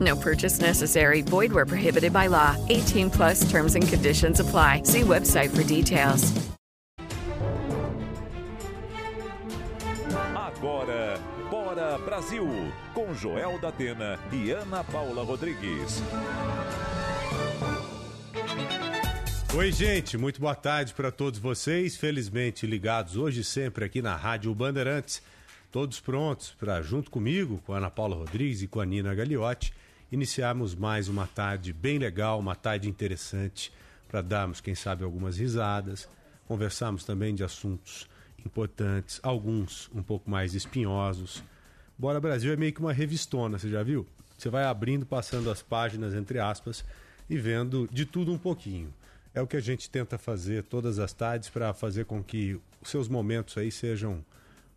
No purchase necessary. Void where prohibited by law. 18 plus terms and conditions apply. See website for details. Agora, Bora Brasil, com Joel da Atena e Ana Paula Rodrigues. Oi, gente, muito boa tarde para todos vocês. Felizmente ligados hoje e sempre aqui na Rádio Bandeirantes. Todos prontos para, junto comigo, com a Ana Paula Rodrigues e com a Nina Gagliotti, iniciarmos mais uma tarde bem legal, uma tarde interessante, para darmos, quem sabe, algumas risadas, conversarmos também de assuntos importantes, alguns um pouco mais espinhosos. Bora Brasil é meio que uma revistona, você já viu? Você vai abrindo, passando as páginas, entre aspas, e vendo de tudo um pouquinho. É o que a gente tenta fazer todas as tardes para fazer com que os seus momentos aí sejam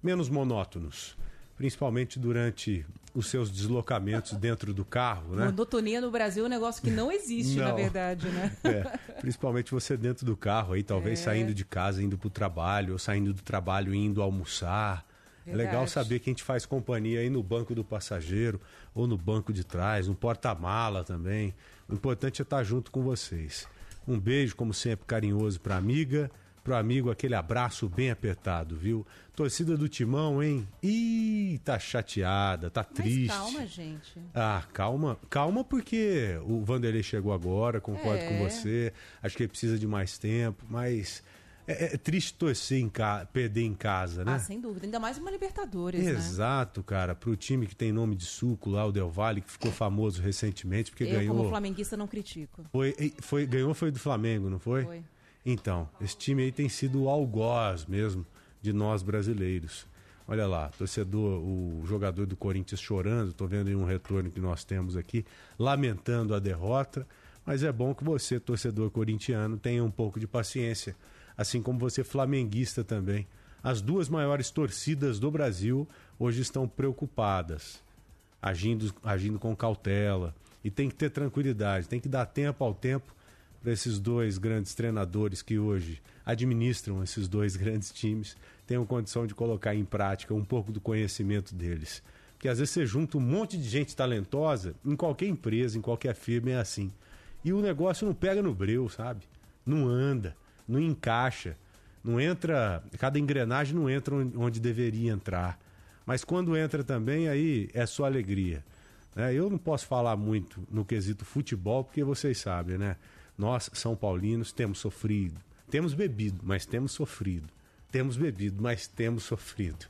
menos monótonos, principalmente durante os seus deslocamentos dentro do carro, né? Monotonia no Brasil é um negócio que não existe, na Não. verdade, né? É, principalmente você dentro do carro aí, talvez É. saindo de casa, indo pro trabalho, ou saindo do trabalho indo almoçar. É legal Verdade. saber que a gente faz companhia aí no banco do passageiro ou no banco de trás, no porta-mala também. O importante é estar junto com vocês. Um beijo, como sempre, carinhoso pra amiga, pro amigo, aquele abraço bem apertado, viu? Torcida do Timão, hein? Ih, tá chateada, tá triste. Mas calma, gente. Ah, calma, calma porque o Vanderlei chegou agora, concordo É. com você. Acho que ele precisa de mais tempo, mas é, é triste torcer em casa, perder em casa, né? Ah, sem dúvida. Ainda mais uma Libertadores, né? Exato, cara. Pro time que tem nome de suco lá, o Del Valle, que ficou famoso recentemente, porque Eu, ganhou. como flamenguista, não critico. Foi, foi, ganhou foi do Flamengo, não foi? Foi. Então, esse time aí tem sido o algoz mesmo de nós brasileiros. Olha lá, torcedor, o jogador do Corinthians chorando, tô vendo um retorno que nós temos aqui, lamentando a derrota, mas é bom que você, torcedor corintiano, tenha um pouco de paciência, assim como você flamenguista também. As duas maiores torcidas do Brasil hoje estão preocupadas agindo, agindo com cautela. E tem que ter tranquilidade, tem que dar tempo ao tempo para esses dois grandes treinadores que hoje administram esses dois grandes times tenham condição de colocar em prática um pouco do conhecimento deles. Porque às vezes você junta um monte de gente talentosa em qualquer empresa, em qualquer firma, é assim. E o negócio não pega no breu, sabe? Não anda, não encaixa, não entra. Cada engrenagem não entra onde- deveria entrar. Mas quando entra também, aí é só alegria. né? Eu não posso falar muito no quesito futebol, porque vocês sabem, né? Nós, São Paulinos, temos sofrido. Temos bebido, mas temos sofrido. Temos bebido, mas temos sofrido.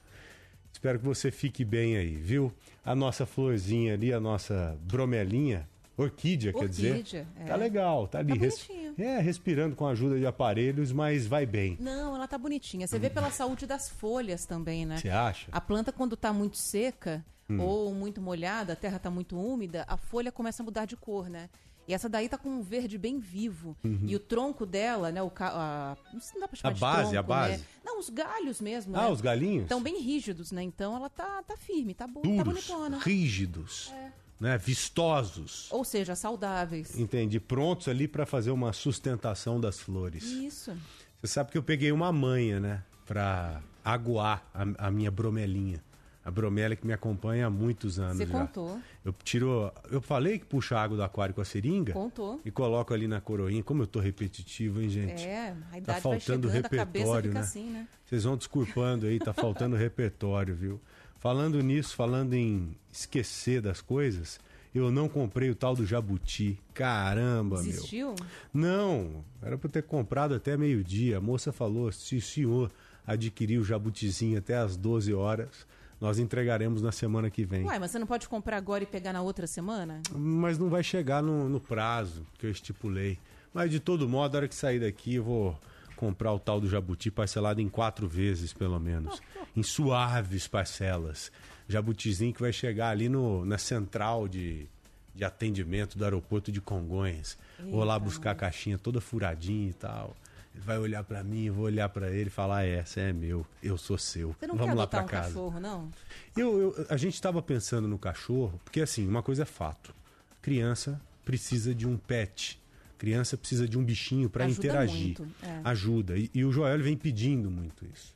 Espero que você fique bem aí, viu? A nossa florzinha ali, a nossa bromelinha, orquídea, quer dizer. Orquídea, é. Tá legal, tá ali. Tá res-. É, respirando com a ajuda de aparelhos, mas vai bem. Não, ela tá bonitinha. Você vê pela saúde das folhas também, né? Você acha? A planta, quando tá muito seca Hum. ou muito molhada, a terra tá muito úmida, a folha começa a mudar de cor, né? E essa daí tá com um verde bem vivo. Uhum. E o tronco dela, né? O a... Não dá pra chamar A de base, tronco, a base. Né? Não, os galhos mesmo. Ah, né? os galinhos? Estão bem rígidos, né? Então ela tá, tá firme, tá, bo... tá Duros, bonitona. rígidos, É. né? vistosos. Ou seja, saudáveis. Entendi. Prontos ali para fazer uma sustentação das flores. Isso. Você sabe que eu peguei uma manha, né? Pra aguar a, a minha bromelinha. A bromela que me acompanha há muitos anos Você já. contou. Eu tiro. Eu falei que puxa água do aquário com a seringa. Contou. E coloco ali na coroinha. Como eu tô repetitivo, hein, gente? É, a Tá idade vai faltando chegando, a cabeça repertório, fica né? assim, né? Vocês vão desculpando aí, tá faltando repertório, viu? Falando nisso, falando em esquecer das coisas, Eu não comprei o tal do jabuti. Caramba, Desistiu? meu. Não, era pra eu ter comprado até meio-dia. A moça falou: se o senhor adquirir o jabutizinho até às 12 horas, nós entregaremos na semana que vem. Uai, mas você não pode comprar agora e pegar na outra semana? Mas não vai chegar no, no prazo que eu estipulei. Mas de todo modo, na hora que sair daqui, eu vou comprar o tal do jabuti parcelado em quatro vezes, pelo menos. em suaves parcelas. Jabutizinho que vai chegar ali no, na central de, de atendimento do aeroporto de Congonhas. vou lá buscar a caixinha toda furadinha e tal. Ele vai olhar pra mim, vou olhar pra ele e falar: é, essa é meu, eu sou seu. Você não Vamos quer lá pra um casa. cachorro, não? Eu, eu- a gente estava pensando no cachorro, porque assim, uma coisa é fato. Criança precisa de um pet. Criança precisa de um bichinho para interagir. muito, é. Ajuda. E, e o Joel vem pedindo muito isso.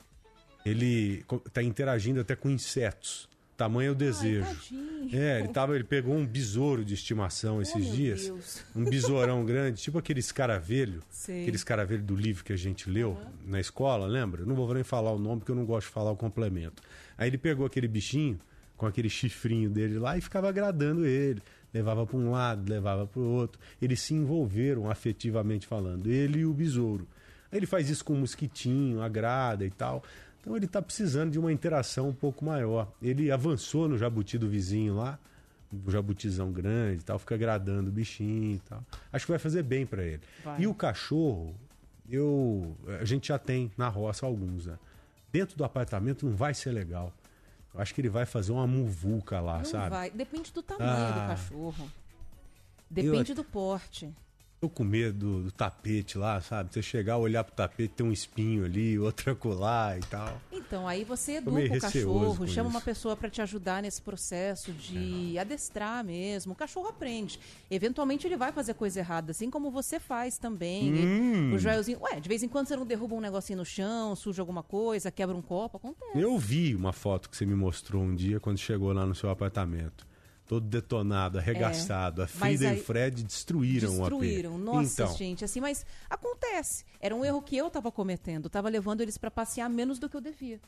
Ele está interagindo até com insetos. Tamanho é o desejo. tadinho. é, ele, tava, ele pegou um besouro de estimação esses Oh, meu dias. Deus. Um besourão grande, tipo aquele escaravelho. Sei. Aquele escaravelho do livro que a gente leu na escola, lembra? Não vou nem falar o nome porque eu não gosto de falar o complemento. Aí ele pegou aquele bichinho com aquele chifrinho dele lá e ficava agradando ele. Levava para um lado, levava para o outro. Eles se envolveram afetivamente falando, ele e o besouro. Aí ele faz isso com o mosquitinho, agrada e tal. Então ele está precisando de uma interação um pouco maior. Ele avançou no jabuti do vizinho lá, o jabutizão grande e tal, fica agradando o bichinho e tal. Acho que vai fazer bem para ele. Vai. E o cachorro, eu a gente já tem na roça alguns, né? Dentro do apartamento não vai ser legal. Eu acho que ele vai fazer uma muvuca lá, Não sabe? vai. Depende do tamanho Ah. do cachorro. Depende do porte. Tô com medo do, tapete lá, sabe? Você chegar, olhar pro tapete, tem um espinho ali, outra colar e tal. Então, aí você educa o cachorro, chama isso. uma pessoa para te ajudar nesse processo de adestrar mesmo. O cachorro aprende. Eventualmente ele vai fazer coisa errada, assim como você faz também. Hum. O Joelzinho, ué, de vez em quando você não derruba um negocinho no chão, suja alguma coisa, quebra um copo, acontece. Eu vi uma foto que você me mostrou um dia quando chegou lá no seu apartamento. Todo detonado, arregaçado. A mas Frida e aí- o Fred destruíram, Destruíram. o AP. Nossa, então, gente, assim, mas acontece. Era um erro que eu tava cometendo. Tava levando eles para passear menos do que eu devia.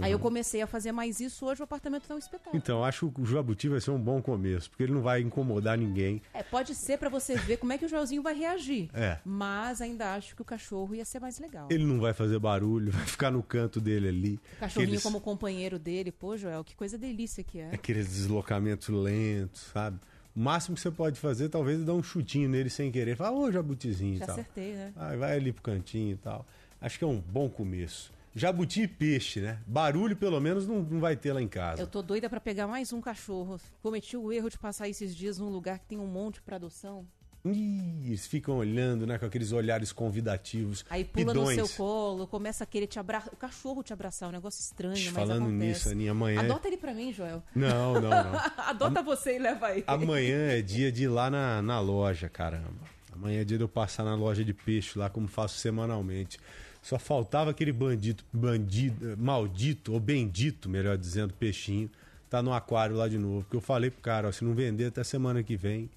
Aí eu comecei a fazer mais isso, hoje o apartamento tá um espetáculo. Uhum. Então, acho que o Jabuti vai ser um bom começo, porque ele não vai incomodar ninguém. É, pode ser pra você ver como é que o Joelzinho vai reagir. É. Mas ainda acho que o cachorro ia ser mais legal. Ele não vai fazer barulho, vai ficar no canto dele ali. O cachorrinho Aqueles- como companheiro dele. Pô, Joel, que coisa delícia que é. Aqueles deslocamentos lentos, sabe? O máximo que você pode fazer, talvez, é dar um chutinho nele sem querer. Falar, ô, Jabutizinho Já e tal. acertei, né? Vai, vai ali pro cantinho e tal. Acho que é um bom começo. Jabuti e peixe, né? Barulho, pelo menos, não, não vai ter lá em casa. Eu tô doida pra pegar mais um cachorro. Cometi o erro de passar esses dias num lugar que tem um monte pra adoção. Ih, eles ficam olhando, né? Com aqueles olhares convidativos. Aí pula pidões. no seu colo, começa a querer te abraçar. O cachorro te abraçar, um negócio estranho, mas Falando acontece. nisso, Aninha, amanhã- Adota ele pra mim, Joel. Não, não, não. Adota você e leva ele. Amanhã é dia de ir lá na, na loja, caramba. Amanhã é dia de eu passar na loja de peixe lá, como faço semanalmente. Só faltava aquele bandido, bandido, maldito, ou bendito, melhor dizendo, peixinho, tá no aquário lá de novo. Porque eu falei pro cara, ó, se não vender até semana que vem,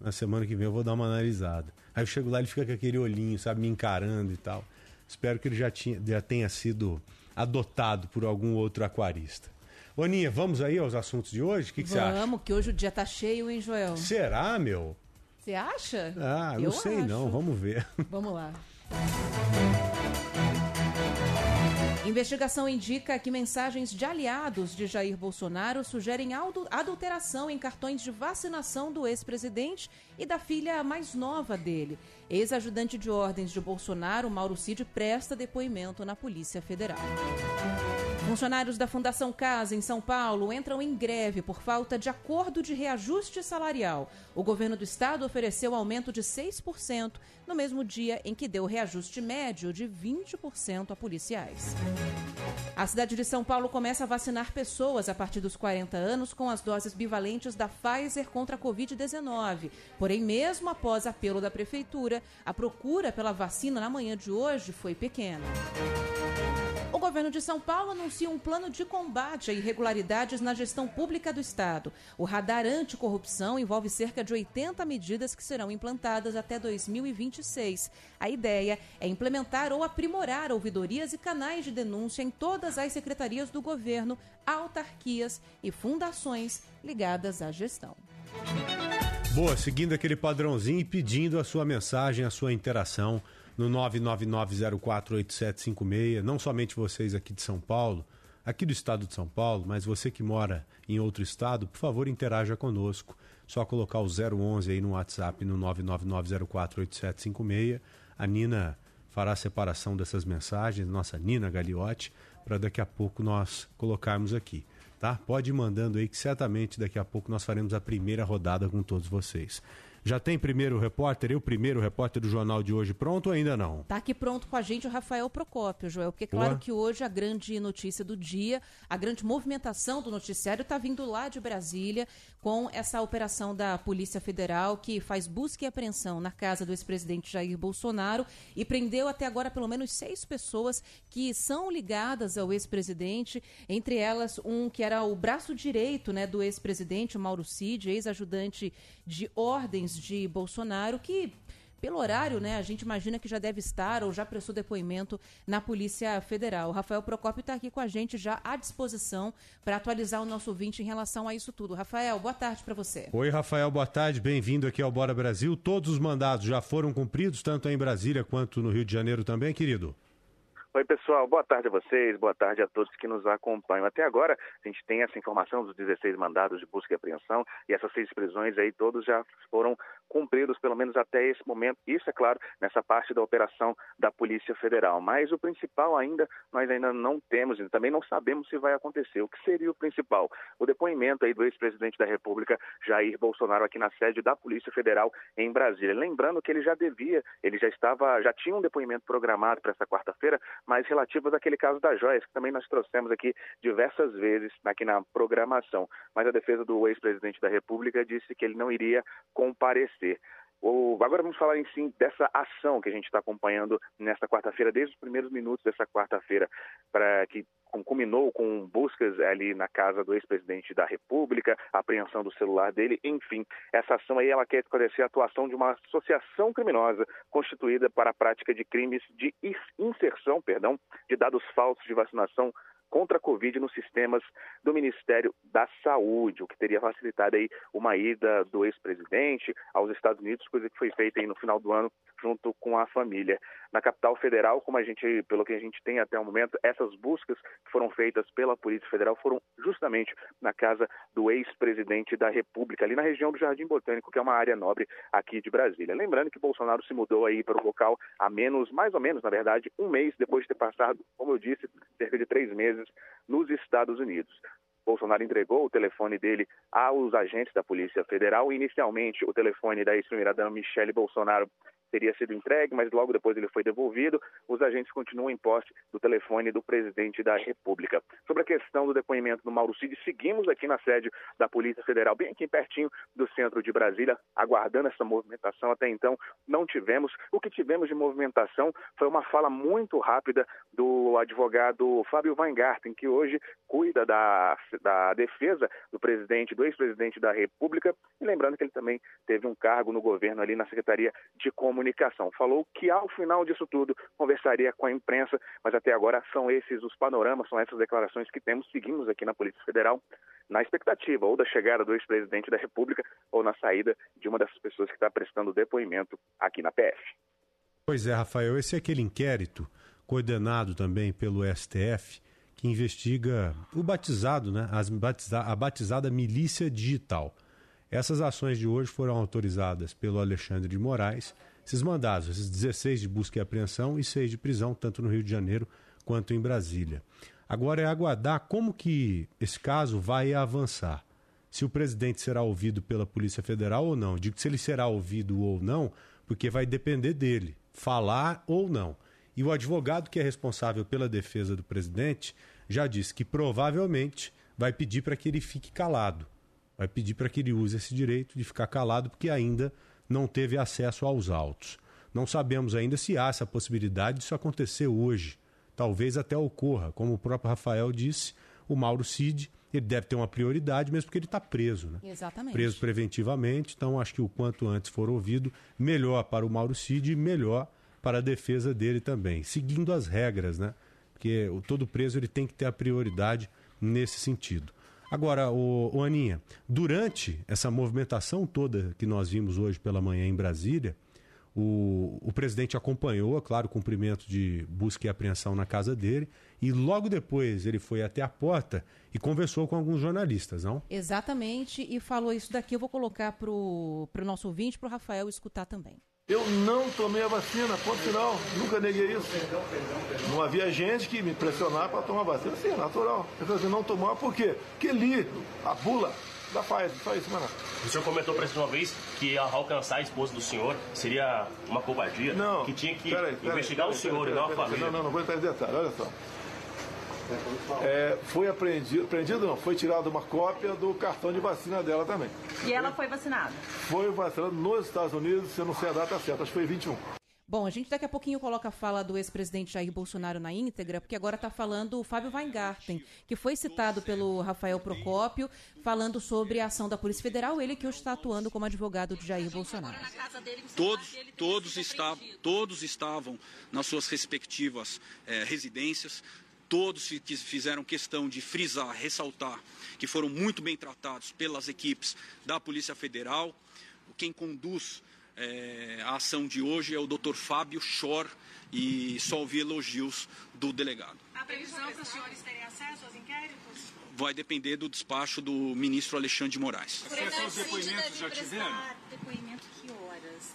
na semana que vem eu vou dar uma analisada. Aí eu chego lá, ele fica com aquele olhinho, sabe, me encarando e tal. Espero que ele já, tinha, já tenha sido adotado por algum outro aquarista. Boninha, vamos aí aos assuntos de hoje? O que, que você acha? Vamos, que hoje o dia tá cheio, hein, Joel? Será, meu? Você acha? Ah, não Eu sei acho. não, vamos ver. Vamos lá. Investigação indica que mensagens de aliados de Jair Bolsonaro sugerem adulteração em cartões de vacinação do ex-presidente e da filha mais nova dele. Ex-ajudante de ordens de Bolsonaro, Mauro Cid, presta depoimento na Polícia Federal. Funcionários da Fundação Casa, em São Paulo, entram em greve por falta de acordo de reajuste salarial. O governo do estado ofereceu aumento de 6% no mesmo dia em que deu reajuste médio de 20% a policiais. A cidade de São Paulo começa a vacinar pessoas a partir dos 40 anos com as doses bivalentes da Pfizer contra a Covid-19. Porém, mesmo após apelo da prefeitura, a procura pela vacina na manhã de hoje foi pequena. Governo de São Paulo anuncia um plano de combate a irregularidades na gestão pública do Estado. O radar anticorrupção envolve cerca de 80 medidas que serão implantadas até 2026. A ideia é implementar ou aprimorar ouvidorias e canais de denúncia em todas as secretarias do governo, autarquias e fundações ligadas à gestão. Boa, seguindo aquele padrãozinho e pedindo a sua mensagem, a sua interação no 999048756. Não somente vocês aqui de São Paulo, aqui do estado de São Paulo, mas você que mora em outro estado, por favor, interaja conosco. Só colocar o 011 aí no WhatsApp no 999048756. A Nina fará a separação dessas mensagens, nossa Nina Gagliotti, para daqui a pouco nós colocarmos aqui. Tá? Pode ir mandando aí que certamente daqui a pouco nós faremos a primeira rodada com todos vocês. Já tem primeiro repórter, eu primeiro repórter do jornal de hoje pronto ou ainda não? Tá aqui pronto com a gente o Rafael Procópio, Joel, porque é claro Boa. que hoje a grande notícia do dia, a grande movimentação do noticiário está vindo lá de Brasília com essa operação da Polícia Federal que faz busca e apreensão na casa do ex-presidente Jair Bolsonaro e prendeu até agora pelo menos seis pessoas que são ligadas ao ex-presidente, entre elas um que era o braço direito né, do ex-presidente, Mauro Cid, ex-ajudante de ordens de Bolsonaro, que pelo horário, né, a gente imagina que já deve estar ou já prestou depoimento na Polícia Federal. O Rafael Procópio está aqui com a gente já à disposição para atualizar o nosso ouvinte em relação a isso tudo. Rafael, boa tarde para você. Oi, Rafael, boa tarde, bem-vindo aqui ao Bora Brasil. Todos os mandados já foram cumpridos, tanto em Brasília quanto no Rio de Janeiro também, querido? Oi, pessoal. Boa tarde a vocês, boa tarde a todos que nos acompanham. Até agora, a gente tem essa informação dos 16 mandados de busca e apreensão e essas seis prisões aí, todos já foram cumpridos, pelo menos até esse momento. Isso, é claro, nessa parte da operação da Polícia Federal. Mas o principal ainda, nós ainda não temos e também não sabemos se vai acontecer. O que seria o principal? O depoimento aí do ex-presidente da República, Jair Bolsonaro, aqui na sede da Polícia Federal em Brasília. Lembrando que ele já devia, ele já estava, já tinha um depoimento programado para essa quarta-feira, mais relativas àquele caso da Joias, que também nós trouxemos aqui diversas vezes aqui na programação. Mas a defesa do ex-presidente da República disse que ele não iria comparecer. Agora vamos falar em si dessa ação que a gente está acompanhando nesta quarta-feira, desde os primeiros minutos dessa quarta-feira, para que culminou com buscas ali na casa do ex-presidente da República, apreensão do celular dele, enfim. Essa ação aí ela quer esclarecer a atuação de uma associação criminosa constituída para a prática de crimes de inserção, perdão, de dados falsos de vacinação contra a Covid nos sistemas do Ministério da Saúde, o que teria facilitado aí uma ida do ex-presidente aos Estados Unidos, coisa que foi feita aí no final do ano junto com a família. Na capital federal, como a gente, pelo que a gente tem até o momento, essas buscas que foram feitas pela Polícia Federal foram justamente na casa do ex-presidente da República, ali na região do Jardim Botânico, que é uma área nobre aqui de Brasília. Lembrando que Bolsonaro se mudou aí para o local há menos, mais ou menos, na verdade, um mês depois de ter passado, como eu disse, cerca de três meses nos Estados Unidos. Bolsonaro entregou o telefone dele aos agentes da Polícia Federal. Inicialmente, o telefone da ex-primeira-dama Michele Bolsonaro teria sido entregue, mas logo depois ele foi devolvido. Os agentes continuam em posse do telefone do presidente da República. Sobre a questão do depoimento do Mauro Cid, seguimos aqui na sede da Polícia Federal, bem aqui pertinho do centro de Brasília, aguardando essa movimentação. Até então, não tivemos. O que tivemos de movimentação foi uma fala muito rápida do advogado Fábio Weingarten, que hoje cuida da, da defesa do presidente, do ex-presidente da República. E lembrando que ele também teve um cargo no governo ali na Secretaria de Comunicação comunicação. Falou que ao final disso tudo conversaria com a imprensa, mas até agora são esses os panoramas, são essas declarações que temos. Seguimos aqui na Polícia Federal na expectativa ou da chegada do ex-presidente da República ou na saída de uma dessas pessoas que está prestando depoimento aqui na PF. Pois é, Rafael, esse é aquele inquérito coordenado também pelo STF que investiga o batizado, né, as batiza a batizada milícia digital. Essas ações de hoje foram autorizadas pelo Alexandre de Moraes esses mandados, esses 16 de busca e apreensão e 6 de prisão, tanto no Rio de Janeiro quanto em Brasília. Agora é aguardar como que esse caso vai avançar. Se o presidente será ouvido pela Polícia Federal ou não. Digo que se ele será ouvido ou não, porque vai depender dele, falar ou não. E o advogado que é responsável pela defesa do presidente já disse que provavelmente vai pedir para que ele fique calado. Vai pedir para que ele use esse direito de ficar calado, porque ainda não teve acesso aos autos. Não sabemos ainda se há essa possibilidade disso acontecer hoje. Talvez até ocorra, como o próprio Rafael disse, o Mauro Cid, ele deve ter uma prioridade, mesmo porque ele está preso, né? Exatamente. Preso preventivamente, então acho que o quanto antes for ouvido, melhor para o Mauro Cid e melhor para a defesa dele também, seguindo as regras, né? Porque todo preso ele tem que ter a prioridade nesse sentido. Agora, o, o Aninha, durante essa movimentação toda que nós vimos hoje pela manhã em Brasília, o, o presidente acompanhou, é claro, o cumprimento de busca e apreensão na casa dele, e logo depois ele foi até a porta e conversou com alguns jornalistas, não? Exatamente, e falou isso daqui. Eu vou colocar para o nosso ouvinte, para o Rafael escutar também. Eu não tomei a vacina, ponto final. Nunca neguei isso. Não havia gente que me pressionar para tomar vacina. Sim, é natural. Eu falei assim, não tomar por quê? Porque li a bula da Pfizer, só isso, mano. O senhor comentou para uma vez que alcançar a esposa do senhor seria uma covardia. Não. Que tinha que peraí, peraí, investigar peraí, o senhor e não a família. Não, não, não vou entrar em detalhe, olha só. É, foi apreendido, apreendido não, foi tirada uma cópia do cartão de vacina dela também. E ela foi vacinada? Foi vacinada nos Estados Unidos, eu não sei a data certa, acho que foi 21. Bom, a gente daqui a pouquinho coloca a fala do ex-presidente Jair Bolsonaro na íntegra, porque agora está falando o Fábio Weingarten, que foi citado pelo Rafael Procópio, falando sobre a ação da Polícia Federal, ele que hoje está atuando como advogado de Jair Bolsonaro. Todos, todos, estavam, todos estavam nas suas respectivas eh, residências, todos que fizeram questão de frisar, ressaltar que foram muito bem tratados pelas equipes da Polícia Federal. Quem conduz é, a ação de hoje é o Dr. Fábio Chor e só ouvi elogios do delegado. A previsão para os senhores terem acesso aos inquéritos? Vai depender do despacho do ministro Alexandre de Moraes. Acesso aos depoimentos já tiveram? Depoimento que horas?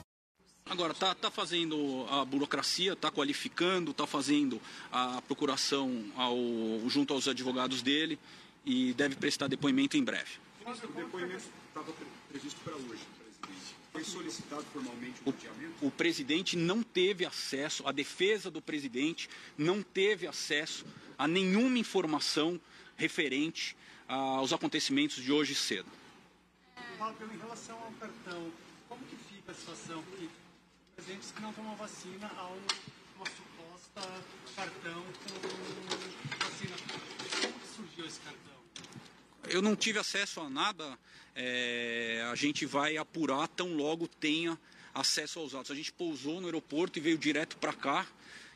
Agora, está tá fazendo a burocracia, está qualificando, está fazendo a procuração ao, junto aos advogados dele e deve prestar depoimento em breve. O depoimento estava previsto para hoje, presidente. Foi solicitado formalmente o adiamento? O presidente não teve acesso, a defesa do presidente não teve acesso a nenhuma informação referente aos acontecimentos de hoje cedo. Fábio, em relação ao cartão, como que fica a situação? Porque presidentes que não tomam vacina há uma suposta cartão com vacina. Como que surgiu esse cartão? Eu não tive acesso a nada. É, a gente vai apurar tão logo tenha acesso aos autos. A gente pousou no aeroporto e veio direto para cá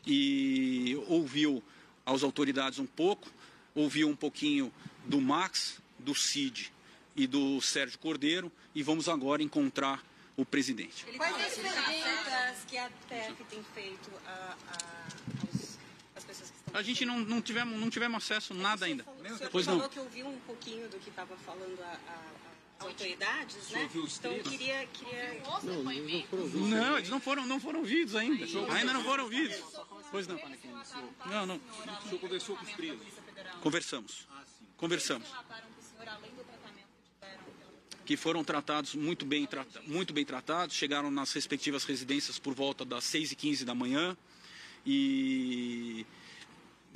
e ouviu as autoridades um pouco, ouviu um pouquinho do Max, do Cid e do Sérgio Cordeiro e vamos agora encontrar o presidente. Quais as perguntas que a TEF tem feito a, a, aos, às pessoas que estão... A gente não, não, tivemos, não tivemos acesso a nada ainda. Falou, o senhor pois falou não. que ouviu um pouquinho do que estava falando a, a, as autoridades, né? Então eu queria... queria... Não, eles não foram, não foram ouvidos ainda. Ainda não foram ouvidos. Pois não. Não, não. O senhor conversou com os presos? Conversamos. Conversamos. relataram que o senhor, além do tratamento que deram que foram tratados muito bem, muito bem tratados, chegaram nas respectivas residências por volta das 6 e 15 da manhã e,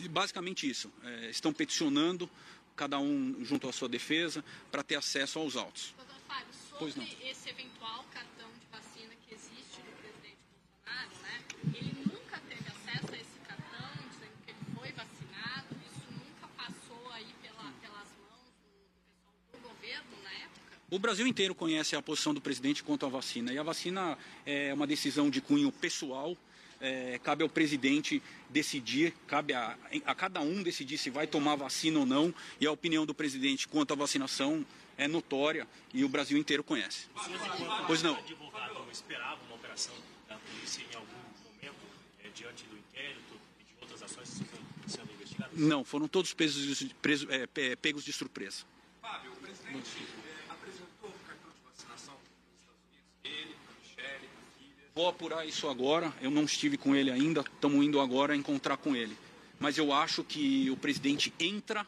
basicamente isso, é, estão peticionando cada um junto à sua defesa para ter acesso aos autos. Doutor Fábio, sobre Pois não. esse eventual cartão de vacina que existe do presidente Bolsonaro, né? Ele nunca teve acesso a esse cartão, dizendo que ele foi vacinado, isso nunca passou aí pela, pelas mãos do, do pessoal do governo na época? O Brasil inteiro conhece a posição do presidente quanto à vacina. E a vacina é uma decisão de cunho pessoal. É, cabe ao presidente decidir, cabe a, a cada um decidir se vai tomar vacina ou não. E a opinião do presidente quanto à vacinação é notória e o Brasil inteiro conhece. Pois não. Advogado esperava uma operação da polícia em algum momento, eh, diante do inquérito e de outras ações que estão sendo investigadas? Não, foram todos presos, preso- é, pe- pegos de surpresa. Fábio, o presidente Vou apurar isso agora. Eu não estive com ele ainda. Estamos indo agora encontrar com ele. Mas eu acho que o presidente entra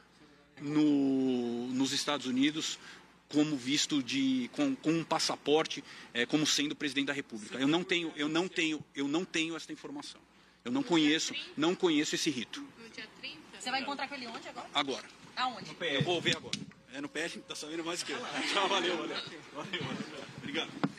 no- nos Estados Unidos como visto de com, com um passaporte eh, como sendo presidente da República. Eu não tenho eu não tenho eu não tenho essa informação. Eu não conheço não conheço esse rito. Você vai encontrar com ele onde agora? Agora. Aonde? Eu vou ver agora. É no PF, tá sabendo mais que eu. Tchau, valeu, valeu. Valeu, valeu. Obrigado.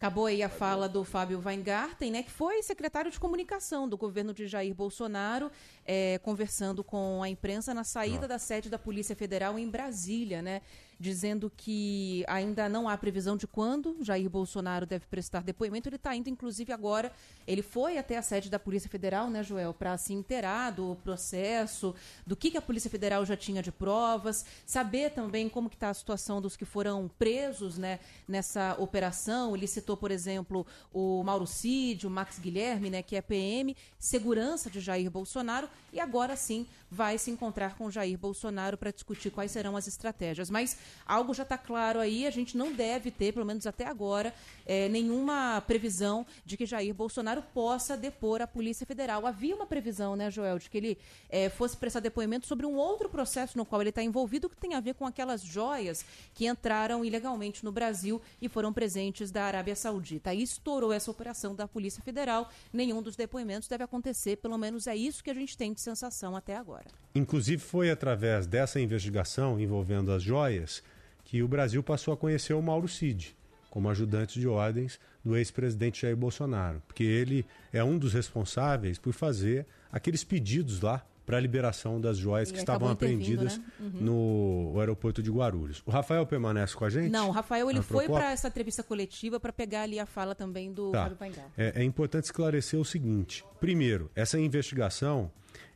Acabou aí a fala do Fábio Weingarten, né, que foi secretário de comunicação do governo de Jair Bolsonaro, é, conversando com a imprensa na saída da sede da Polícia Federal em Brasília, né, dizendo que ainda não há previsão de quando Jair Bolsonaro deve prestar depoimento. Ele está indo, inclusive, agora. Ele foi até a sede da Polícia Federal, né, Joel, para se inteirar do processo, do que, que a Polícia Federal já tinha de provas, saber também como está a situação dos que foram presos, né, nessa operação. Ele citou, por exemplo, o Mauro Cid, o Max Guilherme, né, que é PM, segurança de Jair Bolsonaro, e agora sim vai se encontrar com Jair Bolsonaro para discutir quais serão as estratégias. Mas algo já está claro aí, a gente não deve ter, pelo menos até agora, eh, nenhuma previsão de que Jair Bolsonaro possa depor a Polícia Federal. Havia uma previsão, né, Joel, de que ele eh, fosse prestar depoimento sobre um outro processo no qual ele está envolvido, que tem a ver com aquelas joias que entraram ilegalmente no Brasil e foram presentes da Arábia Saudita. Aí estourou essa operação da Polícia Federal. Nenhum dos depoimentos deve acontecer, pelo menos é isso que a gente tem de sensação até agora. Inclusive, foi através dessa investigação envolvendo as joias que o Brasil passou a conhecer o Mauro Cid como ajudante de ordens do ex-presidente Jair Bolsonaro, porque ele é um dos responsáveis por fazer aqueles pedidos lá para a liberação das joias E que estavam apreendidas né? Uhum. no aeroporto de Guarulhos. O Rafael permanece com a gente? Não, o Rafael ele foi para essa entrevista coletiva para pegar ali a fala também do Tá. Fábio Weingarten. É, é importante esclarecer o seguinte: primeiro, essa investigação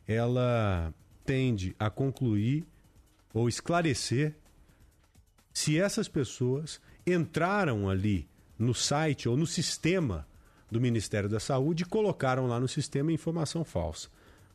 ela tende a concluir ou esclarecer se essas pessoas entraram ali no site ou no sistema do Ministério da Saúde e colocaram lá no sistema informação falsa.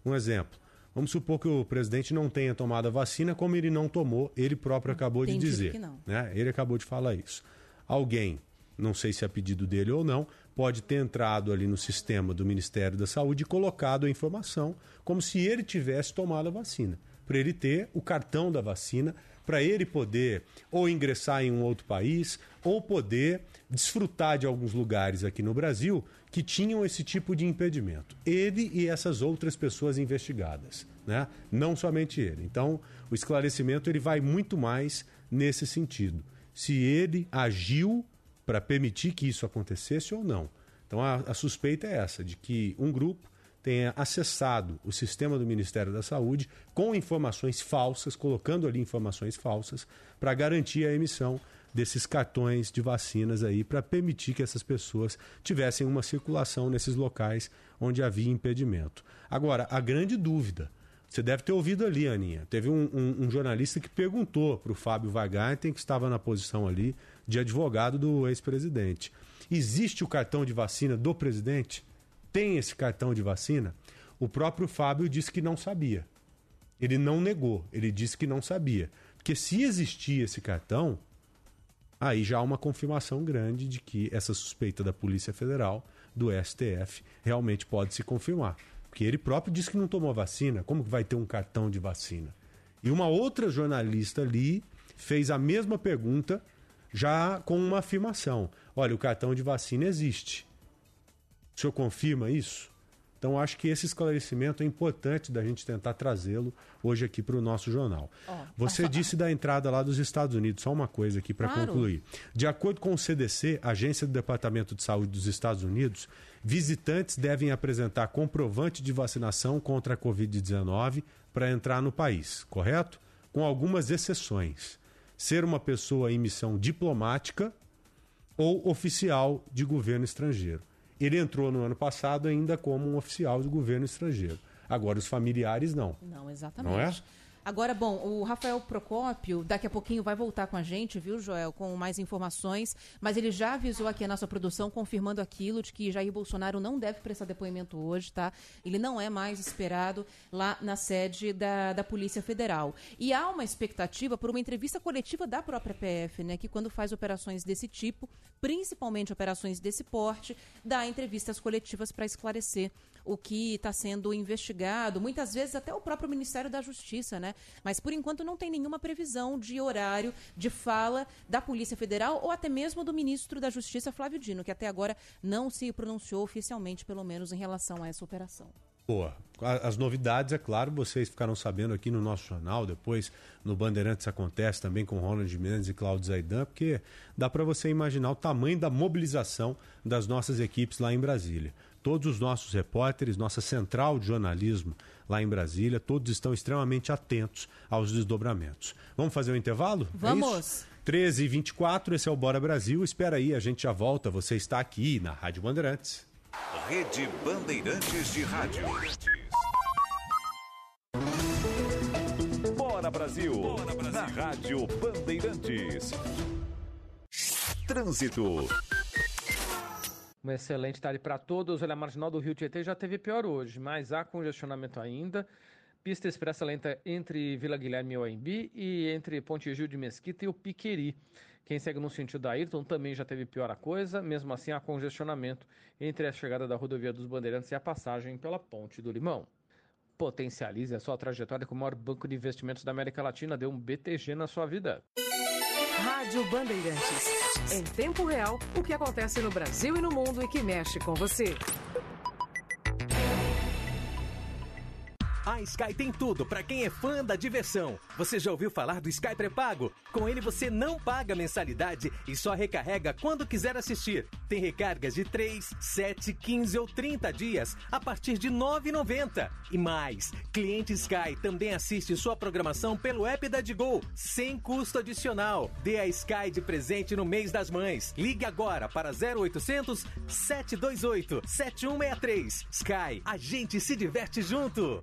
Um exemplo. Vamos supor que o presidente não tenha tomado a vacina, como ele não tomou, ele próprio acabou de Entendido dizer. que não. né? Ele acabou de falar isso. Alguém, não sei se é pedido dele ou não, pode ter entrado ali no sistema do Ministério da Saúde e colocado a informação como se ele tivesse tomado a vacina, para ele ter o cartão da vacina, para ele poder ou ingressar em um outro país ou poder desfrutar de alguns lugares aqui no Brasil que tinham esse tipo de impedimento. Ele e essas outras pessoas investigadas, né? Não somente ele. Então, o esclarecimento ele vai muito mais nesse sentido. Se ele agiu para permitir que isso acontecesse ou não. Então, a, a suspeita é essa, de que um grupo tenha acessado o sistema do Ministério da Saúde com informações falsas, colocando ali informações falsas, para garantir a emissão desses cartões de vacinas aí, para permitir que essas pessoas tivessem uma circulação nesses locais onde havia impedimento. Agora, a grande dúvida. Você deve ter ouvido ali, Aninha. Teve um, um- um jornalista que perguntou para o Fábio Weingarten, que estava na posição ali de advogado do ex-presidente. Existe o cartão de vacina do presidente? Tem esse cartão de vacina? O próprio Fábio disse que não sabia. Ele não negou, ele disse que não sabia. Porque se existia esse cartão, aí já há uma confirmação grande de que essa suspeita da Polícia Federal, do STF, realmente pode se confirmar. Porque ele próprio disse que não tomou vacina, como que vai ter um cartão de vacina? E uma outra jornalista ali fez a mesma pergunta, já com uma afirmação: olha, o cartão de vacina existe. O senhor confirma isso? Então, acho que esse esclarecimento é importante da gente tentar trazê-lo hoje aqui para o nosso jornal. Ó, Você disse da entrada lá dos Estados Unidos, só uma coisa aqui para Claro. concluir. De acordo com o CDC, Agência do Departamento de Saúde dos Estados Unidos, visitantes devem apresentar comprovante de vacinação contra a Covid-19 para entrar no país, correto? Com algumas exceções. Ser uma pessoa em missão diplomática ou oficial de governo estrangeiro. Ele entrou no ano passado ainda como um oficial do governo estrangeiro. Agora, os familiares não. Não, exatamente. Não é? Agora, bom, o Rafael Procópio daqui a pouquinho vai voltar com a gente, viu, Joel, com mais informações, mas ele já avisou aqui a nossa produção, confirmando aquilo de que Jair Bolsonaro não deve prestar depoimento hoje, tá? Ele não é mais esperado lá na sede da, da Polícia Federal. E há uma expectativa por uma entrevista coletiva da própria PF, né, que quando faz operações desse tipo, principalmente operações desse porte, dá entrevistas coletivas para esclarecer o que está sendo investigado, muitas vezes até o próprio Ministério da Justiça, né? Mas por enquanto não tem nenhuma previsão de horário de fala da Polícia Federal ou até mesmo do ministro da Justiça, Flávio Dino, que até agora não se pronunciou oficialmente, pelo menos em relação a essa operação. Boa. As novidades, é claro, vocês ficaram sabendo aqui no nosso jornal, depois no Bandeirantes acontece também com Ronald Mendes e Cláudio Zaidan, porque dá para você imaginar o tamanho da mobilização das nossas equipes lá em Brasília. Todos os nossos repórteres, nossa central de jornalismo lá em Brasília, todos estão extremamente atentos aos desdobramentos. Vamos fazer o um intervalo? Vamos! É 13 e 24 esse é o Bora Brasil. Espera aí, a gente já volta. Você está aqui na Rádio Bandeirantes. Rede Bandeirantes de Rádio. Bora Brasil, Bora Brasil. na Rádio Bandeirantes. Trânsito. Uma excelente tarde para todos. Olha, a marginal do Rio Tietê já teve pior hoje, mas há congestionamento ainda. Pista expressa lenta entre Vila Guilherme e Oembi e entre Ponte Gil de Mesquita e o Piqueri. Quem segue no sentido da Ayrton também já teve pior a coisa, mesmo assim há congestionamento entre a chegada da rodovia dos Bandeirantes e a passagem pela Ponte do Limão. Potencialize a sua trajetória com o maior banco de investimentos da América Latina, dê um BTG na sua vida. Rádio Bandeirantes. Em tempo real, o que acontece no Brasil e no mundo e que mexe com você. A Sky tem tudo para quem é fã da diversão. Você já ouviu falar do Sky pré-pago? Com ele você não paga mensalidade e só recarrega quando quiser assistir. Tem recargas de 3, 7, 15 ou 30 dias a partir de R$ 9,90. E mais, cliente Sky também assiste sua programação pelo app da Digo, sem custo adicional. Dê a Sky de presente no mês das mães. Ligue agora para 0800 728 7163. Sky, a gente se diverte junto.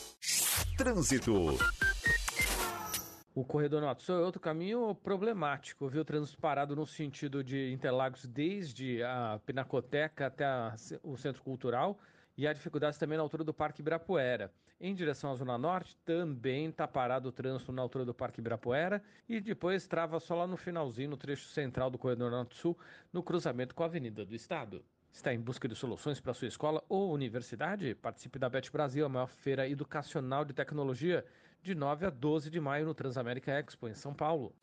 Trânsito. O corredor norte-sul é outro caminho problemático, viu? Trânsito parado no sentido de Interlagos desde a Pinacoteca até a, o Centro Cultural e há dificuldades também na altura do Parque Ibirapuera. Em direção à Zona Norte, também está parado o trânsito na altura do Parque Ibirapuera e depois trava só lá no finalzinho, no trecho central do corredor norte-sul, no cruzamento com a Avenida do Estado. Está em busca de soluções para sua escola ou universidade? Participe da Bet Brasil, a maior feira educacional de tecnologia, de 9 a 12 de maio no Transamérica Expo, em São Paulo.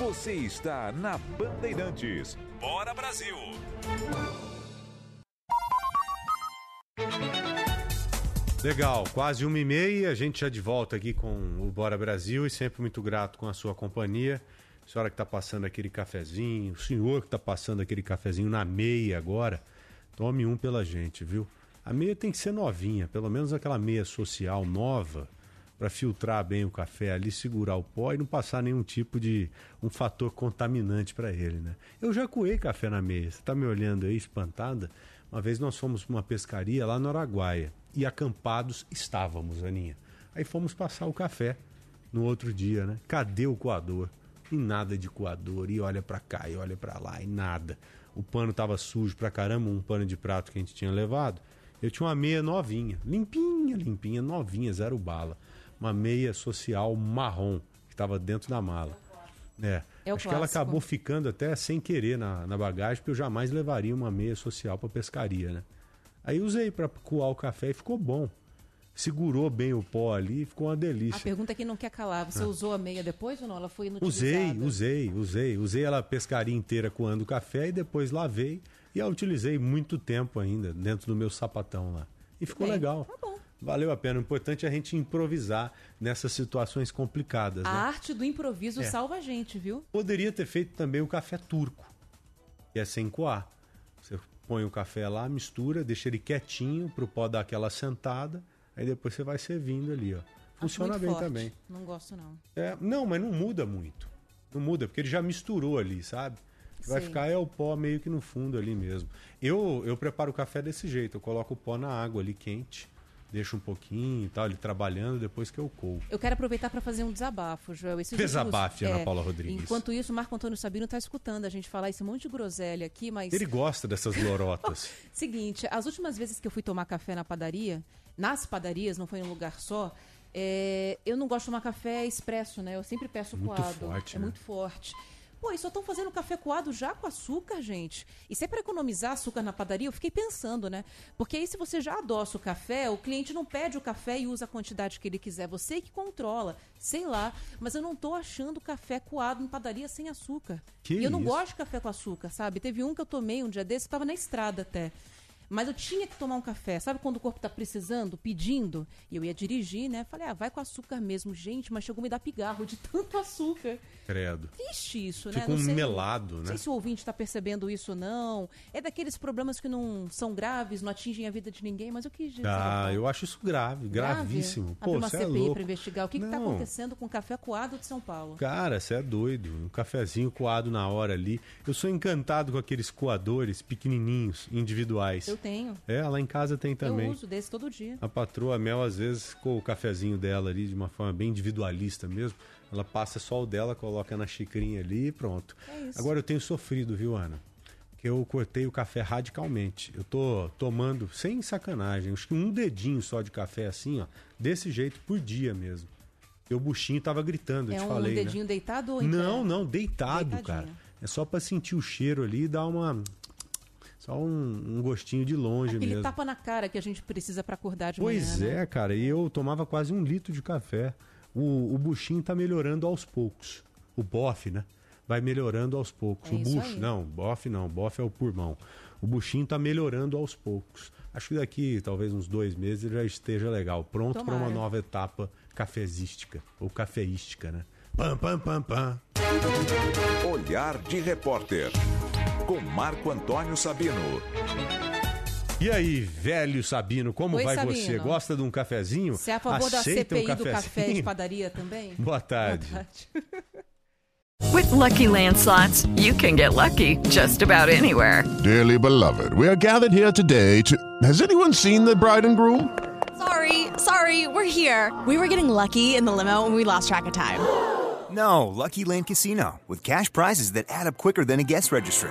Você está na Bandeirantes. Bora Brasil! Legal, quase uma e meia, a gente já de volta aqui com o Bora Brasil e sempre muito grato com a sua companhia senhora que está passando aquele cafezinho, o senhor que está passando aquele cafezinho na meia agora, tome um pela gente, viu? A meia tem que ser novinha, pelo menos aquela meia social nova, para filtrar bem o café ali, segurar o pó e não passar nenhum tipo de um fator contaminante para ele, né? Eu já coei café na meia, você está me olhando aí espantada? Uma vez nós fomos para uma pescaria lá no Araguaia e acampados estávamos, Aninha. Aí fomos passar o café no outro dia, né? Cadê o coador? E nada de coador, e olha para cá e olha para lá, e nada. O pano tava sujo pra caramba, um pano de prato que a gente tinha levado. Eu tinha uma meia novinha, limpinha, limpinha, novinha, zero bala. uma meia social marrom que estava dentro da mala. É. É Acho que ela clássico. acabou ficando até sem querer na, na bagagem, porque eu jamais levaria uma meia social para pescaria, né? Aí usei para coar o café e ficou bom. Segurou bem o pó ali e ficou uma A delícia. pergunta é que não quer calar. Você Ah. usou a meia depois ou não? Ela foi Usei, inutilizada? usei, usei. Usei ela a pescaria inteira coando o café e depois lavei e a utilizei muito tempo ainda dentro do meu sapatão lá. E ficou Bem, legal. tá bom. Valeu a pena. O importante é a gente improvisar nessas situações complicadas. A né? arte do improviso É. salva a gente, viu? Poderia ter feito também o café turco, que é sem coar. Você põe o café lá, mistura, deixa ele quietinho pro pó dar aquela sentada, aí depois você vai servindo ali, ó. Funciona bem forte. também. Não gosto, não. É, não, mas não muda muito. Não muda, porque ele já misturou ali, sabe? Vai ficar é o pó meio que no fundo ali mesmo. Eu, eu preparo o café desse jeito, eu coloco o pó na água ali quente, deixo um pouquinho e tal, ele trabalhando, depois que eu coo. Eu quero aproveitar para fazer um desabafo, Joel. Esses Desabafe, últimos- Ana Paula Rodrigues. Enquanto isso, o Marco Antônio Sabino está escutando a gente falar esse monte de groselha aqui, mas... Ele gosta dessas lorotas. Seguinte, as últimas vezes que eu fui tomar café na padaria, nas padarias, não foi em um lugar só, é, eu não gosto de tomar café expresso, né? Eu sempre peço Muito coado. forte, é né? muito forte. Pô, e só estão fazendo café coado já com açúcar, gente. E se é para economizar açúcar na padaria, eu fiquei pensando, né? Porque aí se você já adoça o café, o cliente não pede o café e usa a quantidade que ele quiser. Você que controla. Sei lá. Mas eu não tô achando café coado em padaria sem açúcar. Que e eu não isso? gosto de café com açúcar, sabe? Teve um que eu tomei um dia desse, tava na estrada até. Mas eu tinha que tomar um café. Sabe quando o corpo tá precisando, pedindo? E eu ia dirigir, né? Falei, ah, vai com açúcar mesmo. Gente, mas chegou a me dar pigarro de tanto açúcar. Credo. Triste isso, né? Fica Não um sei- melado, Não né? sei se o ouvinte tá percebendo isso ou não. É daqueles problemas que não são graves, não atingem a vida de ninguém, mas eu quis dizer. Ah, eu acho isso grave, gravíssimo. Abre Pô, uma você é CPI louco. pra investigar o que, que tá Não. acontecendo com o café coado de São Paulo. Cara, você é doido. Um cafezinho coado na hora ali. Eu sou encantado com aqueles coadores pequenininhos, individuais. Eu tenho. É, lá em casa tem também. Eu uso desse todo dia. A patroa Mel, às vezes, com o cafezinho dela ali, de uma forma bem individualista mesmo, ela passa só o dela, coloca na xicrinha ali e pronto. É isso. Agora eu tenho sofrido, viu, Ana? Que eu cortei o café radicalmente. Eu tô tomando, sem sacanagem, acho que um dedinho só de café assim, ó, desse jeito por dia mesmo. O buchinho tava gritando, eu É te um falei, né? dedinho deitado ou em Não, não, deitado, Deitadinho. cara. É só pra sentir o cheiro ali e dar uma. Só um, um gostinho de longe Aquele mesmo. tapa na cara que a gente precisa pra acordar de Pois manhã. né? é, cara. E eu tomava quase um litro de café. O, o buchinho tá melhorando aos poucos. O bofe, né? Vai melhorando aos poucos. É o bucho, aí. não, bofe não. Bofe é o pulmão. O buchinho tá melhorando aos poucos. Acho que daqui, talvez uns dois meses, ele já esteja legal. Pronto para uma nova etapa cafezística. Ou cafeística, né? Pam, pam, pam, pam. Olhar de repórter. Com Marco Antônio Sabino. E aí, velho Sabino, como Oi, vai Sabino. você? Gosta de um cafezinho? Você é a favor da Aceita um CPI do café de padaria também? Boa tarde. Boa tarde. With Lucky Land slots, you can get lucky just about anywhere. Dearly beloved, we are gathered here today to. Has anyone seen the bride and groom? Sorry, sorry, we're here. We were getting lucky in the limo and we lost track of time. No, Lucky Land Casino, with cash prizes that add up quicker than a guest registry.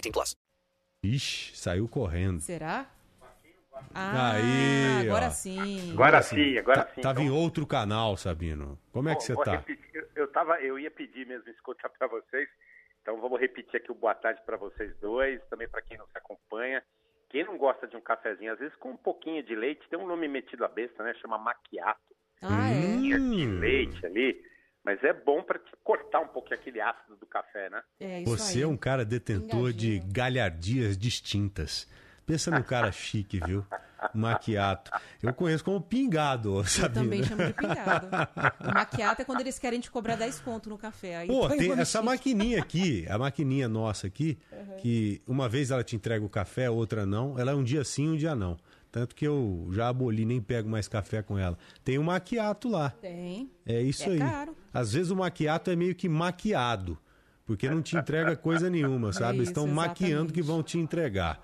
18 plus. Ixi, saiu correndo. Será? Ah, Aí, agora ó. sim. Agora sim, agora Tá- sim. Tava Então- em outro canal, Sabino. Como é que você tá? repetir. Eu, eu tava, eu ia pedir mesmo escuta para vocês. Então vamos repetir aqui o boa tarde para vocês dois, também para quem nos acompanha. Quem não gosta de um cafezinho, às vezes com um pouquinho de leite, tem um nome metido à besta, né? Chama maquiato. Ah, é? de leite ali. Mas é bom para cortar um pouquinho aquele ácido do café, né? É Você é um cara detentor de galhardias distintas. Pensa num cara chique, viu? Maquiato. Eu conheço como pingado, Eu sabia? também chamo de pingado. O maquiato é quando eles querem te cobrar 10 conto no café. Aí Pô, tem essa mexida. maquininha aqui, a maquininha nossa aqui, que uma vez ela te entrega o café, outra não. Ela é um dia sim, um dia não. Tanto que eu já aboli, nem pego mais café com ela. Tem um maquiato lá. Tem. É isso É aí. caro. Às vezes o maquiato é meio que maquiado. Porque não te entrega coisa nenhuma, sabe? Isso, Estão maquiando que vão te entregar.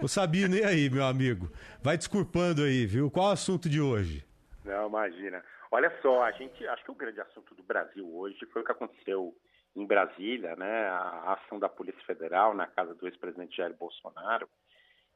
Ô Sabino, e aí, meu amigo? Vai desculpando aí, viu? Qual o assunto de hoje? Não, imagina. Olha só, a gente acho que o grande assunto do Brasil hoje foi o que aconteceu em Brasília, né? A ação da Polícia Federal na casa do ex-presidente Jair Bolsonaro.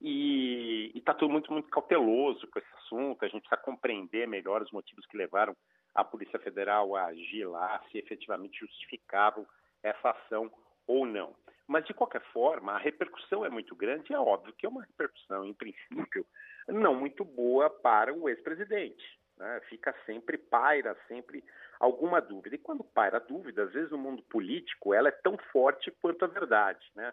E está tudo muito, muito cauteloso com esse assunto. A gente precisa compreender melhor os motivos que levaram a Polícia Federal a agir lá, se efetivamente justificavam essa ação ou não. Mas, de qualquer forma, a repercussão é muito grande e é óbvio que é uma repercussão, em princípio, não muito boa para o ex-presidente. né? Fica sempre, paira sempre alguma dúvida. E quando paira a dúvida, às vezes no mundo político, ela é tão forte quanto a verdade. Né?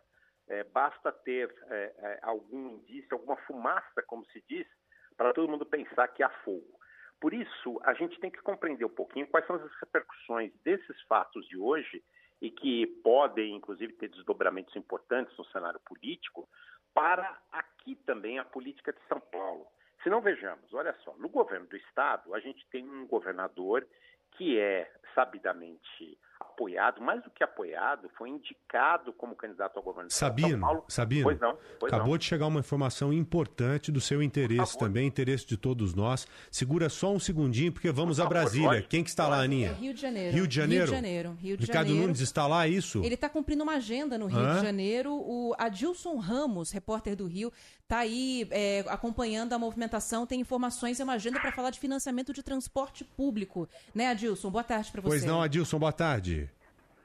É, basta ter é, é, algum indício, alguma fumaça, como se diz, para todo mundo pensar que há fogo. Por isso, a gente tem que compreender um pouquinho quais são as repercussões desses fatos de hoje e que podem, inclusive, ter desdobramentos importantes no cenário político para aqui também a política de São Paulo. Se não vejamos, olha só, no governo do estado a gente tem um governador que é sabidamente apoiado, mais do que apoiado, foi indicado como candidato ao governo de São Sabino, Paulo. Sabino, Pois não, pois acabou não. de chegar uma informação importante do seu interesse também, interesse de todos nós. Segura só um segundinho, porque vamos a Brasília. lógico, Quem que está lá, Aninha? Rio de Janeiro. Rio de Janeiro? Rio de Janeiro. Rio de Ricardo Janeiro. Nunes está lá, é isso? Ele está cumprindo uma agenda no Rio Hã? de Janeiro. O Adilson Ramos, repórter do Rio, está aí é, acompanhando a movimentação, tem informações, é uma agenda para falar de financiamento de transporte público. Né, Adilson? Boa tarde para você. Pois não, Adilson, boa tarde.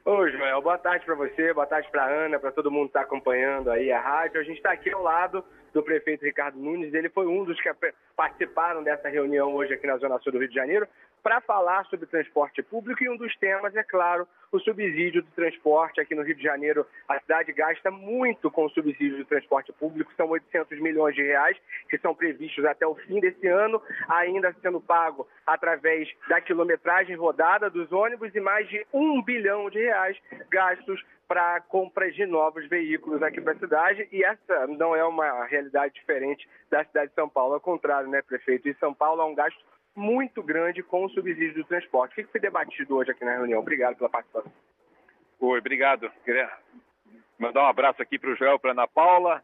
Ô, Joel, boa tarde para você, boa tarde para Ana, para todo mundo que está acompanhando aí a rádio. A gente está aqui ao lado do prefeito Ricardo Nunes, ele foi um dos que participaram dessa reunião hoje aqui na Zona Sul do Rio de Janeiro para falar sobre transporte público e um dos temas é, claro, o subsídio do transporte. Aqui no Rio de Janeiro, a cidade gasta muito com o subsídio do transporte público, são 800 milhões de reais que são previstos até o fim desse ano, ainda sendo pago através da quilometragem rodada dos ônibus e mais de um bilhão de reais gastos para compras de novos veículos aqui para a cidade e essa não é uma realidade diferente da cidade de São Paulo, ao contrário, né, prefeito? Em São Paulo há um gasto muito grande com o subsídio do transporte. O que foi debatido hoje aqui na reunião? Obrigado pela participação. Oi, obrigado. Queria mandar um abraço aqui para o Joel, para Ana Paula.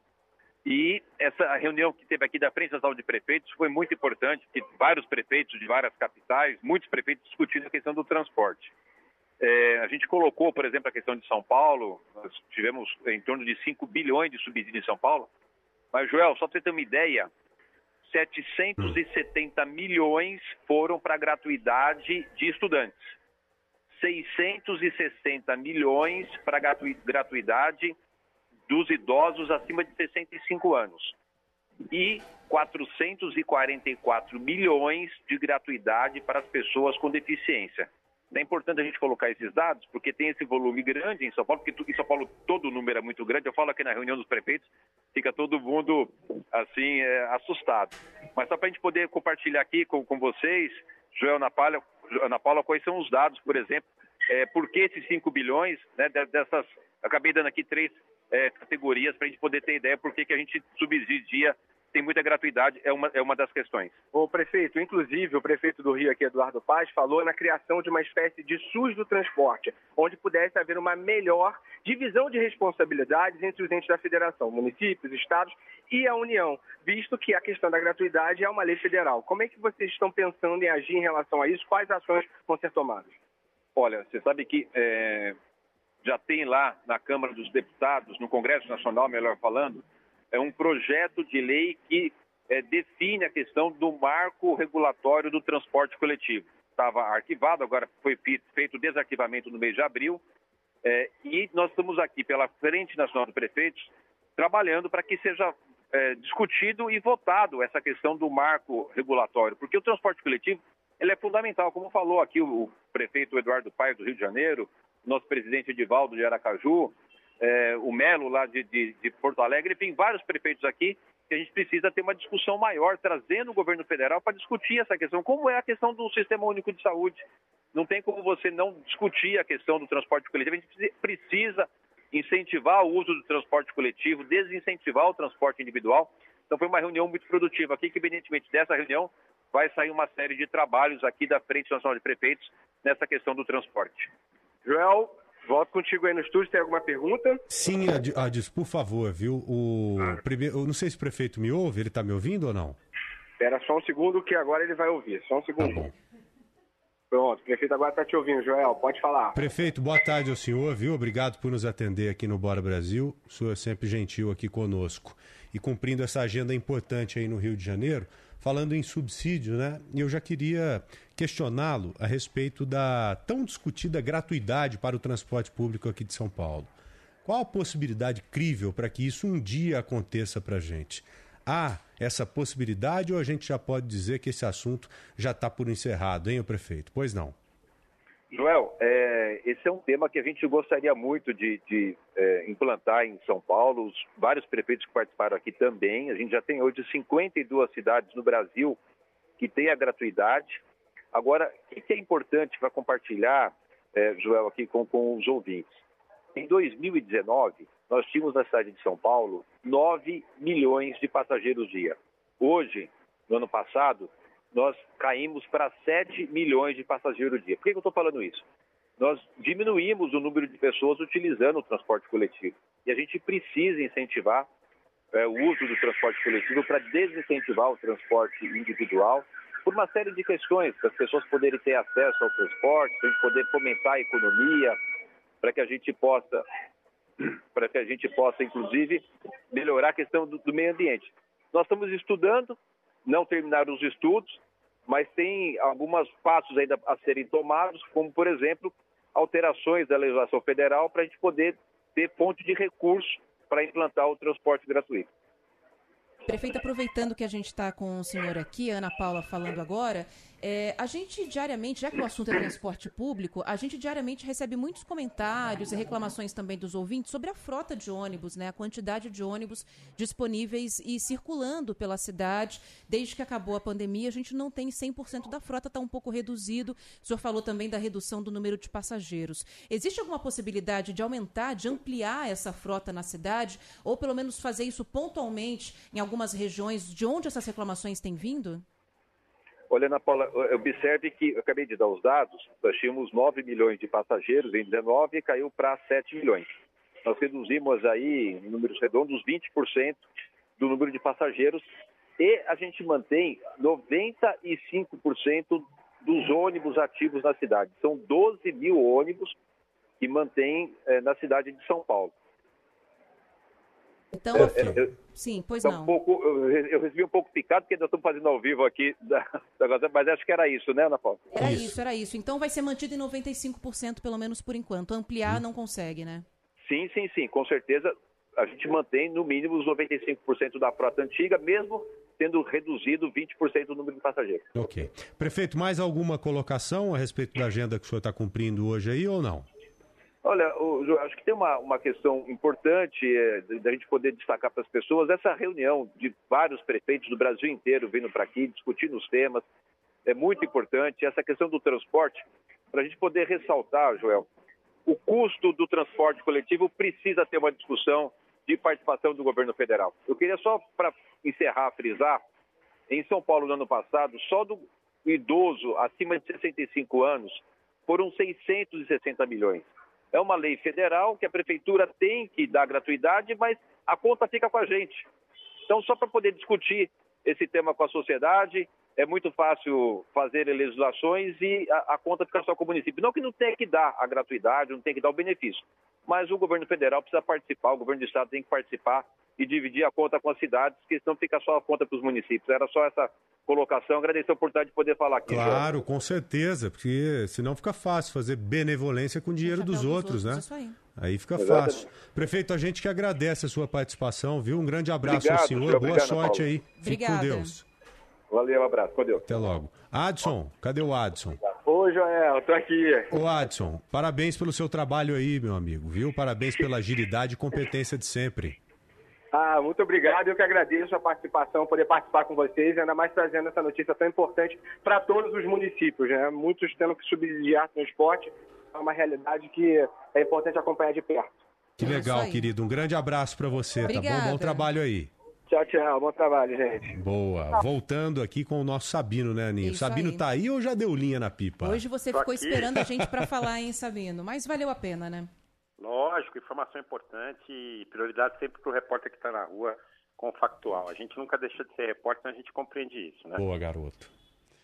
E essa reunião que teve aqui da Frente Nacional de Prefeitos foi muito importante, porque vários prefeitos de várias capitais, muitos prefeitos discutindo a questão do transporte. É, a gente colocou, por exemplo, a questão de São Paulo, nós tivemos em torno de 5 bilhões de subsídio em São Paulo. Mas, Joel, só para você ter uma ideia, 770 milhões foram para gratuidade de estudantes. 660 milhões para gratu- gratuidade dos idosos acima de 65 anos. E 444 milhões de gratuidade para as pessoas com deficiência. É importante a gente colocar esses dados, porque tem esse volume grande em São Paulo, porque em São Paulo todo o número é muito grande. Eu falo aqui na reunião dos prefeitos, fica todo mundo assim é, assustado. Mas só para a gente poder compartilhar aqui com, com vocês, Joel Ana Paula, Ana Paula, quais são os dados, por exemplo, é, por que esses 5 bilhões, né, de- dessas, acabei dando aqui três é, categorias para a gente poder ter ideia por que, que a gente subsidia, tem muita gratuidade, é uma, é uma das questões. O prefeito, inclusive o prefeito do Rio aqui, Eduardo Paz, falou na criação de uma espécie de SUS do transporte, onde pudesse haver uma melhor divisão de responsabilidades entre os entes da federação, municípios, estados e a União, visto que a questão da gratuidade é uma lei federal. Como é que vocês estão pensando em agir em relação a isso? Quais ações vão ser tomadas? Olha, você sabe que é, já tem lá na Câmara dos Deputados, no Congresso Nacional, melhor falando, é um projeto de lei que é, define a questão do marco regulatório do transporte coletivo. Estava arquivado, agora foi fe- feito desarquivamento no mês de abril, é, e nós estamos aqui pela Frente Nacional de Prefeitos trabalhando para que seja é, discutido e votado essa questão do marco regulatório, porque o transporte coletivo ele é fundamental, como falou aqui o prefeito Eduardo Paes do Rio de Janeiro, nosso presidente Edivaldo de Aracaju, é, o Melo lá de, de- de Porto Alegre, enfim, vários prefeitos aqui que a gente precisa ter uma discussão maior, trazendo o governo federal para discutir essa questão, como é a questão do Sistema Único de Saúde. Não tem como você não discutir a questão do transporte coletivo. A gente precisa incentivar o uso do transporte coletivo, desincentivar o transporte individual. Então foi uma reunião muito produtiva aqui, que evidentemente dessa reunião vai sair uma série de trabalhos aqui da Frente Nacional de Prefeitos nessa questão do transporte. Joel, volto contigo aí no estúdio, tem alguma pergunta? Sim, Ad- Adis, por favor, viu? O primeiro, eu não sei se o prefeito me ouve, ele está me ouvindo ou não? Espera só um segundo que agora ele vai ouvir. Só um segundo. Pronto, o prefeito agora está te ouvindo, Joel. Pode falar. Prefeito, boa tarde ao senhor, viu? Obrigado por nos atender aqui no Bora Brasil. O senhor é sempre gentil aqui conosco. E cumprindo essa agenda importante aí no Rio de Janeiro, falando em subsídio, né? Eu já queria questioná-lo a respeito da tão discutida gratuidade para o transporte público aqui de São Paulo. Qual a possibilidade crível para que isso um dia aconteça para a gente? Há essa possibilidade ou a gente já pode dizer que esse assunto já está por encerrado, hein, o prefeito? Pois não. Joel, é, esse é um tema que a gente gostaria muito de, de, é, implantar em São Paulo. Os vários prefeitos que participaram aqui também. A gente já tem hoje 52 cidades no Brasil que têm a gratuidade. Agora, o que que é importante para compartilhar, é, Joel, aqui com, com os ouvintes? Em 2019, nós tínhamos na cidade de São Paulo 9 milhões de passageiros dia. Hoje, no ano passado, nós caímos para 7 milhões de passageiros dia. Por que que eu estou falando isso? Nós diminuímos o número de pessoas utilizando o transporte coletivo. E a gente precisa incentivar é, o uso do transporte coletivo para desincentivar o transporte individual por uma série de questões, para as pessoas poderem ter acesso ao transporte, para a gente poder fomentar a economia, para que a gente possa, para que a gente possa, inclusive, melhorar a questão do, do meio ambiente. Nós estamos estudando, não terminaram os estudos, mas tem alguns passos ainda a serem tomados, como, por exemplo, alterações da legislação federal para a gente poder ter fonte de recurso para implantar o transporte gratuito. Prefeito, aproveitando que a gente está com o senhor aqui, Ana Paula falando agora, é, a gente diariamente, já que o assunto é transporte público, a gente diariamente recebe muitos comentários e reclamações também dos ouvintes sobre a frota de ônibus, né? A quantidade de ônibus disponíveis e circulando pela cidade. Desde que acabou a pandemia, a gente não tem 100% da frota, está um pouco reduzido. O senhor falou também da redução do número de passageiros. Existe alguma possibilidade de aumentar, de ampliar essa frota na cidade? Ou pelo menos fazer isso pontualmente em algumas regiões de onde essas reclamações têm vindo? Olha, Ana Paula, observe que eu acabei de dar os dados, nós tínhamos 9 milhões de passageiros em 19 e caiu para 7 milhões. Nós reduzimos aí, em números redondos, 20% do número de passageiros e a gente mantém 95% dos ônibus ativos na cidade. São 12 mil ônibus que mantém eh, na cidade de São Paulo. Então, É, é, eu- sim, pois Tá não. um pouco, eu re- eu recebi um pouco picado, porque nós estamos fazendo ao vivo aqui, mas acho que era isso, né, Ana Paula? Era isso. era isso. Então vai ser mantido em 95%, pelo menos por enquanto. Ampliar não consegue, né? Sim, sim, sim, com certeza a gente mantém no mínimo os 95% da frota antiga, mesmo tendo reduzido 20% o número de passageiros. Ok. Prefeito, mais alguma colocação a respeito da agenda que o senhor está cumprindo hoje aí ou não? Olha, eu acho que tem uma, uma questão importante é, da gente poder destacar para as pessoas essa reunião de vários prefeitos do Brasil inteiro vindo para aqui discutindo os temas. É muito importante essa questão do transporte, para a gente poder ressaltar, Joel, o custo do transporte coletivo precisa ter uma discussão de participação do governo federal. Eu queria só, para encerrar, frisar, em São Paulo, no ano passado, só do idoso acima de 65 anos foram 660 milhões. É uma lei federal que a prefeitura tem que dar gratuidade, mas a conta fica com a gente. Então, só para poder discutir esse tema com a sociedade, é muito fácil fazer legislações e a, a conta fica só com o município. Não que não tenha que dar a gratuidade, não tenha que dar o benefício, mas o governo federal precisa participar, o governo do estado tem que participar e dividir a conta com as cidades, porque senão fica só a conta para os municípios. Era só essa colocação, agradecer a oportunidade de poder falar aqui. Claro, com certeza, porque senão fica fácil fazer benevolência com o dinheiro dos outros, né? Isso aí. Aí fica Exatamente. fácil. Prefeito, a gente que agradece a sua participação, viu? Um grande abraço Obrigado, ao senhor, senhor. boa Obrigado, sorte Paulo. aí. Fique com Obrigada. Deus. Valeu, um abraço. Com Deus. Até logo. Adson, cadê o Adson? Ô, Joel, tô aqui. Ô Adson, parabéns pelo seu trabalho aí, meu amigo, viu? Parabéns pela agilidade e competência de sempre. Ah, muito obrigado. Eu que agradeço a participação, poder participar com vocês, ainda mais trazendo essa notícia tão importante para todos os municípios, né? Muitos tendo que subsidiar transporte. É uma realidade que é importante acompanhar de perto. Que legal, querido. Um grande abraço para você, tá bom? Obrigada. Bom trabalho aí. Tchau, tchau. Bom trabalho, gente. Boa. Voltando aqui com o nosso Sabino, né, Aninho? Isso Sabino aí. tá aí ou já deu linha na pipa? Hoje você Tô ficou aqui. esperando a gente para falar, hein, Sabino? Mas valeu a pena, né? Lógico, informação importante e prioridade sempre para o repórter que está na rua com o factual. A gente nunca deixa de ser repórter, mas a gente compreende isso, né? Boa, garoto.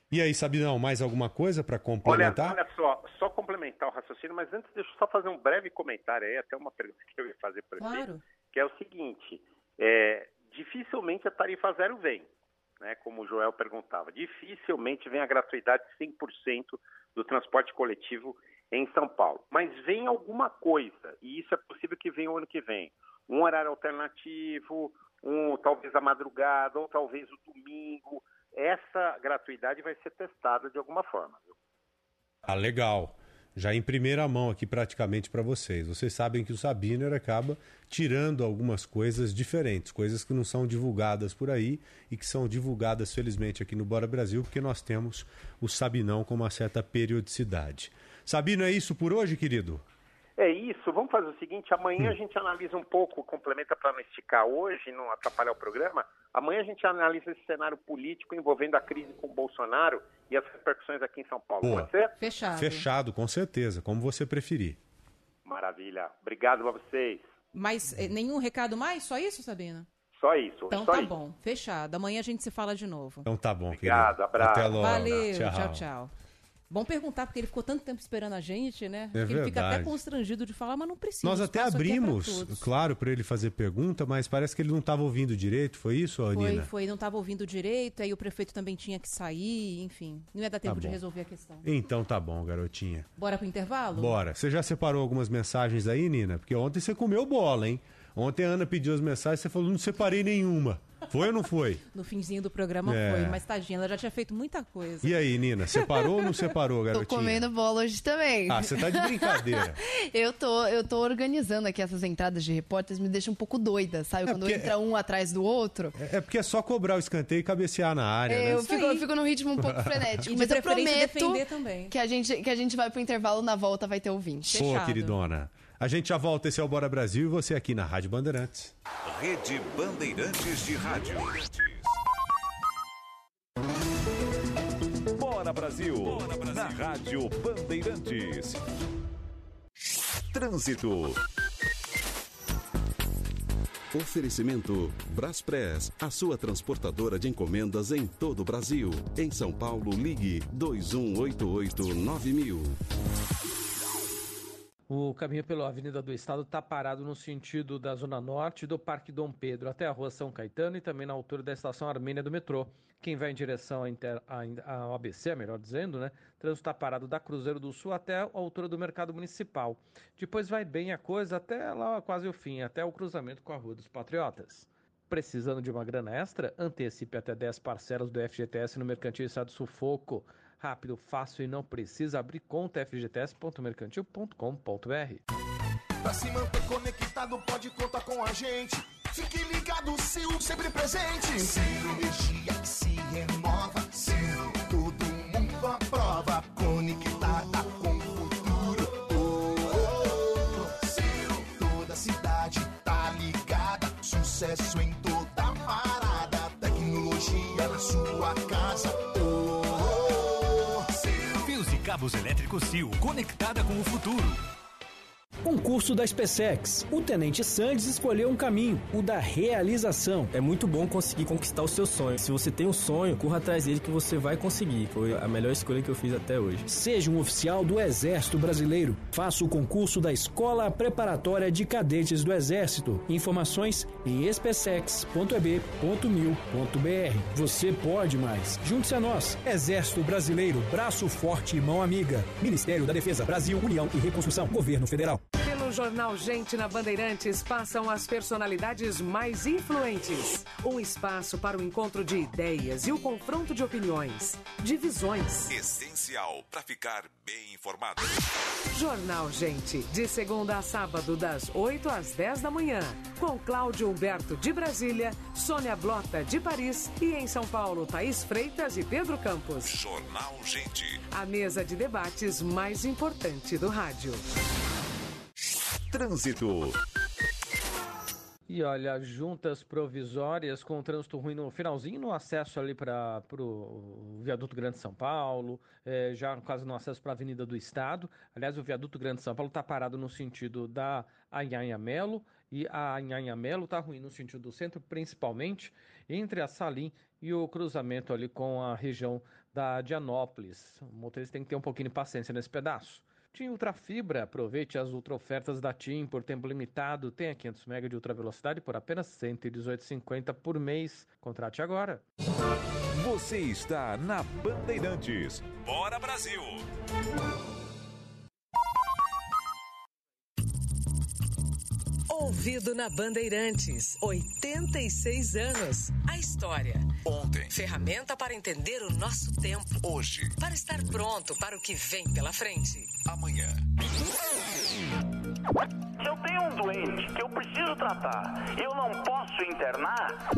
E aí, Sabinão, mais alguma coisa para Olha, complementar? olha só, só complementar o raciocínio, mas antes deixa eu só fazer um breve comentário aí, até uma pergunta que eu ia fazer para você, Claro. que é o seguinte, é, dificilmente a tarifa zero vem, né, como o Joel perguntava, dificilmente vem a gratuidade 100% do transporte coletivo em São Paulo, mas vem alguma coisa, e isso é possível que venha o ano que vem, um horário alternativo, um talvez a madrugada, ou talvez o domingo, essa gratuidade vai ser testada de alguma forma. Ah, legal. Já em primeira mão aqui praticamente para vocês. Vocês sabem que o Sabiner acaba tirando algumas coisas diferentes, coisas que não são divulgadas por aí e que são divulgadas felizmente aqui no Bora Brasil, porque nós temos o Sabinão com uma certa periodicidade. Sabino, é isso por hoje, querido? É isso, vamos fazer o seguinte, amanhã a gente analisa um pouco, complementa para não esticar hoje, não atrapalhar o programa, amanhã a gente analisa esse cenário político envolvendo a crise com o Bolsonaro e as repercussões aqui em São Paulo. Boa. Pode ser? Fechado. Fechado, com certeza, como você preferir. Maravilha. Obrigado a vocês. Mas eh, nenhum recado mais? Só isso, Sabina? Só isso. Então só tá isso. bom, fechado. Amanhã a gente se fala de novo. Então tá bom, Obrigado, querido. abraço. Até logo. Valeu, tchau. tchau, tchau. Bom perguntar, porque ele ficou tanto tempo esperando a gente, né? É ele fica até constrangido de falar, mas não precisa. Nós até é pra abrimos, todos. claro, para ele fazer pergunta, mas parece que ele não estava ouvindo direito. Foi isso, Foi, Anina? foi, não estava ouvindo direito, aí o prefeito também tinha que sair, enfim. Não ia dar tempo de bom. resolver a questão. Então tá bom, garotinha. Bora pro intervalo? Bora. Você já separou algumas mensagens aí, Nina? Porque ontem você comeu bola, hein? Ontem a Ana pediu as mensagens, você falou, não separei nenhuma. Foi ou não foi? No finzinho do programa É. foi, mas tadinha, ela já tinha feito muita coisa. E aí, Nina, separou ou não separou, Tô garotinha? comendo bola hoje também. Ah, você tá de brincadeira. eu, tô, eu tô organizando aqui essas entradas de repórteres, me deixa um pouco doida, sabe? Quando porque- entra um atrás do outro. É porque é só cobrar o escanteio e cabecear na área, É, né? eu, fico, eu fico num ritmo um pouco frenético. Mas eu prometo. Que, a gente, que a gente vai pro intervalo, na volta vai ter ouvinte. Pô, queridona. A gente já volta, esse é o Bora Brasil e você aqui na Rádio Bandeirantes. Rede Bandeirantes de Rádio. Bora Brasil, na Rádio Bandeirantes. Trânsito. Oferecimento Braspress, a sua transportadora de encomendas em todo o Brasil. Em São Paulo, ligue 2188-9000. O caminho pela Avenida do Estado está parado no sentido da Zona Norte do Parque Dom Pedro até a Rua São Caetano e também na altura da Estação Armênia do metrô. Quem vai em direção à Inter- ABC, melhor dizendo, né? Trânsito está parado da Cruzeiro do Sul até a altura do Mercado Municipal. Depois vai bem a coisa até lá quase o fim, até o cruzamento com a Rua dos Patriotas. Precisando de uma grana extra? Antecipe até 10 parcelas do FGTS no Mercantil Estado Sufoco. Rápido, fácil e não precisa abrir conta fgts.mercantil.com.br. Pra se manter conectado, pode contar com a gente. Fique ligado, Sil, sempre presente. Sil, energia que se renova. Sil, conectada com o futuro. Concurso da SpaceX. O Tenente Sandes escolheu um caminho, o da realização. É muito bom conseguir conquistar o seu sonho. Se você tem um sonho, corra atrás dele que você vai conseguir. Foi a melhor escolha que eu fiz até hoje. Seja um oficial do Exército Brasileiro. Faça o concurso da Escola Preparatória de Cadetes do Exército. Informações em spacex.eb.mil.br. Você pode mais. Junte-se a nós. Exército Brasileiro, braço forte e mão amiga. Ministério da Defesa, Brasil, União e Reconstrução, Governo Federal. Jornal Gente na Bandeirantes passam as personalidades mais influentes. Um espaço para o encontro de ideias e o confronto de opiniões, de visões. Essência especial para ficar bem informado. Jornal Gente, de segunda a sábado, das 8 às 10 da manhã. Com Cláudio Humberto de Brasília, Sônia Blota de Paris e em São Paulo, Thaís Freitas e Pedro Campos. Jornal Gente. A mesa de debates mais importante do rádio. Trânsito. E olha, juntas provisórias com trânsito ruim no finalzinho, no acesso ali para o viaduto Grande São Paulo, é, já quase no acesso para a Avenida do Estado. Aliás, o viaduto Grande São Paulo está parado no sentido da Anhanha Melo e a Anhanha Melo está ruim no sentido do centro, principalmente entre a Salim e o cruzamento ali com a região da Dianópolis. O motorista tem que ter um pouquinho de paciência nesse pedaço. TIM Ultrafibra, aproveite as ultra ofertas da TIM por tempo limitado. Tenha 500 MB de ultra velocidade por apenas R$ 118,50 por mês. Contrate agora. Você está na Bandeirantes. Bora Brasil! Ouvido na Bandeirantes. 86 anos. A história. Ontem. Ferramenta para entender o nosso tempo. Hoje. Para estar pronto para o que vem pela frente. Amanhã. Se eu tenho um doente que eu preciso tratar, eu não posso internar.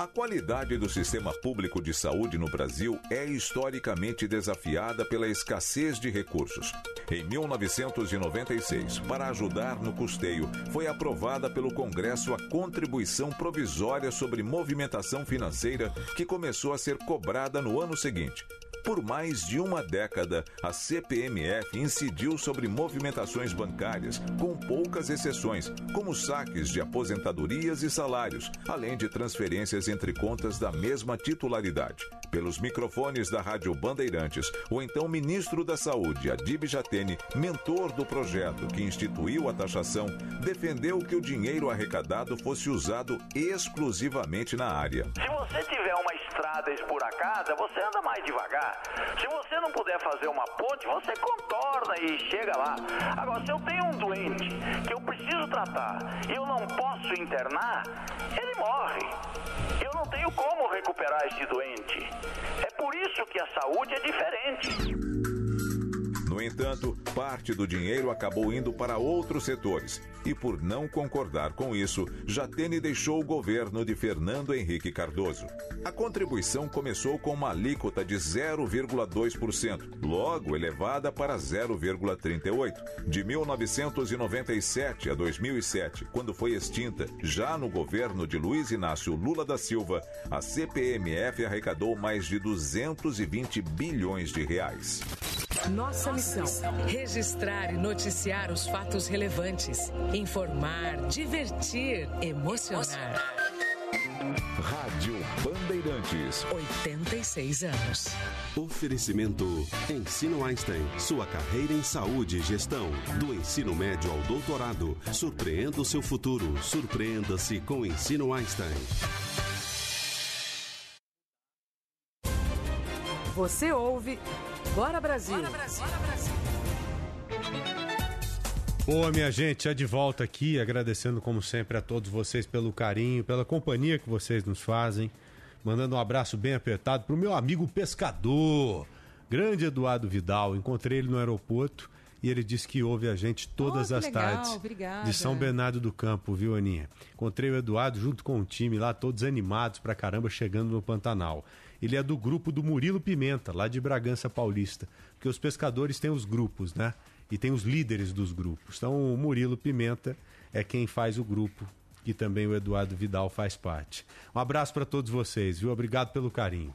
A qualidade do sistema público de saúde no Brasil é historicamente desafiada pela escassez de recursos. Em 1996, para ajudar no custeio, foi aprovada pelo Congresso a Contribuição Provisória sobre Movimentação Financeira, que começou a ser cobrada no ano seguinte. Por mais de uma década, a CPMF incidiu sobre movimentações bancárias, com poucas exceções, como saques de aposentadorias e salários, além de transferências entre contas da mesma titularidade. Pelos microfones da Rádio Bandeirantes, o então ministro da Saúde, Adib Jatene, mentor do projeto que instituiu a taxação, defendeu que o dinheiro arrecadado fosse usado exclusivamente na área. Se você tiver uma estrada esburacada, você anda mais devagar. Se você não puder fazer uma ponte, você contorna e chega lá. Agora, se eu tenho um doente que eu preciso tratar e eu não posso internar, ele morre. Eu não tenho como recuperar esse doente. É por isso que a saúde é diferente. No entanto, parte do dinheiro acabou indo para outros setores. E por não concordar com isso, Jatene deixou o governo de Fernando Henrique Cardoso. A contribuição começou com uma alíquota de 0,2%, logo elevada para 0,38%. De 1997 a 2007, quando foi extinta, já no governo de Luiz Inácio Lula da Silva, a CPMF arrecadou mais de 220 bilhões de reais. Nossa missão: registrar e noticiar os fatos relevantes, informar, divertir, emocionar. Rádio Bandeirantes. 86 anos. Oferecimento Ensino Einstein. Sua carreira em saúde e gestão. Do ensino médio ao doutorado. Surpreenda o seu futuro. Surpreenda-se com Ensino Einstein. Você ouve Bora Brasil. Bora Brasil. Boa, minha gente, já de volta aqui, agradecendo como sempre a todos vocês pelo carinho, pela companhia que vocês nos fazem. Mandando um abraço bem apertado pro meu amigo pescador, grande Eduardo Vidal. Encontrei ele no aeroporto e ele disse que ouve a gente todas Oh, as legal, tardes obrigada. de São Bernardo do Campo, viu, Aninha? Encontrei o Eduardo junto com o time lá, todos animados pra caramba, chegando no Pantanal. Ele é do grupo do Murilo Pimenta, lá de Bragança Paulista. Porque os pescadores têm os grupos, né? E tem os líderes dos grupos. Então o Murilo Pimenta é quem faz o grupo, que também o Eduardo Vidal faz parte. Um abraço para todos vocês, viu? Obrigado pelo carinho.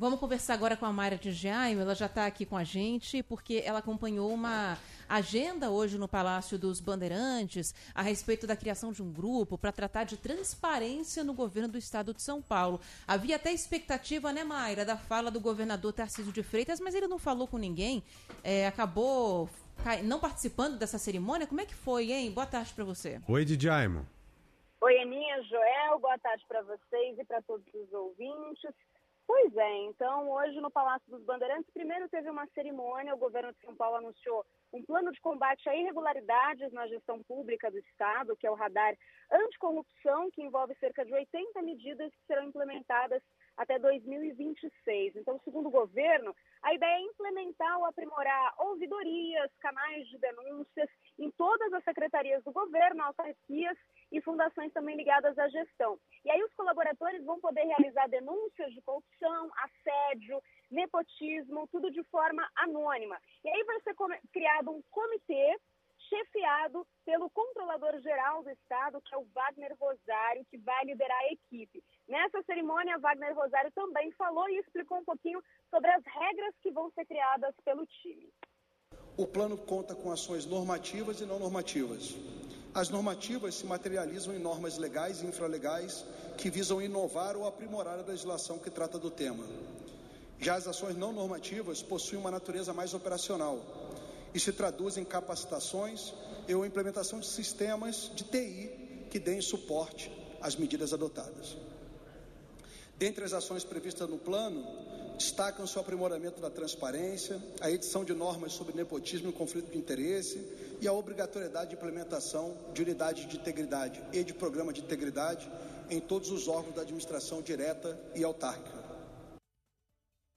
Vamos conversar agora com a Mayra de Jaime, ela já está aqui com a gente, porque ela acompanhou uma agenda hoje no Palácio dos Bandeirantes a respeito da criação de um grupo para tratar de transparência no governo do estado de São Paulo. Havia até expectativa, né, Mayra, da fala do governador Tarcísio de Freitas, mas ele não falou com ninguém, é, acabou não participando dessa cerimônia. Como é que foi, hein? Boa tarde para você. Oi, Djaimo. Oi, Aninha, Joel, boa tarde para vocês e para todos os ouvintes. Pois é, então hoje no Palácio dos Bandeirantes, primeiro teve uma cerimônia, o governo de São Paulo anunciou um plano de combate a irregularidades na gestão pública do Estado, que é o radar anticorrupção, que envolve cerca de 80 medidas que serão implementadas até 2026. Então, segundo o governo, a ideia é implementar ou aprimorar ouvidorias, canais de denúncias em todas as secretarias do governo, autarquias e fundações também ligadas à gestão. E aí os colaboradores vão poder realizar denúncias de corrupção, assédio, nepotismo, tudo de forma anônima. E aí vai ser criado um comitê chefiado pelo controlador-geral do Estado, que é o Wagner Rosário, que vai liderar a equipe. Nessa cerimônia, Wagner Rosário também falou e explicou um pouquinho sobre as regras que vão ser criadas pelo time. O plano conta com ações normativas e não normativas. As normativas se materializam em normas legais e infralegais que visam inovar ou aprimorar a legislação que trata do tema. Já as ações não normativas possuem uma natureza mais operacional e se traduzem em capacitações e ou implementação de sistemas de TI que deem suporte às medidas adotadas. Dentre as ações previstas no plano, destacam-se o aprimoramento da transparência, a edição de normas sobre nepotismo e conflito de interesse e a obrigatoriedade de implementação de unidade de integridade e de programa de integridade em todos os órgãos da administração direta e autárquica.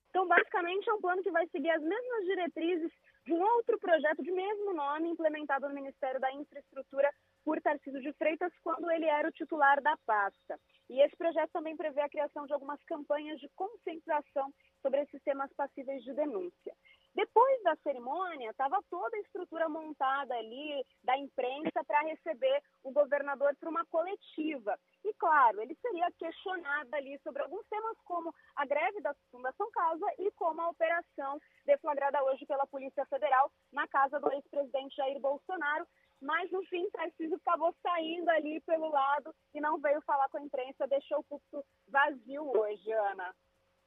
Então, basicamente, é um plano que vai seguir as mesmas diretrizes de um outro projeto de mesmo nome implementado no Ministério da Infraestrutura por Tarcísio de Freitas quando ele era o titular da pasta. E esse projeto também prevê a criação de algumas campanhas de conscientização sobre esses temas passíveis de denúncia. Depois da cerimônia, estava toda a estrutura montada ali da imprensa para receber o governador para uma coletiva. E, claro, ele seria questionado ali sobre alguns temas como a greve da Fundação Casa e como a operação deflagrada hoje pela Polícia Federal na casa do ex-presidente Jair Bolsonaro. Mas, no fim, Tarcísio acabou saindo ali pelo lado e não veio falar com a imprensa, deixou o púlpito vazio hoje, Ana.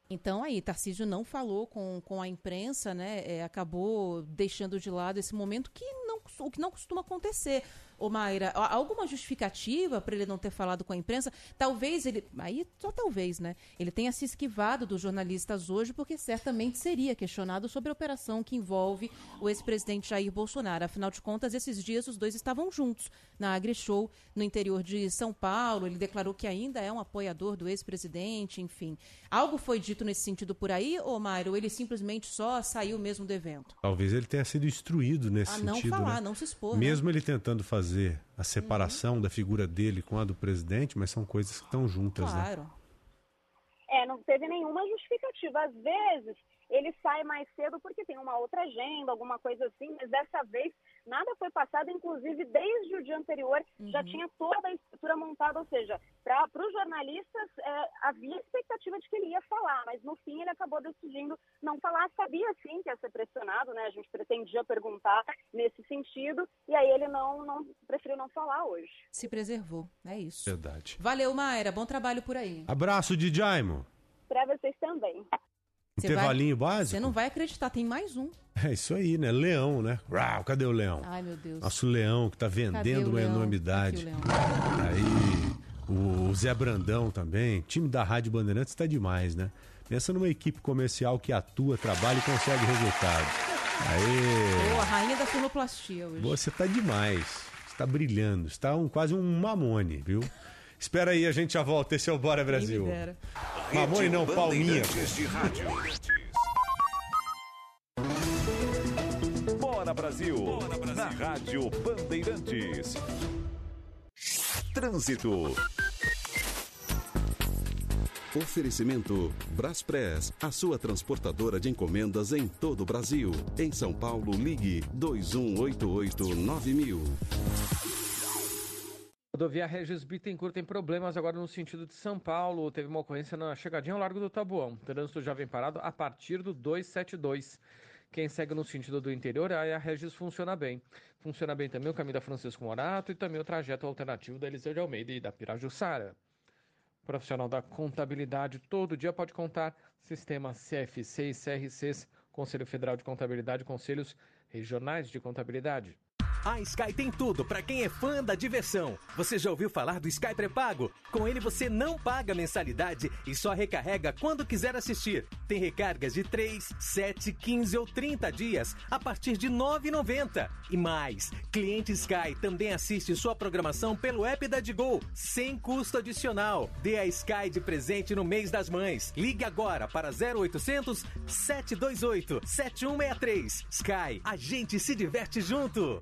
Então aí, Tarcísio não falou com, com a imprensa, né? É, acabou deixando de lado esse momento que não, o que não costuma acontecer. Ô Mayra, alguma justificativa para ele não ter falado com a imprensa? Talvez ele, aí só talvez, né? Ele tenha se esquivado dos jornalistas hoje, porque certamente seria questionado sobre a operação que envolve o ex-presidente Jair Bolsonaro. Afinal de contas, esses dias os dois estavam juntos na AgriShow no interior de São Paulo. Ele declarou que ainda é um apoiador do ex-presidente, enfim. Algo foi dito nesse sentido por aí, ô Mayra, ou ele simplesmente só saiu mesmo do evento? Talvez ele tenha sido instruído nesse a sentido. não falar, né? não se expor. Mesmo né? ele tentando fazer fazer a separação uhum. da figura dele com a do presidente, mas são coisas que estão juntas, claro. né? É, não teve nenhuma justificativa. Às vezes ele sai mais cedo porque tem uma outra agenda, alguma coisa assim, mas dessa vez nada foi passado, inclusive desde o dia anterior uhum. já tinha toda a estrutura montada, ou seja, para os jornalistas é, havia expectativa de que ele ia falar, mas no fim ele acabou decidindo não falar, sabia sim que ia ser pressionado, né? A gente pretendia perguntar nesse sentido, e aí ele não, não preferiu não falar hoje. Se preservou, é isso. Verdade. Valeu, Maera, bom trabalho por aí. Abraço, Djaimo. Para vocês também. Intervalinho vai, básico? Você não vai acreditar, tem mais um. É isso aí, né? Leão, né? Uau, cadê o leão? Ai, meu Deus. Nosso leão que tá vendendo uma enormidade. Aí, o Zé Brandão também. Time da Rádio Bandeirantes tá demais, né? Pensa numa equipe comercial que atua, trabalha e consegue resultados. Aí. Boa, rainha da filoplastia hoje. Você tá demais. Está brilhando. Está um, quase um mamone, viu? Espera aí, a gente já volta. Esse é o Bora Brasil. Mamone não, palminha. Bora Brasil. Bora Brasil. Na Rádio Bandeirantes. Trânsito. Oferecimento Braspress, a sua transportadora de encomendas em todo o Brasil. Em São Paulo, ligue 2188-9000. Rodovia Regis Bittencourt tem problemas agora no sentido de São Paulo. Teve uma ocorrência na chegadinha ao Largo do Tabuão. O trânsito já vem parado a partir do 272. Quem segue no sentido do interior, aí a Regis funciona bem. Funciona bem também o caminho da Francisco Morato e também o trajeto alternativo da Eliseu de Almeida e da Pirajussara. Profissional da contabilidade todo dia pode contar sistema CFC e CRCs, Conselho Federal de Contabilidade, Conselhos Regionais de Contabilidade. A Sky tem tudo para quem é fã da diversão. Você já ouviu falar do Sky Pré-Pago? Com ele você não paga mensalidade e só recarrega quando quiser assistir. Tem recargas de 3, 7, 15 ou 30 dias a partir de R$ 9,90. E mais, cliente Sky também assiste sua programação pelo app da Digo, sem custo adicional. Dê a Sky de presente no mês das mães. Ligue agora para 0800 728 7163. Sky, a gente se diverte junto.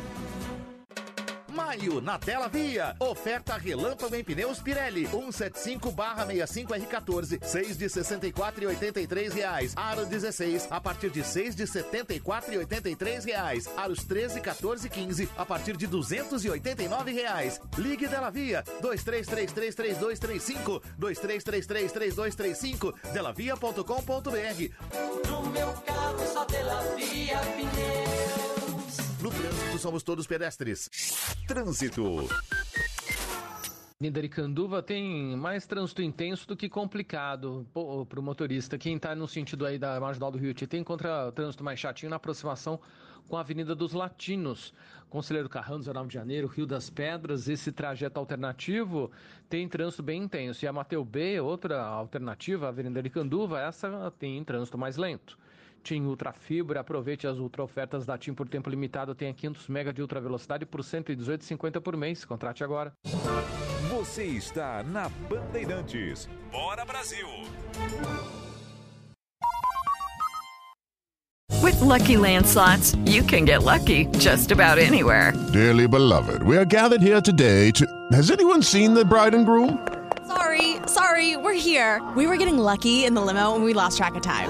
Maio na tela via. Oferta relâmpago em pneus Pirelli. 175/65R14, 6 de 64,83 reais. Aro 16 a partir de 6 de 74,83 reais. Aros 13, 14 e 15 a partir de 289 reais. Ligue Dela Via 23333235 23333235 delavia.com.br. No meu carro só Dela Via Pneus. No trânsito somos todos pedestres. Trânsito. Avenida Aricanduva tem mais trânsito intenso do que complicado para o motorista. Quem está no sentido aí da Marginal do Rio Tietê encontra trânsito mais chatinho na aproximação com a Avenida dos Latinos. Conselheiro Carrão, 19 de Janeiro, Rio das Pedras, esse trajeto alternativo tem trânsito bem intenso. E a Mateu B, outra alternativa, a Avenida Aricanduva, essa tem trânsito mais lento. TIM Ultra Fibra, aproveite as ultra ofertas da TIM por tempo limitado, tenha 500 mega de ultra velocidade por 118,50 por mês. Contrate agora. Você está na Bandeirantes. Bora Brasil! With Lucky Land slots, you can get lucky just about anywhere. Dearly beloved, we are gathered here today to. Has anyone seen the bride and groom? Sorry, sorry, we're here. We were getting lucky in the limo and we lost track of time.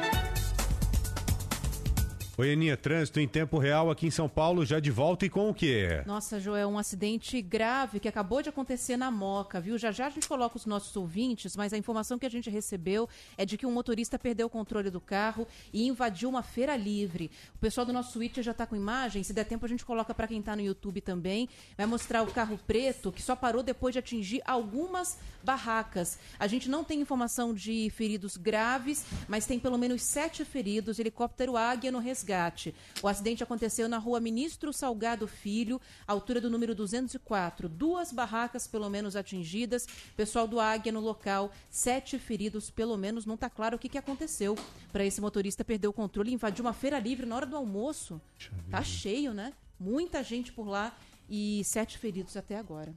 Oi, Aninha, trânsito em tempo real aqui em São Paulo, já de volta e com o quê? Nossa, Joel, um acidente grave que acabou de acontecer na Moca, viu? Já já a gente coloca os nossos ouvintes, mas a informação que a gente recebeu é de que um motorista perdeu o controle do carro e invadiu uma feira livre. O pessoal do nosso Twitter já está com imagem, se der tempo a gente coloca para quem está no YouTube também. Vai mostrar o carro preto que só parou depois de atingir algumas barracas. A gente não tem informação de feridos graves, mas tem pelo menos sete feridos. Helicóptero Águia no resgate. O acidente aconteceu na rua Ministro Salgado Filho, altura do número 204. Duas barracas, pelo menos, atingidas. Pessoal do Águia no local, sete feridos, pelo menos. Não está claro o que, que aconteceu para esse motorista perder o controle e invadir uma feira livre na hora do almoço. Tá cheio, né? Muita gente por lá e sete feridos até agora.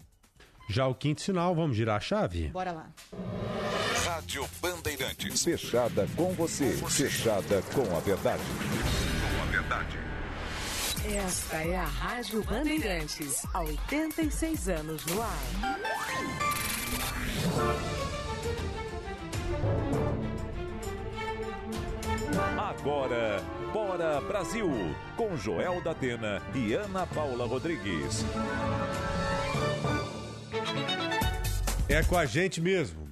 Já o quinto sinal, vamos girar a chave? Bora lá. Rádio Bandeirantes. Fechada com você. Fechada com a verdade. Com a verdade. Esta é a Rádio Bandeirantes, há 86 anos no ar. Agora, Bora Brasil, com Joel da Atena e Ana Paula Rodrigues. É com a gente mesmo.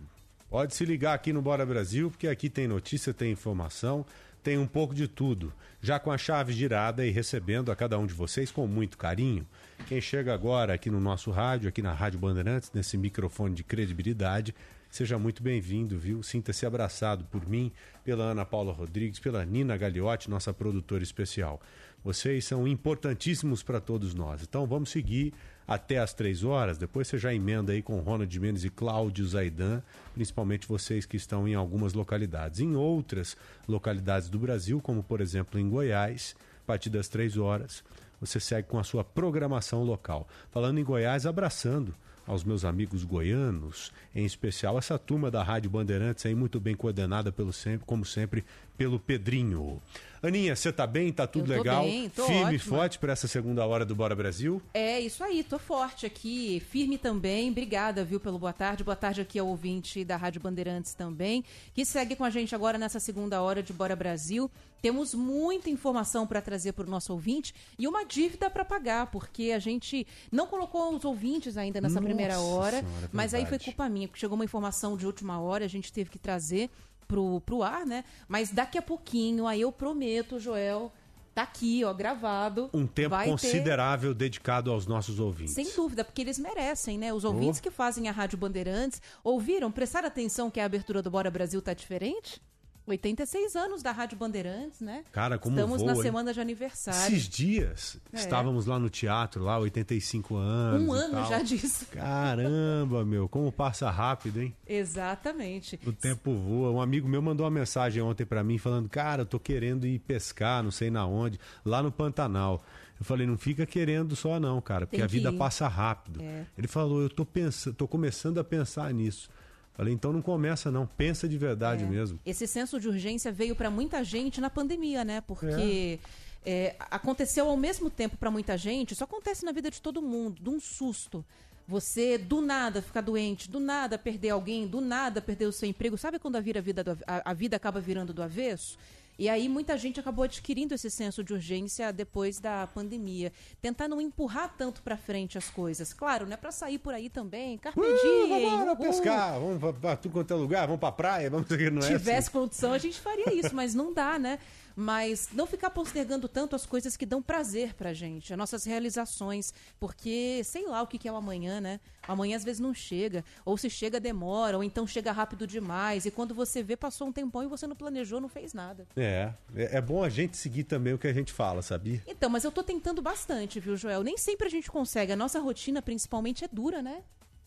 Pode se ligar aqui no Bora Brasil, porque aqui tem notícia, tem informação, tem um pouco de tudo. Já com a chave girada e recebendo a cada um de vocês com muito carinho. Quem chega agora aqui no nosso rádio, aqui na Rádio Bandeirantes, nesse microfone de credibilidade, seja muito bem-vindo, viu? Sinta-se abraçado por mim, pela Ana Paula Rodrigues, pela Nina Gagliotti, nossa produtora especial. Vocês são importantíssimos para todos nós. Então vamos seguir até às três horas. Depois você já emenda aí com Ronald Mendes e Cláudio Zaidan, principalmente vocês que estão em algumas localidades. Em outras localidades do Brasil, como por exemplo em Goiás, a partir das três horas, você segue com a sua programação local. Falando em Goiás, abraçando aos meus amigos goianos, em especial essa turma da Rádio Bandeirantes aí muito bem coordenada pelo sempre, como sempre, pelo Pedrinho. Aninha, você tá bem? Tá tudo Eu tô legal? bem, tô Firme e forte para essa segunda hora do Bora Brasil? É isso aí, tô forte aqui, firme também. Obrigada, viu, pelo boa tarde. Boa tarde aqui ao ouvinte da Rádio Bandeirantes também, que segue com a gente agora nessa segunda hora de Bora Brasil. Temos muita informação para trazer para o nosso ouvinte e uma dívida para pagar, porque a gente não colocou os ouvintes ainda nessa Nossa primeira hora, Senhora, é mas aí foi culpa minha, porque chegou uma informação de última hora, a gente teve que trazer pro, pro ar, né? Mas daqui a pouquinho, aí eu prometo, Joel, tá aqui, ó, gravado. Um tempo vai ter- considerável dedicado aos nossos ouvintes. sem dúvida, porque eles merecem, né? Os ouvintes Oh. que fazem a Rádio Bandeirantes ouviram, prestaram atenção que a abertura do Bora Brasil tá diferente? 86 anos da Rádio Bandeirantes, né? Cara, como Estamos voa, na hein? semana de aniversário. Esses dias, É. estávamos lá no teatro, lá, 85 anos. Um e ano tal. já disso. Caramba, meu, como passa rápido, hein? Exatamente. O tempo voa. Um amigo meu mandou uma mensagem ontem pra mim falando: Cara, eu tô querendo ir pescar, não sei na onde, lá no Pantanal. Eu falei: Não fica querendo só, não, cara, porque Tem a vida ir. passa rápido. É. Ele falou: Eu tô, pensando, tô começando a pensar nisso. Falei: Então não começa, não. Pensa de verdade É. mesmo. Esse senso de urgência veio para muita gente na pandemia, né? Porque é, aconteceu ao mesmo tempo para muita gente, isso acontece na vida de todo mundo, de um susto. Você do nada ficar doente, do nada perder alguém, do nada perder o seu emprego. Sabe quando a, vira vida do a, a vida acaba virando do avesso? E aí muita gente acabou adquirindo esse senso de urgência depois da pandemia. Tentar não empurrar tanto para frente as coisas. Claro, não é para sair por aí também, carpe Uh, diem, vamos lá uhul. pescar, vamos pra tudo quanto é lugar, vamos pra praia, vamos não é tivesse assim? condição, a gente faria isso, mas não dá, né? Mas não ficar postergando tanto as coisas que dão prazer pra gente, as nossas realizações, porque sei lá o que que é o amanhã, né? Amanhã às vezes não chega, ou se chega demora, ou então chega rápido demais, e quando você vê passou um tempão e você não planejou, não fez nada. É, é é bom a gente seguir também o que a gente fala, sabia? Então, mas eu tô tentando bastante, viu, Joel? Nem sempre a gente consegue, a nossa rotina principalmente é dura, né?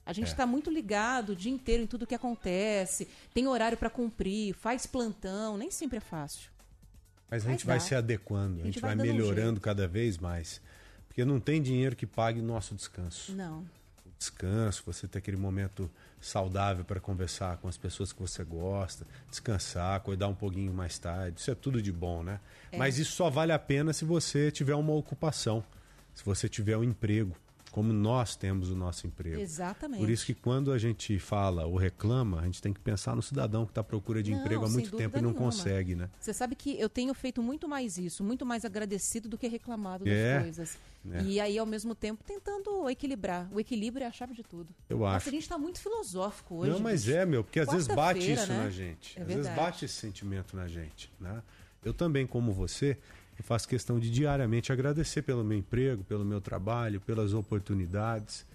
A gente É. tá muito ligado o dia inteiro em tudo que acontece, tem horário pra cumprir, faz plantão, nem sempre é fácil. Mas a Mas gente vai dá. se adequando, a gente, vai, vai um melhorando jeito. cada vez mais. Porque não tem dinheiro que pague o nosso descanso. Não. O descanso, você ter aquele momento saudável para conversar com as pessoas que você gosta, descansar, cuidar um pouquinho mais tarde. Isso é tudo de bom, né? É. Mas isso só vale a pena se você tiver uma ocupação, se você tiver um emprego, como nós temos o nosso emprego. Exatamente. Por isso que quando a gente fala ou reclama, a gente tem que pensar no cidadão que está à procura de Não, emprego há muito tempo e não nenhuma. consegue, né? Você sabe que eu tenho feito muito mais isso, muito mais agradecido do que reclamado das É, coisas. é. E aí, ao mesmo tempo, tentando equilibrar. O equilíbrio é a chave de tudo. Eu Nossa, acho. a gente tá muito filosófico hoje. não, mas bicho. é, meu, porque às vezes bate isso né? na gente. É às vezes verdade. bate esse sentimento na gente, né? Eu também, como você, eu faço questão de diariamente agradecer pelo meu emprego, pelo meu trabalho, pelas oportunidades,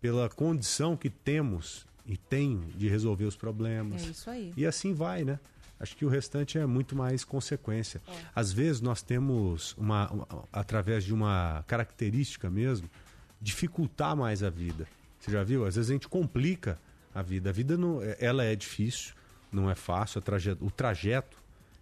pela condição que temos e tenho de resolver os problemas. É isso aí. E assim vai, né? Acho que o restante é muito mais consequência. É. Às vezes nós temos, uma, uma- através de uma característica mesmo, dificultar mais a vida. Você já viu? Às vezes a gente complica a vida. A vida não, é- ela é difícil, não é fácil. o trajeto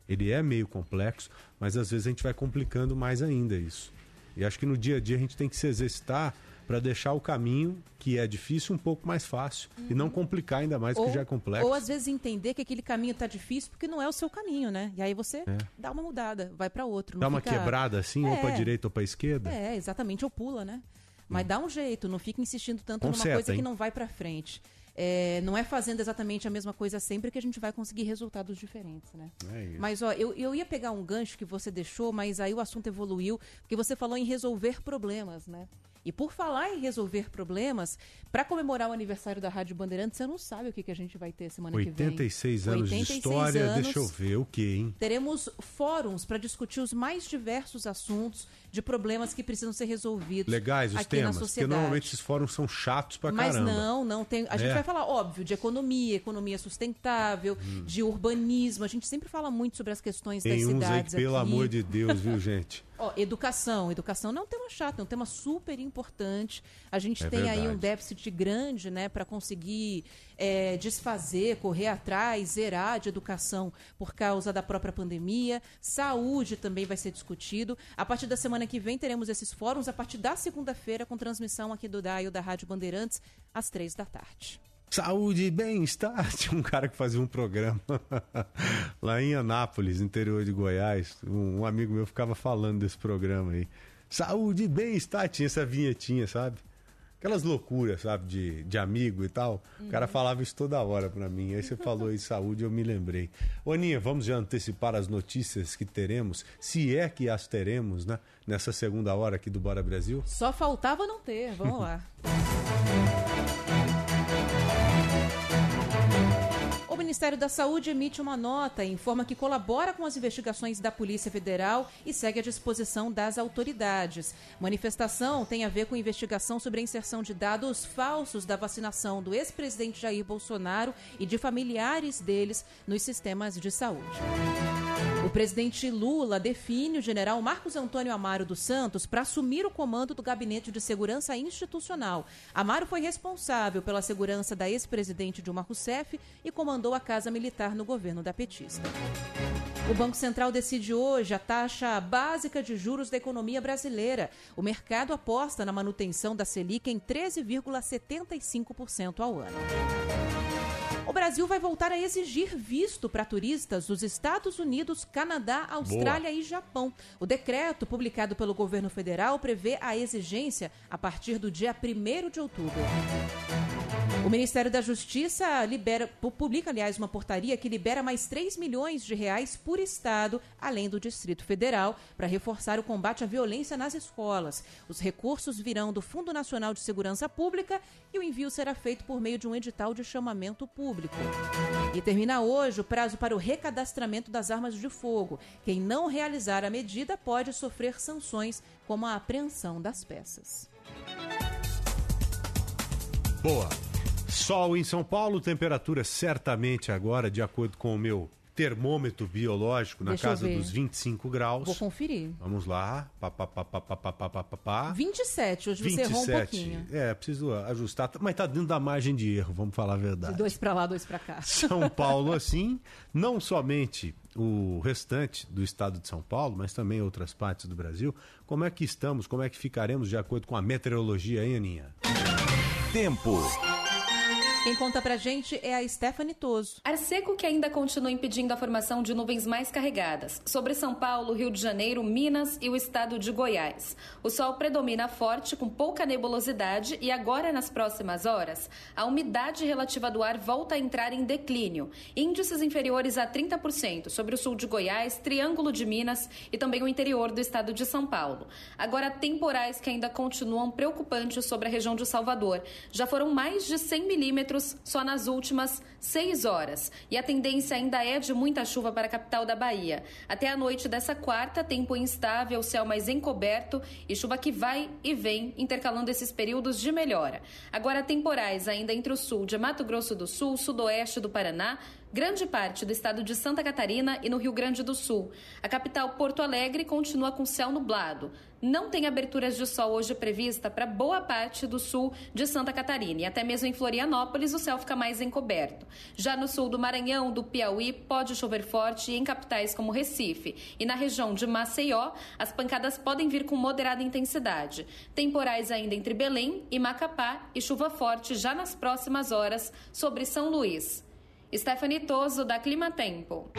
ele é meio complexo, mas às vezes a gente vai complicando mais ainda isso. E acho que no dia a dia a gente tem que se exercitar para deixar o caminho que é difícil um pouco mais fácil e não complicar ainda mais o que já é complexo. Uhum. ou às vezes entender que aquele caminho tá difícil porque não é o seu caminho, né? E aí você É. dá uma mudada, vai para outro. Dá uma fica- quebrada assim, ou É. para direita ou para esquerda. É, exatamente, ou pula, né? Mas dá um jeito, não fica insistindo tanto numa coisa que hein? não vai pra frente. É, não é fazendo exatamente a mesma coisa sempre que a gente vai conseguir resultados diferentes, né? É isso. Mas, ó, eu, eu ia pegar um gancho que você deixou, mas aí o assunto evoluiu, porque você falou em resolver problemas, né? E por falar em resolver problemas, para comemorar o aniversário da Rádio Bandeirantes, você não sabe o que, que a gente vai ter semana que vem. 86 anos de 86 história, anos. deixa eu ver o que, hein? Teremos fóruns para discutir os mais diversos assuntos de problemas que precisam ser resolvidos Legais os aqui na temas, porque normalmente esses fóruns são chatos pra Mas caramba. não, não tem. A gente É. vai falar, óbvio, de economia, economia sustentável, Hum. de urbanismo. A gente sempre fala muito sobre as questões das Tem aí cidades que, pelo aqui. amor de Deus, viu, gente? Ó, educação. Educação não é um tema chato, é um tema super importante. A gente É tem aí um verdade. déficit grande, né, para conseguir é, desfazer, correr atrás, zerar de educação por causa da própria pandemia. Saúde também vai ser discutido. A partir da semana que vem teremos esses fóruns, a partir da segunda-feira, com transmissão aqui do DAIO da Rádio Bandeirantes, às três da tarde. Saúde e bem-estar. Tinha um cara que fazia um programa lá em Anápolis, interior de Goiás. Um, um amigo meu ficava falando desse programa aí. Saúde e bem-estar. Tinha essa vinhetinha, sabe? Aquelas loucuras, sabe, de, de amigo e tal. O cara falava isso toda hora pra mim. Aí você falou em saúde, eu me lembrei. Ô, Aninha, vamos já antecipar as notícias que teremos, se é que as teremos, né? Nessa segunda hora aqui do Bora Brasil. Só faltava não ter. Vamos lá. Ministério da Saúde emite uma nota e informa que colabora com as investigações da Polícia Federal e segue à disposição das autoridades. Manifestação tem a ver com investigação sobre a inserção de dados falsos da vacinação do ex-presidente Jair Bolsonaro e de familiares deles nos sistemas de saúde. O presidente Lula define o general Marcos Antônio Amaro dos Santos para assumir o comando do Gabinete de Segurança Institucional. Amaro foi responsável pela segurança da ex-presidente Dilma Rousseff e comandou a Casa Militar no governo da petista. O Banco Central decide hoje a taxa básica de juros da economia brasileira. O mercado aposta na manutenção da Selic em 13,75% ao ano. O Brasil vai voltar a exigir visto para turistas dos Estados Unidos, Canadá, Austrália e Japão. O decreto publicado pelo governo federal prevê a exigência a partir do dia 1 de outubro. O Ministério da Justiça libera, publica, aliás, uma portaria que libera mais 3 milhões de reais por estado, além do Distrito Federal, para reforçar o combate à violência nas escolas. Os recursos virão do Fundo Nacional de Segurança Pública e o envio será feito por meio de um edital de chamamento público. E termina hoje o prazo para o recadastramento das armas de fogo. Quem não realizar a medida pode sofrer sanções, como a apreensão das peças. Boa. Sol em São Paulo, temperatura certamente agora, de acordo com o meu termômetro biológico, na Deixa casa dos 25 graus. Vou conferir. Vamos lá. Pá, pá, pá, pá, pá, pá, pá, pá, pá, pá. 27, hoje você errou um pouquinho. É, preciso ajustar, mas tá dentro da margem de erro, vamos falar a De verdade. dois para lá, dois para cá. São Paulo, assim, não somente o restante do estado de São Paulo, mas também outras partes do Brasil. Como é que estamos, como é que ficaremos de acordo com a meteorologia, hein, Aninha? Tempo. Quem conta pra gente é a Stephanie Toso. Ar seco que ainda continua impedindo a formação de nuvens mais carregadas sobre São Paulo, Rio de Janeiro, Minas e o estado de Goiás. O sol predomina forte com pouca nebulosidade e agora nas próximas horas, a umidade relativa do ar volta a entrar em declínio. Índices inferiores a 30% sobre o sul de Goiás, Triângulo de Minas e também o interior do estado de São Paulo. Agora temporais que ainda continuam preocupantes sobre a região de Salvador. Já foram mais de 100 milímetros só nas últimas seis horas. E a tendência ainda é de muita chuva para a capital da Bahia. Até a noite dessa quarta, tempo instável, céu mais encoberto e chuva que vai e vem, intercalando esses períodos de melhora. Agora, temporais ainda entre o sul de Mato Grosso do Sul, sudoeste do Paraná, grande parte do estado de Santa Catarina e no Rio Grande do Sul. A capital Porto Alegre continua com céu nublado. Não tem aberturas de sol hoje prevista para boa parte do sul de Santa Catarina. E até mesmo em Florianópolis o céu fica mais encoberto. Já no sul do Maranhão, do Piauí, pode chover forte em capitais como Recife. E na região de Maceió, as pancadas podem vir com moderada intensidade. Temporais ainda entre Belém e Macapá e chuva forte já nas próximas horas sobre São Luís. Stephanie Toso, da Clima Tempo.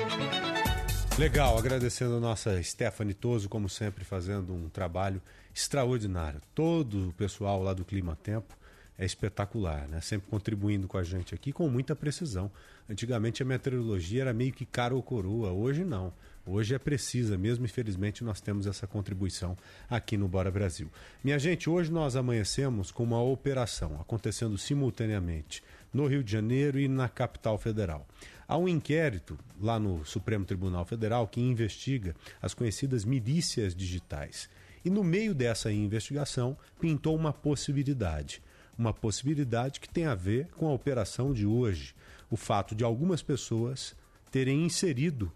Legal, agradecendo a nossa Stephanie Toso, como sempre, fazendo um trabalho extraordinário. Todo o pessoal lá do Clima Tempo é espetacular, né? Sempre contribuindo com a gente aqui com muita precisão. Antigamente a meteorologia era meio que cara ou coroa, hoje não. Hoje é precisa mesmo, infelizmente nós temos essa contribuição aqui no Bora Brasil. Minha gente, hoje nós amanhecemos com uma operação acontecendo simultaneamente no Rio de Janeiro e na capital federal. Há um inquérito lá no Supremo Tribunal Federal que investiga as conhecidas milícias digitais. E no meio dessa investigação pintou uma possibilidade. Uma possibilidade que tem a ver com a operação de hoje. O fato de algumas pessoas terem inserido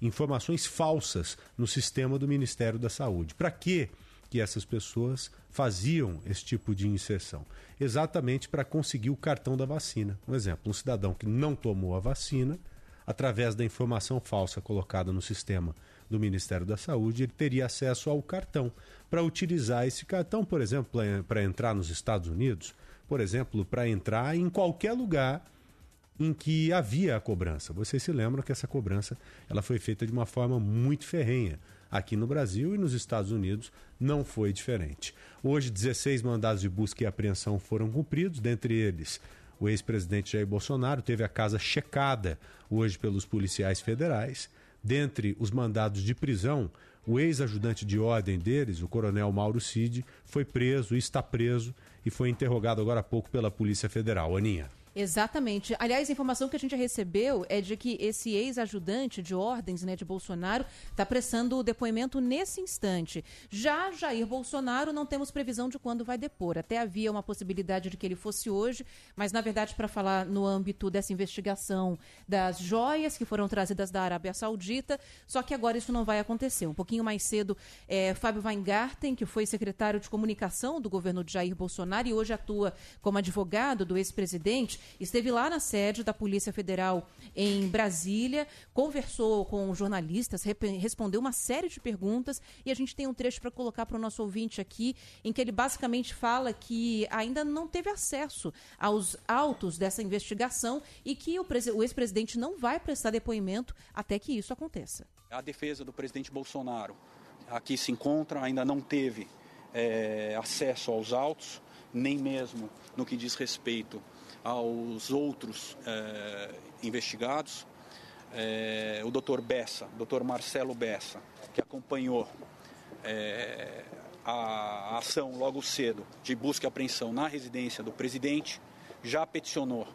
informações falsas no sistema do Ministério da Saúde. Para quê? Que essas pessoas faziam esse tipo de inserção? Exatamente para conseguir o cartão da vacina. Um exemplo, um cidadão que não tomou a vacina, através da informação falsa colocada no sistema do Ministério da Saúde, ele teria acesso ao cartão. Para utilizar esse cartão, por exemplo, para entrar nos Estados Unidos, por exemplo, para entrar em qualquer lugar em que havia a cobrança. Vocês se lembram que essa cobrança ela foi feita de uma forma muito ferrenha. Aqui no Brasil e nos Estados Unidos não foi diferente. Hoje, 16 mandados de busca e apreensão foram cumpridos, dentre eles o ex-presidente Jair Bolsonaro teve a casa checada hoje pelos policiais federais. Dentre os mandados de prisão, o ex-ajudante de ordem deles, o coronel Mauro Cid, foi preso, está preso e foi interrogado agora há pouco pela Polícia Federal. Aninha. Exatamente. Aliás, a informação que a gente recebeu é de que esse ex-ajudante de ordens né, de Bolsonaro está prestando o depoimento nesse instante. Já Jair Bolsonaro, não temos previsão de quando vai depor. Até havia uma possibilidade de que ele fosse hoje, mas na verdade, para falar no âmbito dessa investigação das joias que foram trazidas da Arábia Saudita, só que agora isso não vai acontecer. Um pouquinho mais cedo, é, Fábio Weingarten, que foi secretário de comunicação do governo de Jair Bolsonaro e hoje atua como advogado do ex-presidente, esteve lá na sede da Polícia Federal em Brasília, conversou com jornalistas, respondeu uma série de perguntas e a gente tem um trecho para colocar para o nosso ouvinte aqui, em que ele basicamente fala que ainda não teve acesso aos autos dessa investigação e que o, ex-presidente não vai prestar depoimento até que isso aconteça. A defesa do presidente Bolsonaro aqui se encontra, ainda não teve é, acesso aos autos, nem mesmo no que diz respeito aos outros é, investigados. É, o doutor Bessa, doutor Marcelo Bessa, que acompanhou é, a ação logo cedo de busca e apreensão na residência do presidente, já peticionou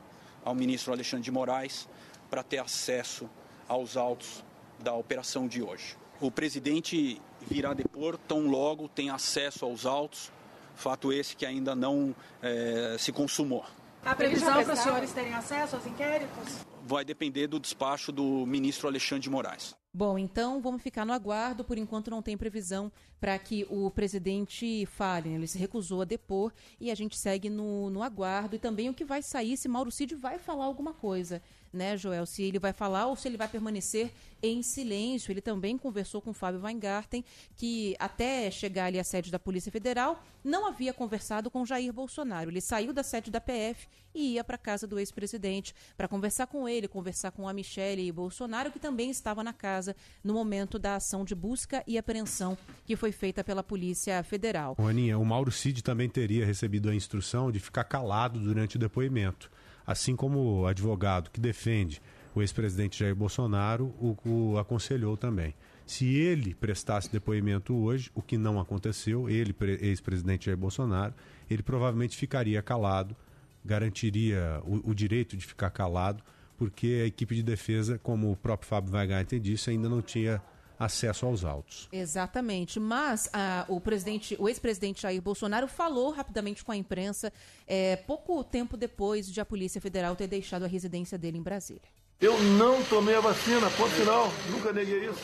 ao ministro Alexandre de Moraes para ter acesso aos autos da operação de hoje. O presidente virá depor tão logo tem acesso aos autos, fato esse que ainda não é, se consumou. A previsão para os senhores terem acesso aos inquéritos? Vai depender do despacho do ministro Alexandre de Moraes. Bom, então vamos ficar no aguardo. Por enquanto não tem previsão para que o presidente fale. Né? Ele se recusou a depor e a gente segue no, no aguardo. E também o que vai sair, se Mauro Cid vai falar alguma coisa né, Joel, se ele vai falar ou se ele vai permanecer em silêncio. Ele também conversou com Fábio Weingarten, que até chegar ali à sede da Polícia Federal, não havia conversado com Jair Bolsonaro. Ele saiu da sede da PF e ia para a casa do ex-presidente para conversar com ele, conversar com a Michele Bolsonaro, que também estava na casa no momento da ação de busca e apreensão que foi feita pela Polícia Federal. Aninha, o Mauro Cid também teria recebido a instrução de ficar calado durante o depoimento assim como o advogado que defende o ex-presidente Jair Bolsonaro o, o, aconselhou também. Se ele prestasse depoimento hoje, o que não aconteceu, ele, ex-presidente Jair Bolsonaro, ele provavelmente ficaria calado, garantiria o, o, direito de ficar calado, porque a equipe de defesa, como o próprio Fábio Weingarten disse, ainda não tinha acesso aos autos. Exatamente. Mas ah, o presidente, o ex-presidente Jair Bolsonaro falou rapidamente com a imprensa é, pouco tempo depois de a Polícia Federal ter deixado a residência dele em Brasília. Eu não tomei a vacina, ponto final. Nunca neguei isso.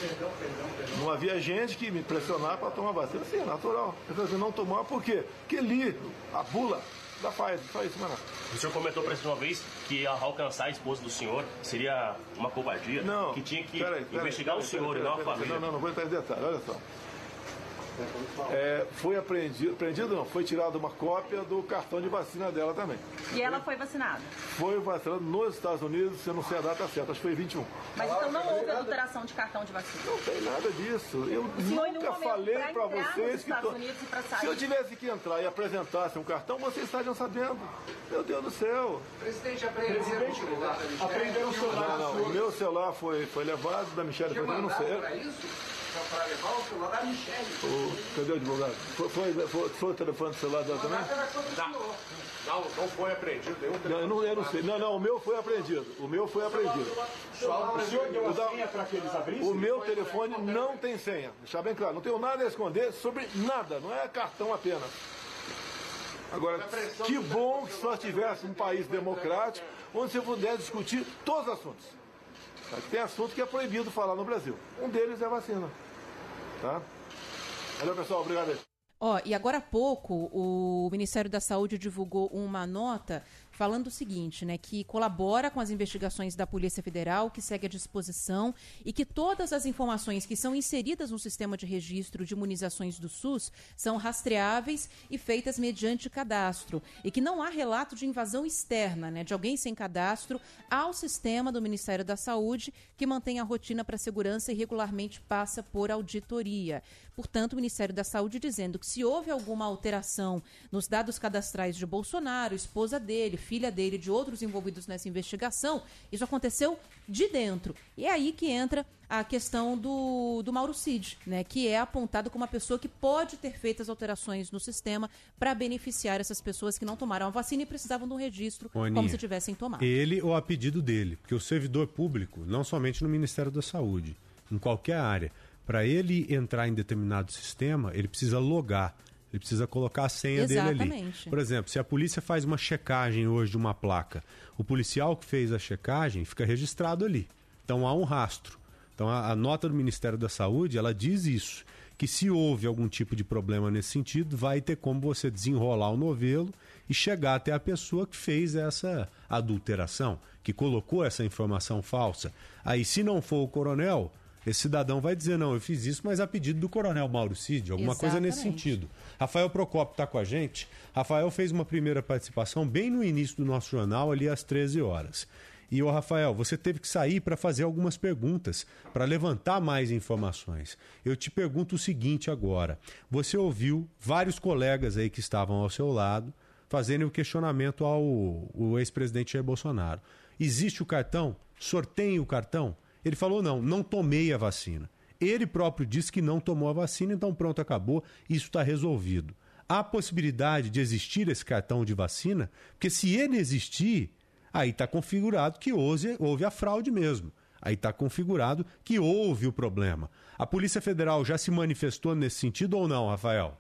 Não havia gente que me pressionar para tomar vacina. Sim, é natural. Eu não tomar por quê? Porque li a bula da Pfizer, só isso, mano. O senhor comentou para uma vez que alcançar a esposa do senhor seria uma covardia. Não. Que tinha que peraí, peraí, investigar peraí, o senhor e não a família. Não, não, não vou entrar em detalhe, olha só. É, foi apreendido, apreendido não, foi tirada uma cópia do cartão de vacina dela também. E ela foi vacinada? Foi vacinada nos Estados Unidos, eu não sei a data certa, acho que foi 21. Mas então não houve adulteração de cartão de vacina? Não tem nada disso. Eu nunca falei para vocês que. To... Se eu tivesse que entrar e apresentasse um cartão, vocês estariam sabendo. Meu Deus do céu. Presidente, apreenderam o celular. Não, não, o meu celular foi, foi levado, da Michelle foi, eu não sei para levar o celular da Michelle. O, cadê o advogado? Foi, foi, foi, foi o telefone do celular dela também? Não, não foi apreendido. Não, eu não, eu não sei. Não, não, o meu foi apreendido. O meu foi apreendido. O senhor deu a senha para que eles abrissem? O meu telefone não tem senha. Deixar bem claro. Não tenho nada a esconder sobre nada. Não é cartão apenas. Agora, que bom que só tivesse um país democrático onde você pudesse discutir todos os assuntos. Tem assunto que é proibido falar no Brasil. Um deles é a vacina. Tá? Valeu, pessoal. Obrigado. Ó, e agora há pouco o Ministério da Saúde divulgou uma nota falando o seguinte, né, que colabora com as investigações da Polícia Federal, que segue à disposição e que todas as informações que são inseridas no sistema de registro de imunizações do SUS são rastreáveis e feitas mediante cadastro e que não há relato de invasão externa, né, de alguém sem cadastro ao sistema do Ministério da Saúde, que mantém a rotina para segurança e regularmente passa por auditoria. Portanto, o Ministério da Saúde dizendo que se houve alguma alteração nos dados cadastrais de Bolsonaro, esposa dele, filha dele, de outros envolvidos nessa investigação, isso aconteceu de dentro. E é aí que entra a questão do, do Mauro Cid, né, que é apontado como uma pessoa que pode ter feito as alterações no sistema para beneficiar essas pessoas que não tomaram a vacina e precisavam de um registro Ô, como se tivessem tomado. Ele ou a pedido dele, porque o servidor público, não somente no Ministério da Saúde, em qualquer área, para ele entrar em determinado sistema, ele precisa logar. Ele precisa colocar a senha dele ali. Exatamente. Por exemplo, se a polícia faz uma checagem hoje de uma placa, o policial que fez a checagem fica registrado ali. Então há um rastro. Então a, a nota do Ministério da Saúde, ela diz isso, que se houve algum tipo de problema nesse sentido, vai ter como você desenrolar o novelo e chegar até a pessoa que fez essa adulteração, que colocou essa informação falsa. Aí se não for o coronel, esse cidadão vai dizer, não, eu fiz isso, mas a pedido do coronel Mauro Cid, alguma coisa nesse Exatamente. sentido. Rafael Procopio está com a gente. Rafael fez uma primeira participação bem no início do nosso jornal, ali às 13 horas. E, ô Rafael, você teve que sair para fazer algumas perguntas, para levantar mais informações. Eu te pergunto o seguinte agora. Você ouviu vários colegas aí que estavam ao seu lado fazendo o questionamento ao o ex-presidente Jair Bolsonaro. Existe o cartão? Sorteiem o cartão? Ele falou: não, não tomei a vacina. Ele próprio disse que não tomou a vacina, então pronto, acabou, isso está resolvido. Há possibilidade de existir esse cartão de vacina? Porque se ele existir, aí está configurado que houve, houve a fraude mesmo. Aí está configurado que houve o problema. A Polícia Federal já se manifestou nesse sentido ou não, Rafael?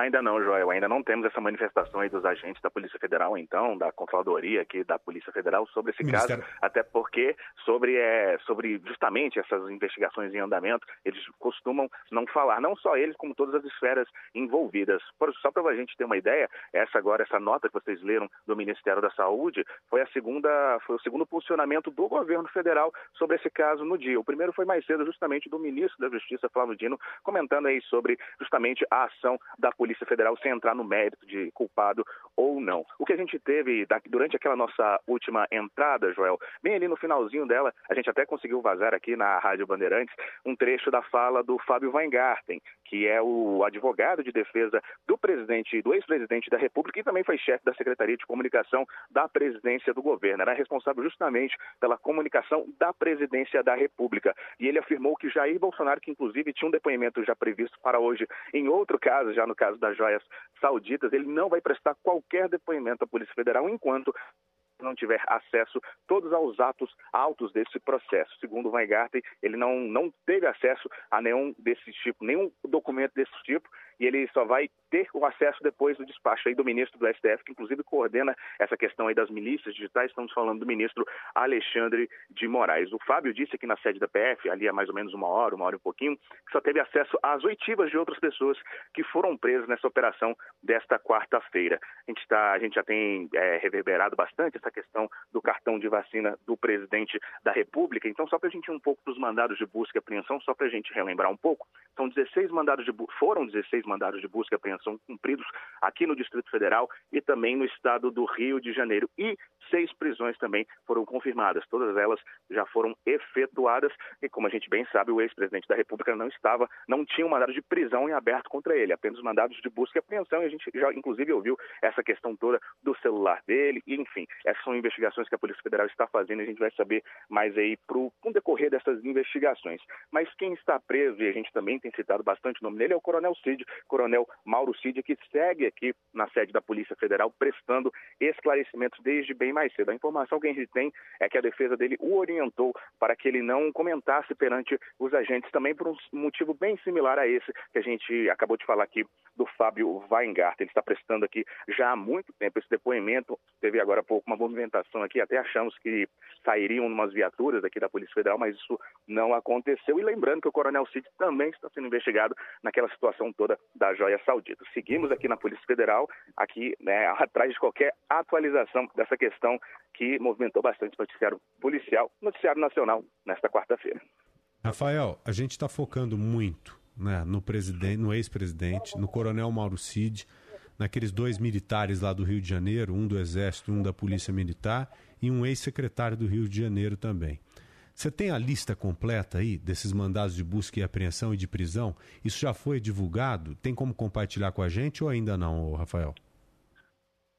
Ainda não, Joel. Ainda não temos essa manifestação aí dos agentes da Polícia Federal, então, da Controladoria aqui da Polícia Federal sobre esse Ministério- caso, até porque sobre, é, sobre justamente essas investigações em andamento, eles costumam não falar, não só eles, como todas as esferas envolvidas. Por- só para a gente ter uma ideia, essa agora, essa nota que vocês leram do Ministério da Saúde, foi a segunda, foi o segundo posicionamento do governo federal sobre esse caso no dia. O primeiro foi mais cedo, justamente do ministro da Justiça, Flávio Dino, comentando aí sobre justamente a ação da Polícia Federal sem entrar no mérito de culpado ou não. O que a gente teve durante aquela nossa última entrada, Joel, bem ali no finalzinho dela, a gente até conseguiu vazar aqui na Rádio Bandeirantes um trecho da fala do Fábio Weingarten, que é o advogado de defesa do presidente, do ex-presidente da República e também foi chefe da Secretaria de Comunicação da presidência do governo. Era responsável justamente pela comunicação da presidência da República. E ele afirmou que Jair Bolsonaro, que inclusive tinha um depoimento já previsto para hoje em outro caso, já no caso das joias sauditas, ele não vai prestar qualquer depoimento à Polícia Federal enquanto não tiver acesso todos aos atos autos desse processo. Segundo Weingarten, ele não, não teve acesso a nenhum desse tipo, nenhum documento desse tipo, e ele só vai ter o acesso depois do despacho aí do ministro do STF, que inclusive coordena essa questão aí das milícias digitais, estamos falando do ministro Alexandre de Moraes. O Fábio disse aqui na sede da PF, ali há mais ou menos uma hora, uma hora e um pouquinho, que só teve acesso às oitivas de outras pessoas que foram presas nessa operação desta quarta-feira. A gente, tá, a gente já tem é, reverberado bastante essa questão do cartão de vacina do presidente da República. Então, só para a gente ir um pouco para os mandados de busca e apreensão, só para a gente relembrar um pouco, são 16 mandados de foram 16 mandados de busca e apreensão cumpridos aqui no Distrito Federal e também no estado do Rio de Janeiro. E seis prisões também foram confirmadas. Todas elas já foram efetuadas e, como a gente bem sabe, o ex-presidente da República não estava, não tinha um mandado de prisão em aberto contra ele, apenas mandados de busca e apreensão. E a gente já, inclusive, ouviu essa questão toda do celular dele. E, enfim, essas são investigações que a Polícia Federal está fazendo e a gente vai saber mais aí pro, com o decorrer dessas investigações. Mas quem está preso, e a gente também tem citado bastante o nome dele, é o Coronel Cid, Coronel Mauro Cid, que segue aqui na sede da Polícia Federal prestando esclarecimentos desde bem mais cedo. A informação que a gente tem é que a defesa dele o orientou para que ele não comentasse perante os agentes, também por um motivo bem similar a esse que a gente acabou de falar aqui do Fábio Weingarten. Ele está prestando aqui já há muito tempo esse depoimento. Teve agora há pouco uma movimentação aqui, até achamos que sairiam umas viaturas aqui da Polícia Federal, mas isso não aconteceu. E lembrando que o Coronel Cid também está sendo investigado naquela situação toda da joia saudita. Seguimos aqui na Polícia Federal, aqui né, atrás de qualquer atualização dessa questão que movimentou bastante o noticiário policial, noticiário nacional, nesta quarta-feira. Rafael, a gente está focando muito né, no presidente, no ex-presidente, no coronel Mauro Cid, naqueles dois militares lá do Rio de Janeiro, um do Exército, um da Polícia Militar, e um ex-secretário do Rio de Janeiro também. Você tem a lista completa aí desses mandados de busca e apreensão e de prisão? Isso já foi divulgado? Tem como compartilhar com a gente ou ainda não, Rafael?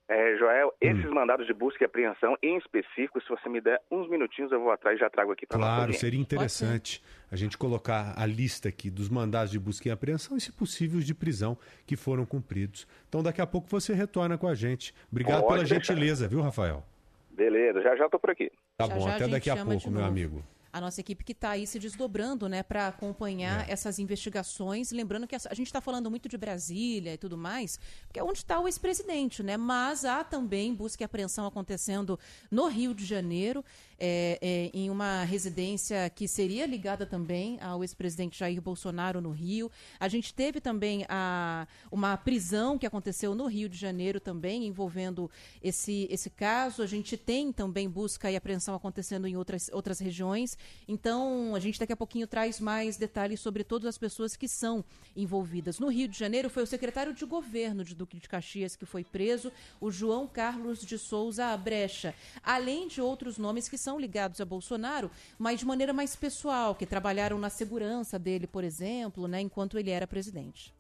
É, Joel, esses hum. mandados de busca e apreensão, em específico, se você me der uns minutinhos, eu vou atrás e já trago aqui para Claro, seria interessante a gente colocar a lista aqui dos mandados de busca e apreensão e, se possível, os de prisão que foram cumpridos. Então, daqui a pouco você retorna com a gente. Obrigado Pode pela deixar. gentileza, viu, Rafael? Beleza, já já estou por aqui. Tá já, bom, já até daqui a pouco, meu amigo a nossa equipe que está aí se desdobrando né, para acompanhar é. essas investigações. Lembrando que a, gente está falando muito de Brasília e tudo mais, porque é onde está o ex-presidente, né? Mas há também busca e apreensão acontecendo no Rio de Janeiro é, é, em uma residência que seria ligada também ao ex-presidente Jair Bolsonaro no Rio. A gente teve também a, uma prisão que aconteceu no Rio de Janeiro também, envolvendo esse, esse caso. A gente tem também busca e apreensão acontecendo em outras, outras regiões. Então, a gente daqui a pouquinho traz mais detalhes sobre todas as pessoas que são envolvidas. No Rio de Janeiro, foi o secretário de governo de Duque de Caxias que foi preso, o João Carlos de Souza Brecha, além de outros nomes que são são ligados a Bolsonaro, mas de maneira mais pessoal, que trabalharam na segurança dele, por exemplo, né, enquanto ele era presidente.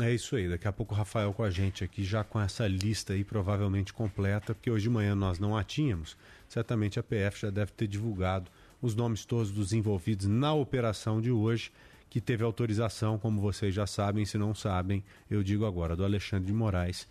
É isso aí, daqui a pouco o Rafael com a gente aqui, já com essa lista aí provavelmente completa, porque hoje de manhã nós não a tínhamos. Certamente a PF já deve ter divulgado os nomes todos dos envolvidos na operação de hoje, que teve autorização, como vocês já sabem, se não sabem, eu digo agora, do Alexandre de Moraes,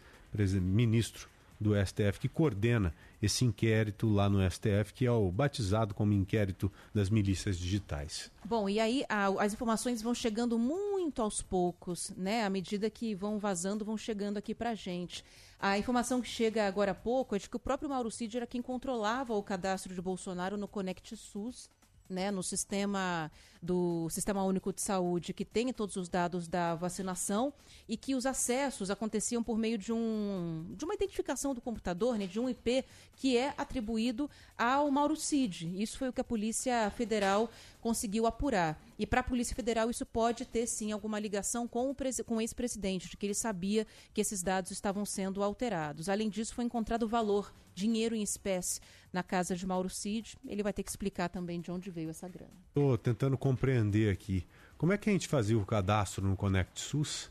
ministro do STF, que coordena esse inquérito lá no STF, que é o batizado como inquérito das milícias digitais. Bom, e aí a, as informações vão chegando muito aos poucos, né? À medida que vão vazando, vão chegando aqui pra gente. A informação que chega agora há pouco é de que o próprio Mauro Cid era quem controlava o cadastro de Bolsonaro no Conect SUS né, no sistema do Sistema Único de Saúde, que tem todos os dados da vacinação e que os acessos aconteciam por meio de, um, de uma identificação do computador, né, de um IP que é atribuído ao Mauro Cid. Isso foi o que a Polícia Federal conseguiu apurar. E para a Polícia Federal isso pode ter sim alguma ligação com o, com o ex-presidente, de que ele sabia que esses dados estavam sendo alterados. Além disso, foi encontrado valor, dinheiro em espécie na casa de Mauro Cid. Ele vai ter que explicar também de onde veio essa grana. Estou tentando compreender aqui. Como é que a gente fazia o cadastro no Conect SUS?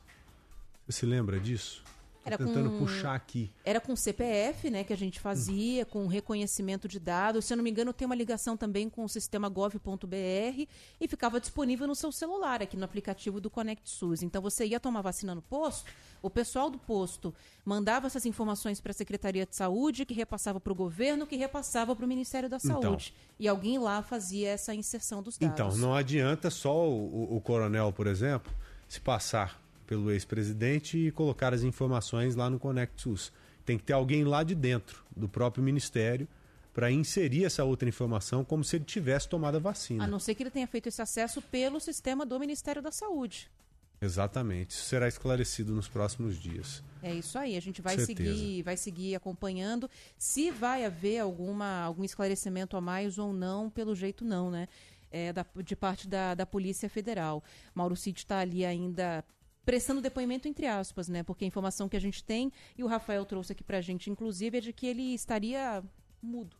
Você se lembra disso? Era tentando com, puxar aqui. Era com CPF, né, que a gente fazia, hum. com reconhecimento de dados. Se eu não me engano, tem uma ligação também com o sistema gov.br e ficava disponível no seu celular, aqui no aplicativo do Conect SUS. Então você ia tomar vacina no posto, o pessoal do posto mandava essas informações para a Secretaria de Saúde, que repassava para o governo, que repassava para o Ministério da então. Saúde. Então, e alguém lá fazia essa inserção dos dados. Então, não adianta só o, o coronel, por exemplo, se passar pelo ex-presidente e colocar as informações lá no Conect SUS. Tem que ter alguém lá de dentro, do próprio ministério, para inserir essa outra informação como se ele tivesse tomado a vacina. A não ser que ele tenha feito esse acesso pelo sistema do Ministério da Saúde. Exatamente. Isso será esclarecido nos próximos dias. É isso aí. A gente vai seguir, vai seguir acompanhando. Se vai haver alguma, algum esclarecimento a mais ou não, pelo jeito não, né? É, da, de parte da, da Polícia Federal. Mauro Cid está ali ainda prestando depoimento entre aspas, né? Porque a informação que a gente tem, e o Rafael trouxe aqui pra gente, inclusive, é de que ele estaria mudo.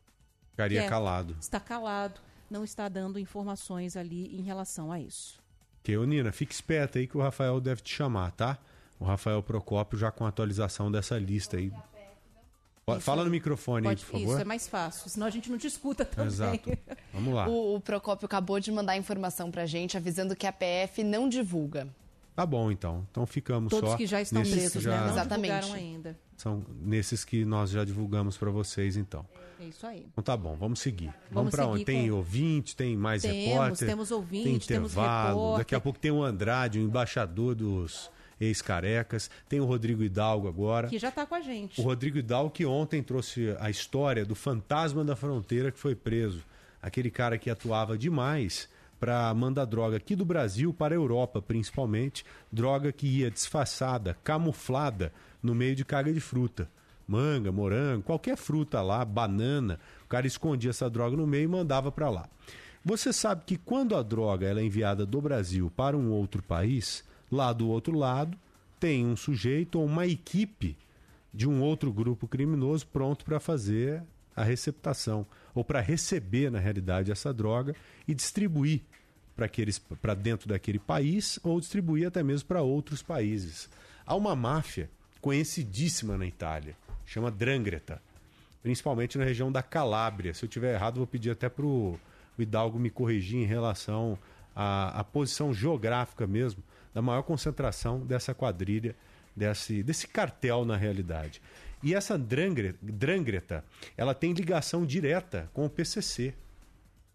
Ficaria é, calado. Está calado, não está dando informações ali em relação a isso. Que, Nina, fique esperta aí que o Rafael deve te chamar, tá? O Rafael Procópio já com a atualização dessa lista aí. Isso, Fala no microfone pode, aí, por favor. Isso, é mais fácil, senão a gente não te escuta também. Exato. Vamos lá. O, o Procópio acabou de mandar informação pra gente, avisando que a PF não divulga. Tá bom, então. Então ficamos Todos só. Todos que já estão presos, já... né? Não Exatamente. ainda. São nesses que nós já divulgamos para vocês, então. É isso aí. Então tá bom, vamos seguir. Vamos, vamos para onde? Tem com... ouvinte, tem mais temos, repórter. Temos ouvinte, tem intervalo. Daqui a pouco tem o Andrade, o embaixador dos ex-carecas. Tem o Rodrigo Hidalgo agora. Que já está com a gente. O Rodrigo Hidalgo que ontem trouxe a história do fantasma da fronteira que foi preso. Aquele cara que atuava demais para mandar droga aqui do Brasil para a Europa, principalmente, droga que ia disfarçada, camuflada no meio de carga de fruta. Manga, morango, qualquer fruta lá, banana, o cara escondia essa droga no meio e mandava para lá. Você sabe que quando a droga ela é enviada do Brasil para um outro país, lá do outro lado tem um sujeito ou uma equipe de um outro grupo criminoso pronto para fazer a receptação ou para receber, na realidade, essa droga e distribuir para dentro daquele país ou distribuir até mesmo para outros países. Há uma máfia conhecidíssima na Itália, chama Drangreta, principalmente na região da Calábria. Se eu tiver errado, vou pedir até para o Hidalgo me corrigir em relação à, à posição geográfica mesmo da maior concentração dessa quadrilha, desse, desse cartel na realidade. E essa Drangreta, ela tem ligação direta com o PCC.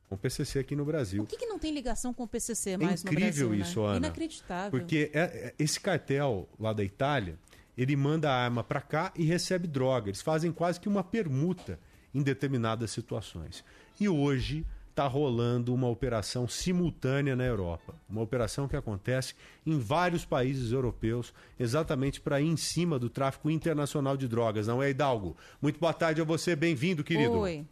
Com o PCC aqui no Brasil. Por que, que não tem ligação com o PCC mais é incrível no Brasil, isso, né? Ana. Inacreditável. Porque é, é, esse cartel lá da Itália, ele manda a arma para cá e recebe droga. Eles fazem quase que uma permuta em determinadas situações. E hoje está rolando uma operação simultânea na Europa. Uma operação que acontece em vários países europeus, exatamente para ir em cima do tráfico internacional de drogas, não é, Hidalgo? Muito boa tarde a você, bem-vindo, querido. Oi.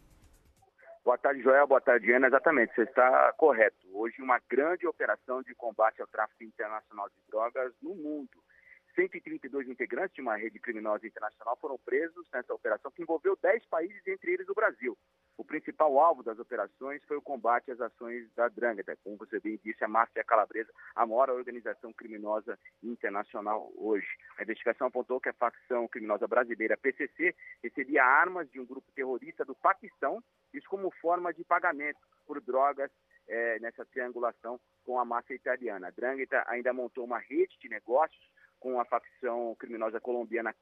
Boa tarde, Joel. Boa tarde, Ana. Exatamente, você está correto. Hoje, uma grande operação de combate ao tráfico internacional de drogas no mundo. 132 integrantes de uma rede criminosa internacional foram presos nessa operação que envolveu 10 países, entre eles o Brasil. O principal alvo das operações foi o combate às ações da Drangheta, como você bem disse, a máfia calabresa, a maior organização criminosa internacional hoje. A investigação apontou que a facção criminosa brasileira PCC recebia armas de um grupo terrorista do Paquistão, isso como forma de pagamento por drogas eh, nessa triangulação com a máfia italiana. A Drangheta ainda montou uma rede de negócios com a facção criminosa colombiana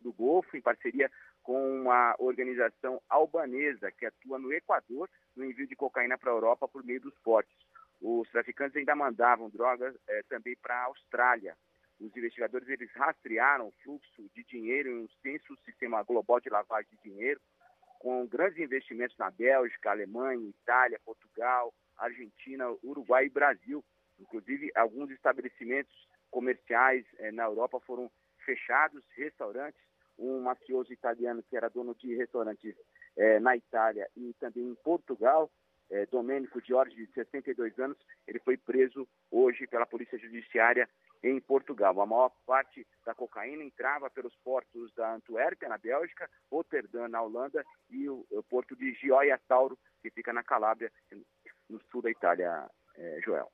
do Golfo, em parceria com uma organização albanesa que atua no Equador no envio de cocaína para a Europa por meio dos portos. Os traficantes ainda mandavam drogas eh, também para a Austrália. Os investigadores eles rastrearam o fluxo de dinheiro em um extenso sistema global de lavagem de dinheiro, com grandes investimentos na Bélgica, Alemanha, Itália, Portugal, Argentina, Uruguai e Brasil. Inclusive, alguns estabelecimentos comerciais eh, na Europa foram fechados, restaurantes. Um mafioso italiano que era dono de restaurantes eh, na Itália e também em Portugal, eh, Domênico Giorgi, de 62 anos, ele foi preso hoje pela Polícia Judiciária em Portugal. A maior parte da cocaína entrava pelos portos da Antuérpia, na Bélgica, Rotterdam, na Holanda, e o, o porto de Gioia Tauro, que fica na Calábria, no sul da Itália, Joel.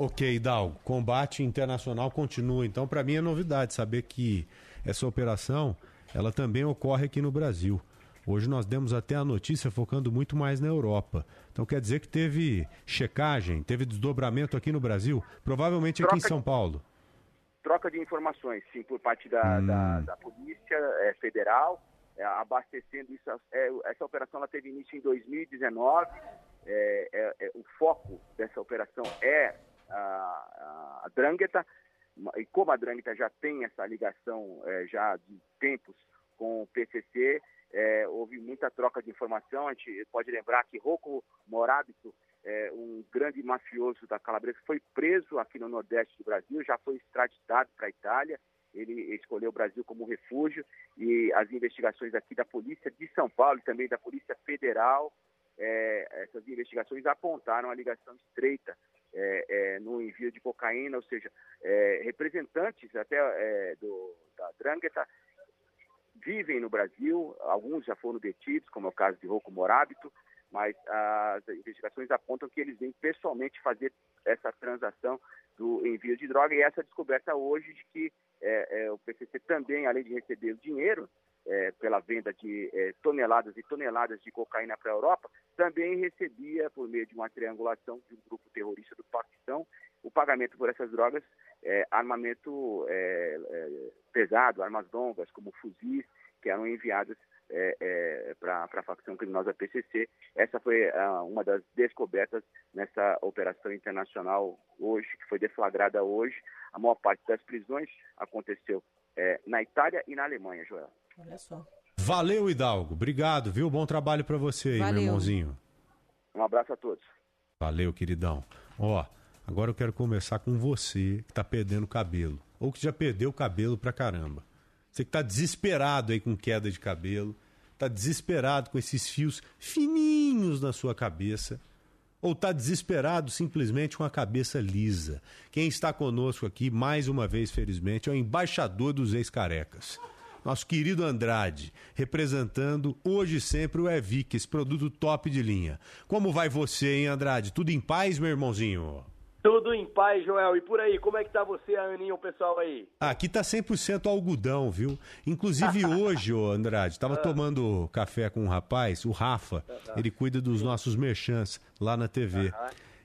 Ok, Hidalgo, combate internacional continua. Então, para mim é novidade saber que essa operação ela também ocorre aqui no Brasil. Hoje nós demos até a notícia focando muito mais na Europa. Então quer dizer que teve checagem, teve desdobramento aqui no Brasil, provavelmente aqui Troca em São de- Paulo. Troca de informações, sim, por parte da, Hum. da, da Polícia eh, Federal, eh, abastecendo isso. eh, essa operação ela teve início em 2019. Eh, eh, eh, o foco dessa operação é a, a, Drangheta, e como a Drangheta já tem essa ligação eh, já de tempos com o PCC, eh, houve muita troca de informação. A gente pode lembrar que Rocco Morábito, eh, um grande mafioso da Calabresa, foi preso aqui no Nordeste do Brasil, já foi extraditado para a Itália. Ele escolheu o Brasil como refúgio e as investigações aqui da Polícia de São Paulo e também da Polícia Federal, eh, essas investigações apontaram a ligação estreita eh, eh, no envio de cocaína, ou seja, eh, representantes até eh, do, da Drangheta vivem no Brasil, alguns já foram detidos, como é o caso de Rocco Morábito, mas as investigações apontam que eles vêm pessoalmente fazer essa transação do envio de droga e essa descoberta hoje de que eh, eh, o PCC também, além de receber o dinheiro eh, pela venda de eh, toneladas e toneladas de cocaína para a Europa, também recebia, por meio de uma triangulação de um grupo terrorista do Paquistão, o pagamento por essas drogas, eh, armamento eh, eh, pesado, armas longas, como fuzis, que eram enviadas para a facção criminosa PCC. Essa foi ah, uma das descobertas nessa operação internacional hoje, que foi deflagrada hoje. A maior parte das prisões aconteceu na Itália e na Alemanha, Joel. Olha só. Valeu, Hidalgo. Obrigado, viu? Bom trabalho para você aí, meu Valeu. irmãozinho. Um abraço a todos. Valeu, queridão. Ó, agora eu quero conversar com você que tá perdendo cabelo. Ou que já perdeu cabelo pra caramba. Você que tá desesperado aí com queda de cabelo. Tá desesperado com esses fios fininhos na sua cabeça. Ou tá desesperado simplesmente com a cabeça lisa. Quem está conosco aqui, mais uma vez, felizmente, é o embaixador dos ex-carecas. Nosso querido Andrade, representando hoje e sempre o Evic, esse produto top de linha. Como vai você, hein, Andrade? Tudo em paz, meu irmãozinho? Tudo em paz, Joel. E por aí, como é que tá você, a Aninha, o pessoal aí? Aqui tá 100% algodão, viu? Inclusive hoje, ô Andrade, tava tomando café com um rapaz, o Rafa, ele cuida dos nossos merchants lá na TV.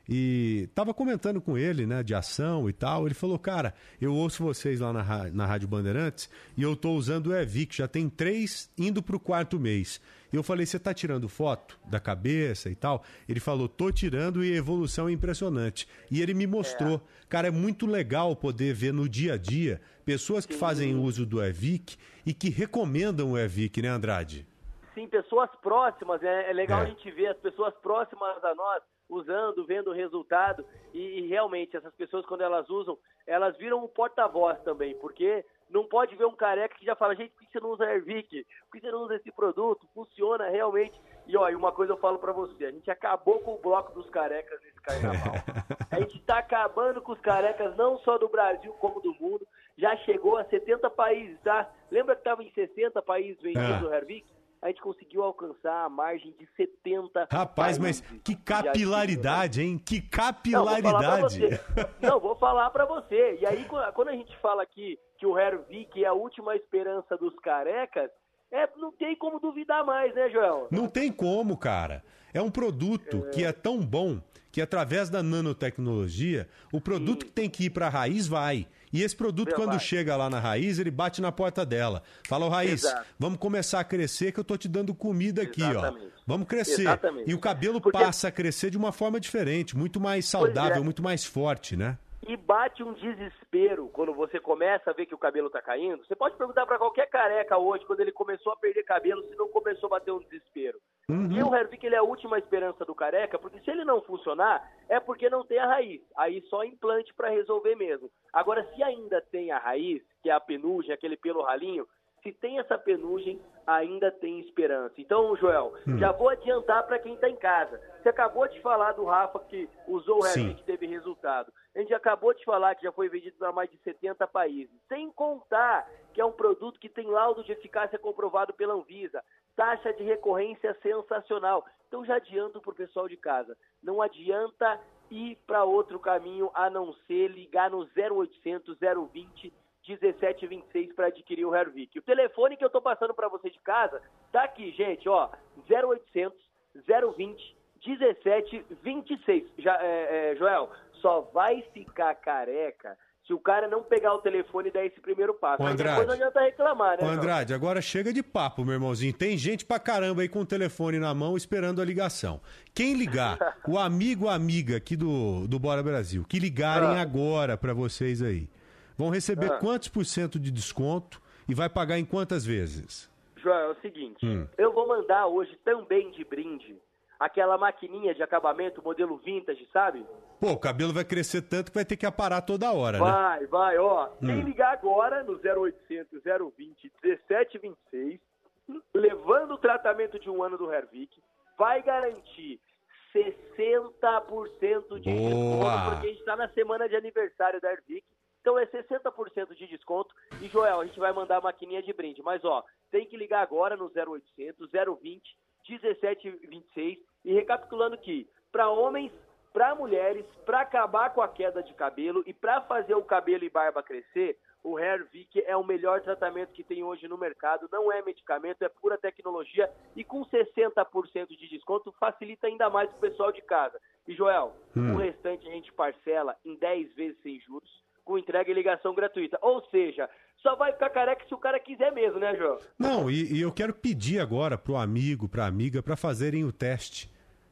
E tava comentando com ele, né, de ação e tal. Ele falou, cara, eu ouço vocês lá na, na Rádio Bandeirantes e eu tô usando o Evic, já tem três indo pro quarto mês. E eu falei, você tá tirando foto da cabeça e tal? Ele falou, tô tirando e a evolução é impressionante. E ele me mostrou. Cara, é muito legal poder ver no dia a dia pessoas que fazem uso do Evic e que recomendam o Evic, né, Andrade? Sim, pessoas próximas, né? É legal É. a gente ver as pessoas próximas a nós usando, vendo o resultado e, e realmente essas pessoas quando elas usam, elas viram um porta-voz também, porque não pode ver um careca que já fala, gente, por que você não usa Airvic? Por que você não usa esse produto? Funciona realmente. E e uma coisa eu falo pra você, a gente acabou com o bloco dos carecas nesse carnaval. A gente tá acabando com os carecas não só do Brasil como do mundo. Já chegou a 70 países, tá? Lembra que tava em 60 países vendido Ah. o Airvic? A gente conseguiu alcançar a margem de 70 Rapaz, mas que capilaridade, hein? Que capilaridade. Não, vou falar pra você. Você. E aí, quando- a gente fala aqui que o Hervik é a última esperança dos carecas, é, não tem como duvidar mais, né, Joel? Não tem como, cara. É um produto que é tão bom que através da nanotecnologia, o produto que tem que ir para a raiz vai. E esse produto, Meu, quando vai. chega lá na raiz, ele bate na porta dela. Fala, raiz, Exato. vamos começar a crescer que eu tô te dando comida aqui, Exatamente. ó. Vamos crescer. Exatamente. E o cabelo Porque- passa a crescer de uma forma diferente, muito mais saudável, é. muito mais forte, né? E bate um desespero quando você começa a ver que o cabelo tá caindo. Você pode perguntar pra qualquer careca hoje, quando ele começou a perder cabelo, se não começou a bater um desespero. E o Hervik ele é a última esperança do careca, porque se ele não funcionar, é porque não tem a raiz. Aí só implante pra resolver mesmo. Agora, se ainda tem a raiz, que é a penugem, aquele pelo ralinho, se tem essa penugem, ainda tem esperança. Então, Joel, Hum. já vou adiantar pra quem tá em casa. Você acabou de falar do Rafa que usou o. Hervik e teve resultado. A gente acabou de falar que já foi vendido para mais de 70 países. Sem contar que é um produto que tem laudo de eficácia comprovado pela Anvisa. Taxa de recorrência sensacional. Então já adianto pro pessoal de casa. Não adianta ir para outro caminho a não ser ligar no 0800 020 1726 para adquirir o Hervik. O telefone que eu tô passando para você de casa tá aqui, gente, ó, 0800 020 1726. Já, é, é, Joel, só vai ficar careca se o cara não pegar o telefone e dar esse primeiro passo. Andrade. depois não adianta reclamar, né? Andrade, agora chega de papo, meu irmãozinho. Tem gente pra caramba aí com o telefone na mão esperando a ligação. Quem ligar, o amigo ou amiga aqui do, do Bora Brasil, que ligarem Ah. agora pra vocês aí, vão receber Ah. quantos por cento de desconto e vai pagar em quantas vezes? Joel, é o seguinte, Hum. eu vou mandar hoje também de brinde aquela maquininha de acabamento modelo vintage, sabe? Pô, o cabelo vai crescer tanto que vai ter que aparar toda hora, né? Vai, vai, ó. Quem Hum. ligar agora no 0800 020 1726, levando o tratamento de um ano do Hervik, vai garantir 60% de desconto, porque a gente está na semana de aniversário da Hervik. Então é 60% de desconto. E, Joel, a gente vai mandar a maquininha de brinde. Mas, ó, tem que ligar agora no 0800 020 1726. E recapitulando que, para homens, para mulheres, para acabar com a queda de cabelo e para fazer o cabelo e barba crescer, o Hair Vic é o melhor tratamento que tem hoje no mercado. Não é medicamento, é pura tecnologia e com 60% de desconto facilita ainda mais o pessoal de casa. E Joel, Hum. o restante a gente parcela em 10 vezes sem juros, com entrega e ligação gratuita. Ou seja, só vai ficar careca se o cara quiser mesmo, né, Joel? Não, e, e eu quero pedir agora pro amigo, pra amiga, pra fazerem o teste.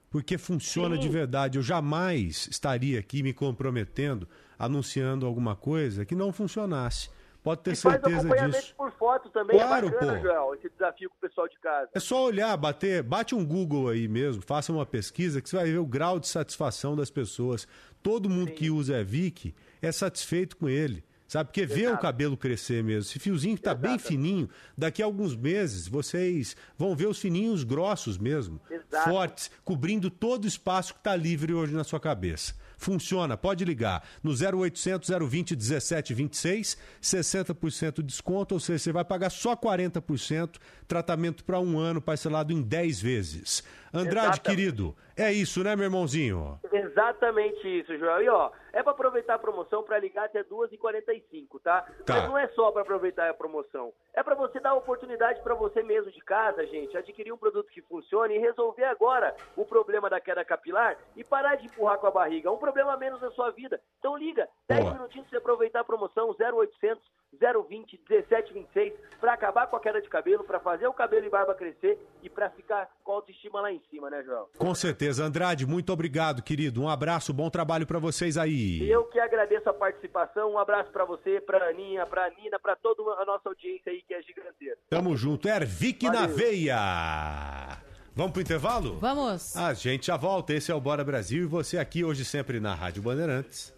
Porque funciona de verdade. Eu jamais estaria aqui me comprometendo, anunciando alguma coisa que não funcionasse. Pode ter E faz certeza acompanhamento disso. por foto também, Claro, é bacana, pô. Joel, esse desafio com o pessoal de casa. É só olhar, bater, bate um Google aí mesmo, faça uma pesquisa que você vai ver o grau de satisfação das pessoas. Todo mundo que usa Evic é satisfeito com ele. Sabe? Porque vê o cabelo crescer mesmo. Esse fiozinho que tá bem fininho, daqui a alguns meses vocês vão ver os fininhos grossos mesmo. Exato. Fortes, cobrindo todo o espaço que está livre hoje na sua cabeça. Funciona, pode ligar no 0800 020 1726, 60% de desconto, ou seja, você vai pagar só 40%, tratamento para um ano, parcelado em 10 vezes. Andrade, Exatamente. querido, é isso, né, meu irmãozinho? Exatamente isso, Joel. E ó, é pra aproveitar a promoção pra ligar até 2h45, tá? Tá. Mas não é só pra aproveitar a promoção. É pra você dar oportunidade pra você mesmo de casa, gente, adquirir um produto que funcione e resolver agora o problema da queda capilar e parar de empurrar com a barriga. É um problema a menos na sua vida. Então liga, 10 Boa. minutinhos pra você aproveitar a promoção 0800 020 1726 pra acabar com a queda de cabelo, pra fazer o cabelo e barba crescer e pra ficar com a autoestima lá em cima, né, Joel? Com certeza. Andrade, muito obrigado, querido. Um abraço, bom trabalho para vocês aí. Eu que agradeço a participação. Um abraço pra você, pra Aninha, pra Nina, pra toda a nossa audiência aí que é giganteira. Tamo junto. Ervic na veia. Vamos pro intervalo? Vamos. A gente já volta. Esse é o Bora Brasil e você aqui hoje sempre na Rádio Bandeirantes.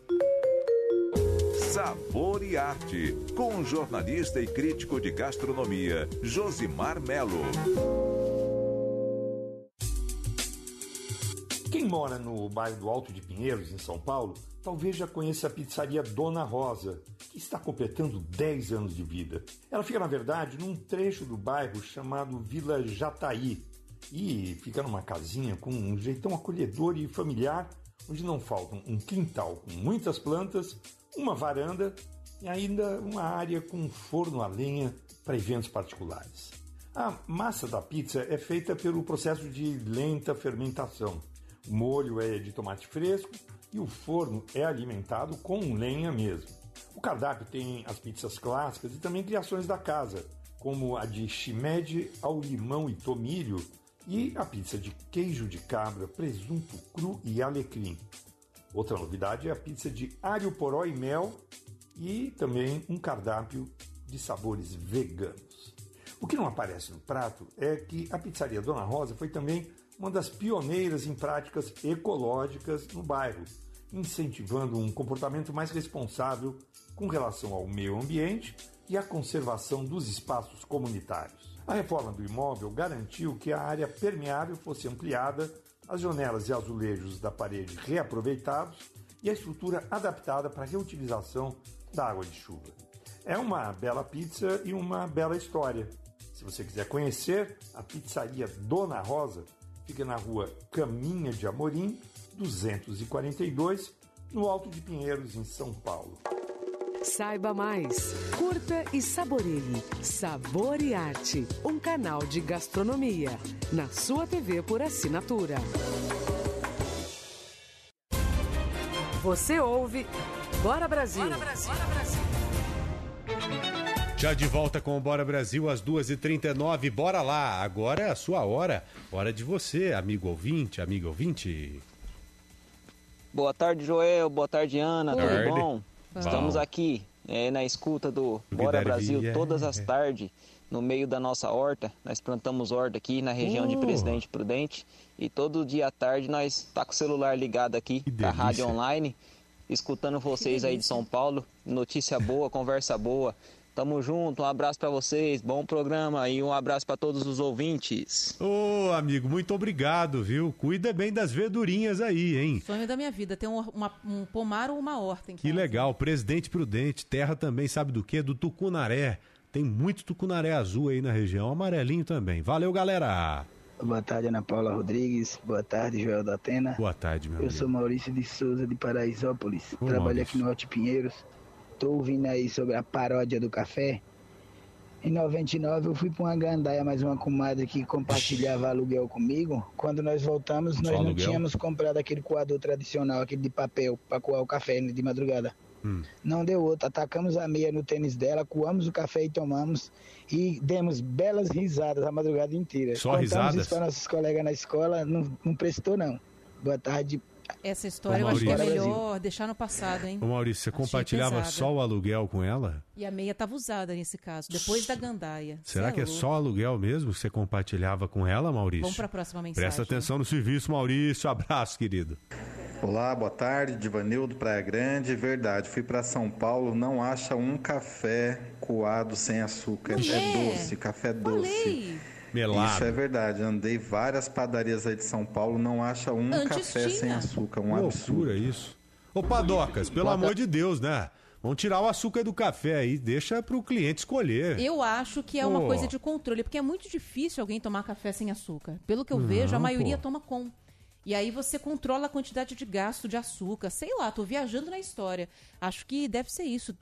Sabor e Arte, com o jornalista e crítico de gastronomia, Josimar Melo. Quem mora no bairro do Alto de Pinheiros, em São Paulo, talvez já conheça a pizzaria Dona Rosa, que está completando 10 anos de vida. Ela fica, na verdade, num trecho do bairro chamado Vila Jataí e fica numa casinha com um jeitão acolhedor e familiar, onde não faltam um quintal com muitas plantas, uma varanda e ainda uma área com um forno a lenha para eventos particulares. A massa da pizza é feita pelo processo de lenta fermentação. O molho é de tomate fresco e o forno é alimentado com lenha mesmo. O cardápio tem as pizzas clássicas e também criações da casa, como a de shimeji ao limão e tomilho e a pizza de queijo de cabra, presunto cru e alecrim. Outra novidade é a pizza de alho poró e mel e também um cardápio de sabores veganos. O que não aparece no prato é que a pizzaria Dona Rosa foi também uma das pioneiras em práticas ecológicas no bairro, incentivando um comportamento mais responsável com relação ao meio ambiente e à conservação dos espaços comunitários. A reforma do imóvel garantiu que a área permeável fosse ampliada, as janelas e azulejos da parede reaproveitados e a estrutura adaptada para a reutilização da água de chuva. É uma bela pizza e uma bela história. Se você quiser conhecer, a pizzaria Dona Rosa fica na rua Caminha de Amorim, 242, no Alto de Pinheiros, em São Paulo. Saiba mais, curta e saboreie Sabor e Arte, um canal de gastronomia, na sua TV por assinatura. Você ouve Bora Brasil. Já de volta com o Bora Brasil às 2h39. Bora lá. Agora é a sua hora. Hora de você, amigo ouvinte, amigo ouvinte. Boa tarde, Joel. Boa tarde, Ana. Boa Tudo tarde. bom? Estamos aqui é, na escuta do Bora Brasil todas as tardes, no meio da nossa horta. Nós plantamos horta aqui na região de Oh. Presidente Prudente. E todo dia à tarde nós tá com o celular ligado aqui, da rádio online, escutando vocês aí de São Paulo. Notícia boa, conversa boa. Tamo junto, um abraço para vocês, bom programa e um abraço para todos os ouvintes. Ô, amigo, muito obrigado, viu? Cuida bem das verdurinhas aí, hein? Sonho da minha vida, ter um, uma- um pomar ou uma horta em Que legal. Presidente Prudente. Terra também, sabe do quê? Do tucunaré. Tem muito tucunaré azul aí na região. Amarelinho também. Valeu, galera. Boa tarde, Ana Paula Rodrigues. Boa tarde, Joel da Atena. Boa tarde, meu Eu amigo. sou Maurício de Souza, de Paraisópolis. Ô, Trabalho Maurício. aqui no Alto Pinheiros. Tô ouvindo aí sobre a paródia do café. Em 99 eu fui para uma gandaia, mais uma comadre que compartilhava aluguel comigo. Quando nós voltamos, Só nós não aluguel? tínhamos comprado aquele coador tradicional, aquele de papel, para coar o café de madrugada. Hum. Não deu outro. Atacamos a meia no tênis dela, coamos o café e tomamos. E demos belas risadas a madrugada inteira. Só Contamos risadas? isso para nossos colegas na escola, não, não prestou não. Boa tarde, Essa história eu acho que é melhor deixar no passado, hein? Ô Maurício, você Achei compartilhava pesada. só o aluguel com ela? E a meia estava usada nesse caso, depois da gandaia. Será Cê que é louco. só aluguel mesmo que você compartilhava com ela, Maurício? Vamos para a próxima mensagem. Presta atenção no serviço, Maurício. Abraço, querido. Olá, boa tarde, Divanildo Praia Grande. Verdade, fui para São Paulo, não acha um café coado sem açúcar. É doce, café doce. Melado. Isso é verdade. Andei várias padarias aí de São Paulo, não acha um Antes café sem tinha. açúcar, um Loucura absurdo. isso. Ô, Padocas, pelo amor de Deus, né? Vamos tirar o açúcar do café aí, deixa pro cliente escolher. Eu acho que é uma coisa de controle, porque é muito difícil alguém tomar café sem açúcar. Pelo que eu Não, vejo, a maioria pô. toma com. E aí você controla a quantidade de gasto de açúcar. Sei lá, tô viajando na história. Acho que deve ser isso.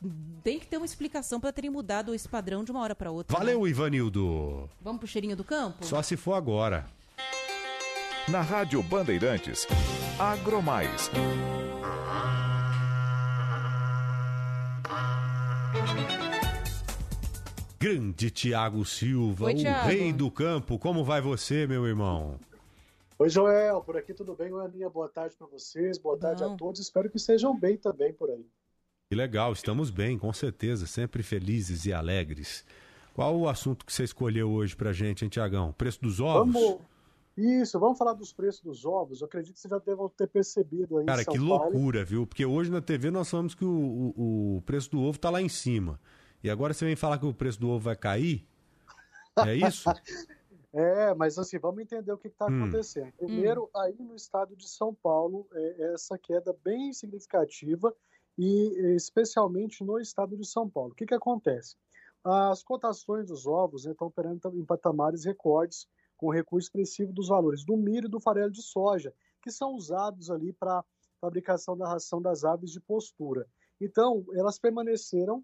Tem que ter uma explicação para terem mudado esse padrão de uma hora para outra. né? Valeu, Ivanildo. Vamos pro cheirinho do campo? Só se for agora. Na Rádio Bandeirantes, Agromais. Grande Tiago Silva, Oi, o Thiago. rei do campo. Como vai você, meu irmão? Oi, Joel, por aqui tudo bem? Aninha, boa tarde para vocês, boa tarde a todos. Espero que estejam bem também por aí. Que legal, estamos bem, com certeza, sempre felizes e alegres. Qual o assunto que você escolheu hoje pra gente, hein, Tiagão? Preço dos ovos? Vamos. Isso, vamos falar dos preços dos ovos. Eu acredito que vocês já devam ter percebido aí Cara, em São que Paulo. loucura, viu? Porque hoje na TV nós falamos que o, o, o preço do ovo tá lá em cima. E agora você vem falar que o preço do ovo vai cair? É isso? É, mas assim, vamos entender o que está Hum. acontecendo. Primeiro, aí no estado de São Paulo, é, essa queda bem significativa e é, especialmente no estado de São Paulo. O que, que acontece? As cotações dos ovos né, estão operando em patamares recordes, com recuo expressivo dos valores do milho e do farelo de soja, que são usados ali para fabricação da ração das aves de postura. Então, elas permaneceram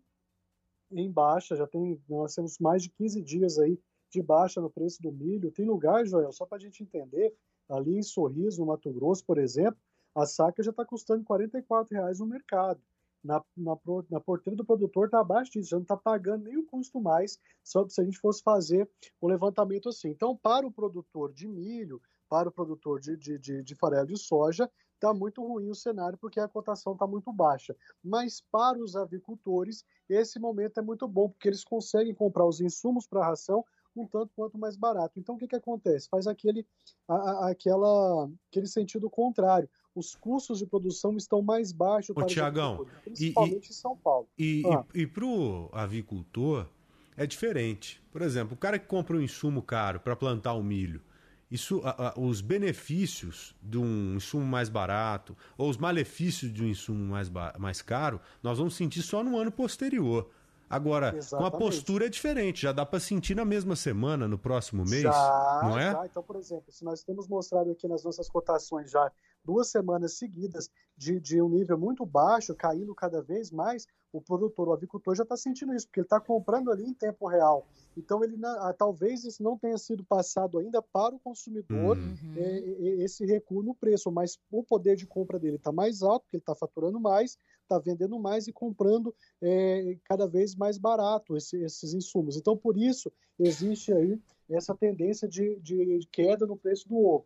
em baixa, já tem, nós temos mais de 15 dias aí de baixa no preço do milho. Tem lugar, Joel, só para a gente entender, ali em Sorriso, no Mato Grosso, por exemplo, a saca já está custando 44 reais no mercado. Na, na, na porteira do produtor está abaixo disso, já não está pagando nem o custo mais, só se a gente fosse fazer o levantamento assim. Então, para o produtor de milho, para o produtor de, de, de, de farelo de soja, está muito ruim o cenário porque a cotação está muito baixa. Mas para os avicultores, esse momento é muito bom, porque eles conseguem comprar os insumos para a ração um tanto quanto mais barato. Então, o que, que acontece? Faz aquele, a- a- aquela, aquele sentido contrário. Os custos de produção estão mais baixos Ô, para Tiagão, agricultores, e- principalmente em São Paulo. E, Ah. e, e pro avicultor é diferente. Por exemplo, o cara que compra um insumo caro para plantar o milho, isso, a- a- os benefícios de um insumo mais barato ou os malefícios de um insumo mais, mais caro, nós vamos sentir só no ano posterior. Agora, com a Exatamente. postura é diferente, já dá para sentir na mesma semana, no próximo mês, Já, não é? já. Então, por exemplo, se nós temos mostrado aqui nas nossas cotações já duas semanas seguidas de, de um nível muito baixo, caindo cada vez mais, o produtor, o avicultor já está sentindo isso, porque ele está comprando ali em tempo real. Então, ele ah, talvez isso não tenha sido passado ainda para o consumidor, Uhum. é, é, esse recuo no preço, mas o poder de compra dele está mais alto, porque ele está faturando mais, está vendendo mais e comprando é, cada vez mais barato esse- esses insumos. Então, por isso, existe aí essa tendência de, de queda no preço do ovo.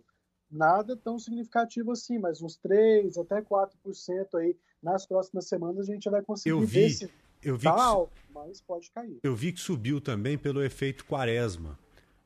Nada tão significativo assim, mas uns 3 até 4% aí nas próximas semanas a gente vai conseguir Eu ver vi, se eu vi tá que- alto, mas pode cair. Eu vi que subiu também pelo efeito quaresma,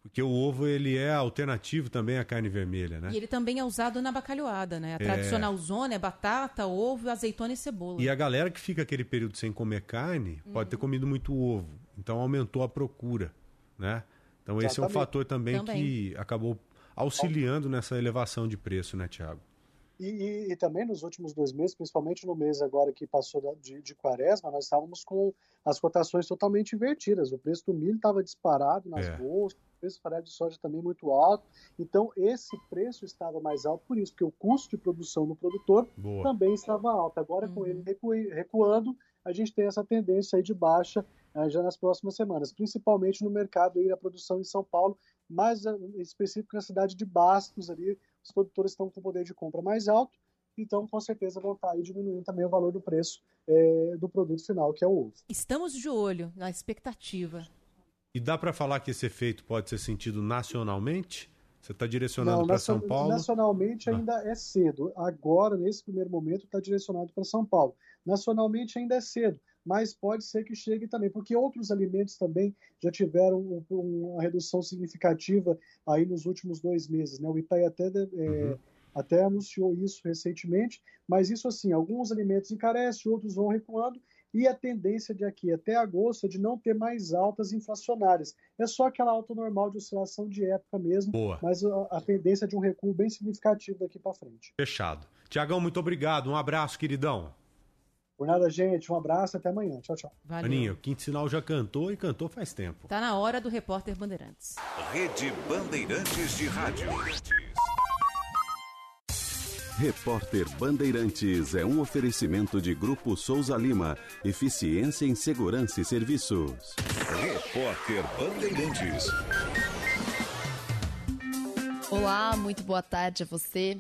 porque o ovo ele é alternativo também à carne vermelha, né? E ele também é usado na bacalhoada, né? A É. tradicional zona é batata, ovo, azeitona e cebola. E a galera que fica aquele período sem comer carne pode Uhum. ter comido muito ovo. Então aumentou a procura, né? Então esse é um fator também, Também. que acabou auxiliando nessa elevação de preço, né, Tiago? E, e- e também nos últimos dois meses, principalmente no mês agora que passou de, de quaresma, nós estávamos com as cotações totalmente invertidas. O preço do milho estava disparado nas É. bolsas, o preço do farelo de soja também muito alto. Então, esse preço estava mais alto por isso, porque o custo de produção do produtor Boa. também estava alto. Agora, com ele recu- recuando, a gente tem essa tendência aí de baixa eh, já nas próximas semanas, principalmente no mercado aí da produção em São Paulo, mais eh, específico na cidade de Bastos ali, os produtores estão com poder de compra mais alto, então com certeza vão estar aí diminuindo também o valor do preço eh, do produto final, que é o ovo. Estamos de olho na expectativa. E dá para falar que esse efeito pode ser sentido nacionalmente? Você está direcionando para São Paulo? Nacionalmente Ah. ainda é cedo. Agora, nesse primeiro momento, está direcionado para São Paulo. Nacionalmente ainda é cedo, mas pode ser que chegue também, porque outros alimentos também já tiveram um- uma redução significativa aí nos últimos dois meses. Né? O IPEA até, é, até anunciou isso recentemente, mas isso assim, alguns alimentos encarecem, outros vão recuando, e a tendência de aqui até agosto é de não ter mais altas inflacionárias. É só aquela alta normal de oscilação de época mesmo, Boa. mas a, a tendência é de um recuo bem significativo daqui para frente. Fechado. Tiagão, muito obrigado. Um abraço, queridão. Por nada, gente. Um abraço até amanhã. Tchau, tchau. Valeu. Aninha, o Quinto Sinal já cantou e cantou faz tempo. Tá na hora do repórter Bandeirantes. Rede Bandeirantes de Rádio. Repórter Bandeirantes é um oferecimento de Grupo Souza Lima. Eficiência em Segurança e Serviços. Repórter Bandeirantes. Olá, muito boa tarde a você.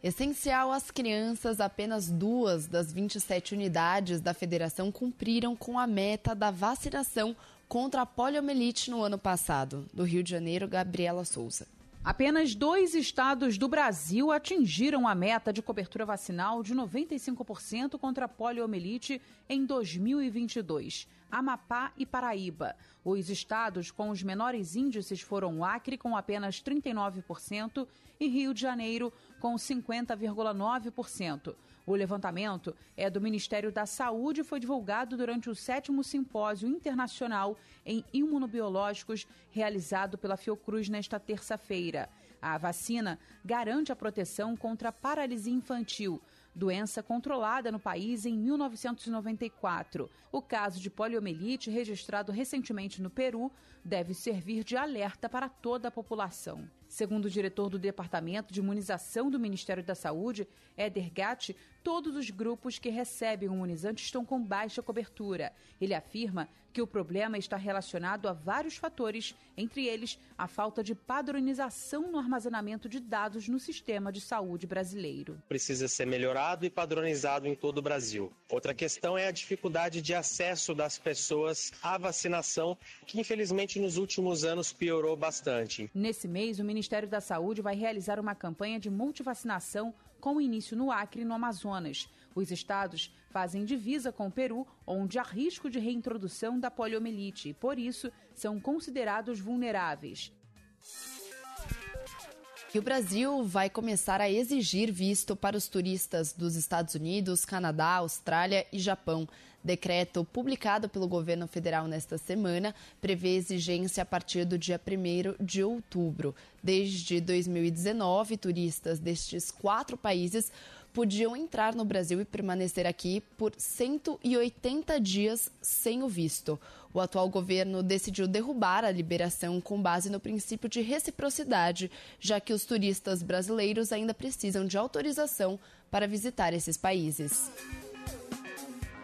Essencial às crianças, apenas duas das 27 unidades da federação cumpriram com a meta da vacinação contra a poliomielite no ano passado. Do Rio de Janeiro, Gabriela Souza. Apenas dois estados do Brasil atingiram a meta de cobertura vacinal de 95% contra a poliomielite em 2022. Amapá e Paraíba. Os estados com os menores índices foram Acre, com apenas 39%, e Rio de Janeiro, com 50,9%. O levantamento é do Ministério da Saúde e foi divulgado durante o sétimo simpósio internacional em imunobiológicos realizado pela Fiocruz nesta terça-feira. A vacina garante a proteção contra a paralisia infantil, doença controlada no país em 1994. O caso de poliomielite, registrado recentemente no Peru, deve servir de alerta para toda a população. Segundo o diretor do Departamento de Imunização do Ministério da Saúde, Éder Gatti, todos os grupos que recebem o imunizante estão com baixa cobertura. Ele afirma que o problema está relacionado a vários fatores, entre eles a falta de padronização no armazenamento de dados no sistema de saúde brasileiro. precisa ser melhorado e padronizado em todo o Brasil. Outra questão é a dificuldade de acesso das pessoas à vacinação, que infelizmente nos últimos anos piorou bastante. Nesse mês, o Ministério da Saúde vai realizar uma campanha de multivacinação com início no Acre e no Amazonas. Os estados fazem divisa com o Peru, onde há risco de reintrodução da poliomielite e, por isso, são considerados vulneráveis. que o Brasil vai começar a exigir visto para os turistas dos Estados Unidos, Canadá, Austrália e Japão. Decreto publicado pelo governo federal nesta semana prevê exigência a partir do dia 1 de outubro. Desde 2019, turistas destes quatro países podiam entrar no Brasil e permanecer aqui por 180 dias sem o visto. O atual governo decidiu derrubar a liberação com base no princípio de reciprocidade, já que os turistas brasileiros ainda precisam de autorização para visitar esses países.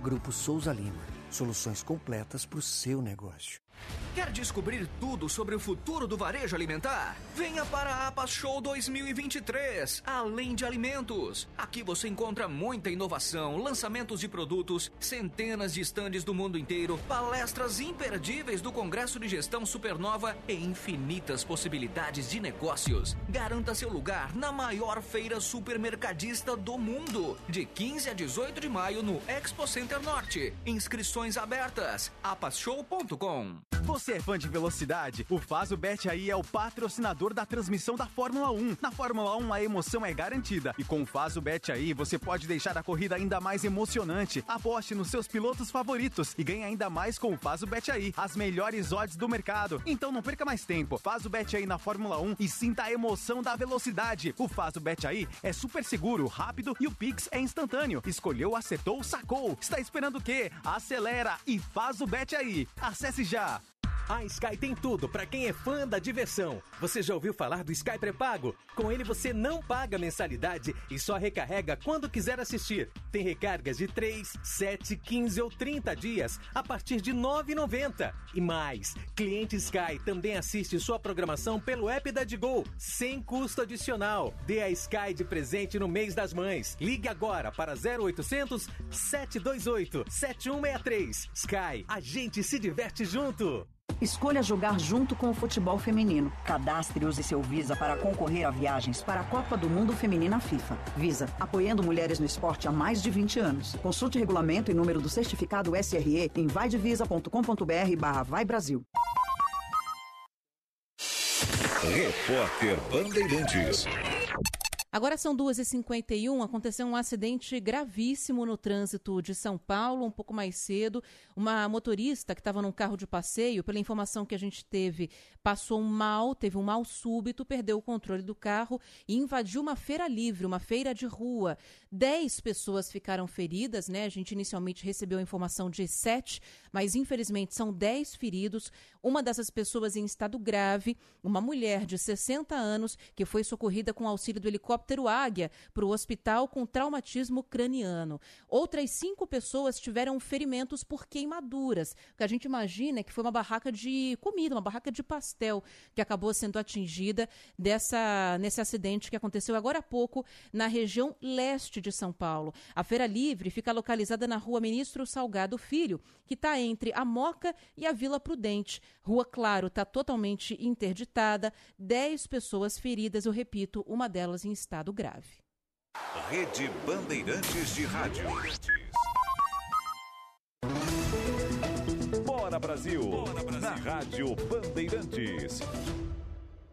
Grupo Souza Lima. Soluções completas para o seu negócio. Quer descobrir tudo sobre o futuro do varejo alimentar? Venha para a APAS Show 2023, além de alimentos. Aqui você encontra muita inovação, lançamentos de produtos, centenas de estandes do mundo inteiro, palestras imperdíveis do Congresso de Gestão Supernova e infinitas possibilidades de negócios. Garanta seu lugar na maior feira supermercadista do mundo, de 15 a 18 de maio no Expo Center Norte. Inscrições abertas. apasshow.com Você é fã de velocidade? O Fazo Bet aí é o patrocinador da transmissão da Fórmula 1. Na Fórmula 1 a emoção é garantida e com o Fazo Bet aí você pode deixar a corrida ainda mais emocionante. Aposte nos seus pilotos favoritos e ganhe ainda mais com o Fazo Bet aí, as melhores odds do mercado. Então não perca mais tempo. Faz o Bet aí na Fórmula 1 e sinta a emoção da velocidade. O Fazo Bet aí é super seguro, rápido e o Pix é instantâneo. Escolheu, acertou, sacou. Está esperando o quê? Acelera e faz o bet aí. Acesse já. A Sky tem tudo para quem é fã da diversão. Você já ouviu falar do Sky Pré-Pago? Com ele você não paga mensalidade e só recarrega quando quiser assistir. Tem recargas de 3, 7, 15 ou 30 dias a partir de R$ 9,90. E mais, cliente Sky também assiste sua programação pelo app da Digol, sem custo adicional. Dê a Sky de presente no mês das mães. Ligue agora para 0800 728 7163. Sky, a gente se diverte junto. Escolha jogar junto com o futebol feminino. Cadastre e use seu Visa para concorrer a viagens para a Copa do Mundo Feminina FIFA. Visa, apoiando mulheres no esporte há mais de 20 anos. Consulte regulamento e número do certificado SRE em vaidevisa.com.br barra Vai Brasil. Repórter Bandeirantes. Agora são 2h51, aconteceu um acidente gravíssimo no trânsito de São Paulo, um pouco mais cedo. Uma motorista que estava num carro de passeio, pela informação que a gente teve, passou um mal, teve um mal súbito, perdeu o controle do carro e invadiu uma feira livre, uma feira de rua. Dez pessoas ficaram feridas, né? A gente inicialmente recebeu a informação de sete, mas infelizmente são dez feridos. Uma dessas pessoas em estado grave, uma mulher de 60 anos, que foi socorrida com auxílio do helicóptero Águia para o hospital com traumatismo craniano. Outras cinco pessoas tiveram ferimentos por queimaduras. Que a gente imagina é que foi uma barraca de comida, uma barraca de pastel que acabou sendo atingida dessa, nesse acidente que aconteceu agora há pouco na região leste de São Paulo. A Feira Livre fica localizada na rua Ministro Salgado Filho, que está entre a Moca e a Vila Prudente. Rua Claro está totalmente interditada, dez pessoas feridas, eu repito, uma delas em estado grave. Rede Bandeirantes de Rádio. Bora Brasil, Bora Brasil. na Rádio Bandeirantes.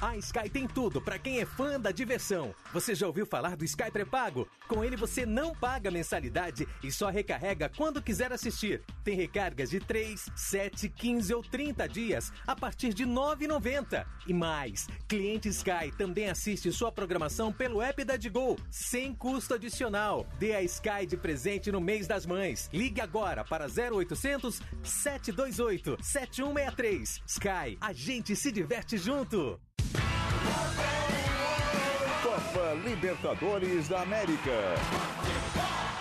A Sky tem tudo para quem é fã da diversão. Você já ouviu falar do Sky Pré-Pago? Com ele você não paga mensalidade e só recarrega quando quiser assistir. Tem recargas de 3, 7, 15 ou 30 dias a partir de R$ 9,90. E mais, cliente Sky também assiste sua programação pelo app da Digol, sem custo adicional. Dê a Sky de presente no mês das mães. Ligue agora para 0800 728 7163. Sky, a gente se diverte junto. Copa Libertadores da América.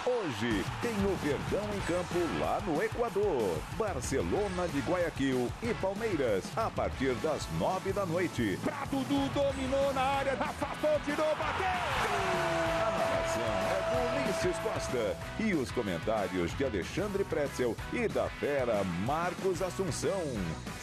Hoje tem o Verdão em campo lá no Equador. Barcelona de Guayaquil e Palmeiras a partir das nove da noite. Pra tudo dominou na área, afastou, tirou, bateu! A narração Ulisses Costa e os comentários de Alexandre Pretzel e da fera Marcos Assunção.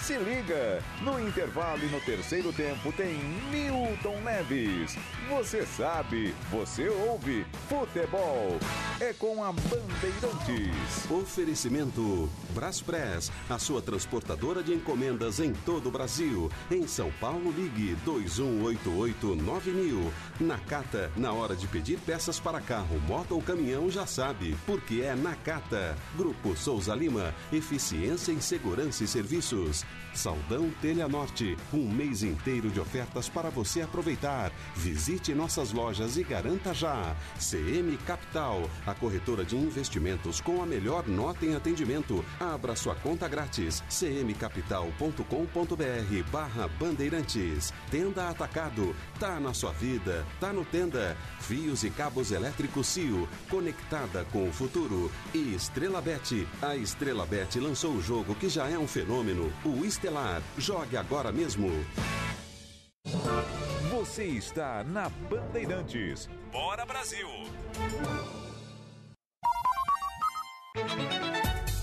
Se liga, no intervalo e no terceiro tempo tem Milton Neves. Você sabe, você ouve, futebol é com a Bandeirantes. Oferecimento Braspress, a sua transportadora de encomendas em todo o Brasil. Em São Paulo, ligue 2188-9000. Nakata, na hora de pedir peças para carro, moto ou caminhão, já sabe, porque é Nakata. Grupo Souza Lima, eficiência em segurança e serviços. Saldão Telha Norte, um mês inteiro de ofertas para você aproveitar. Visite nossas lojas e garanta já. CM Capital, a corretora de investimentos com a melhor nota em atendimento. Abra sua conta grátis. cmcapital.com.br barra Bandeirantes. Tenda Atacado. Tá na sua vida. Tá no Tenda. Fios e cabos elétricos Cio. Conectada com o futuro. E Estrela Bet. A Estrela Bet lançou o jogo que já é um fenômeno. O Estelar. Jogue agora mesmo. Você está na Bandeirantes. Bora Brasil!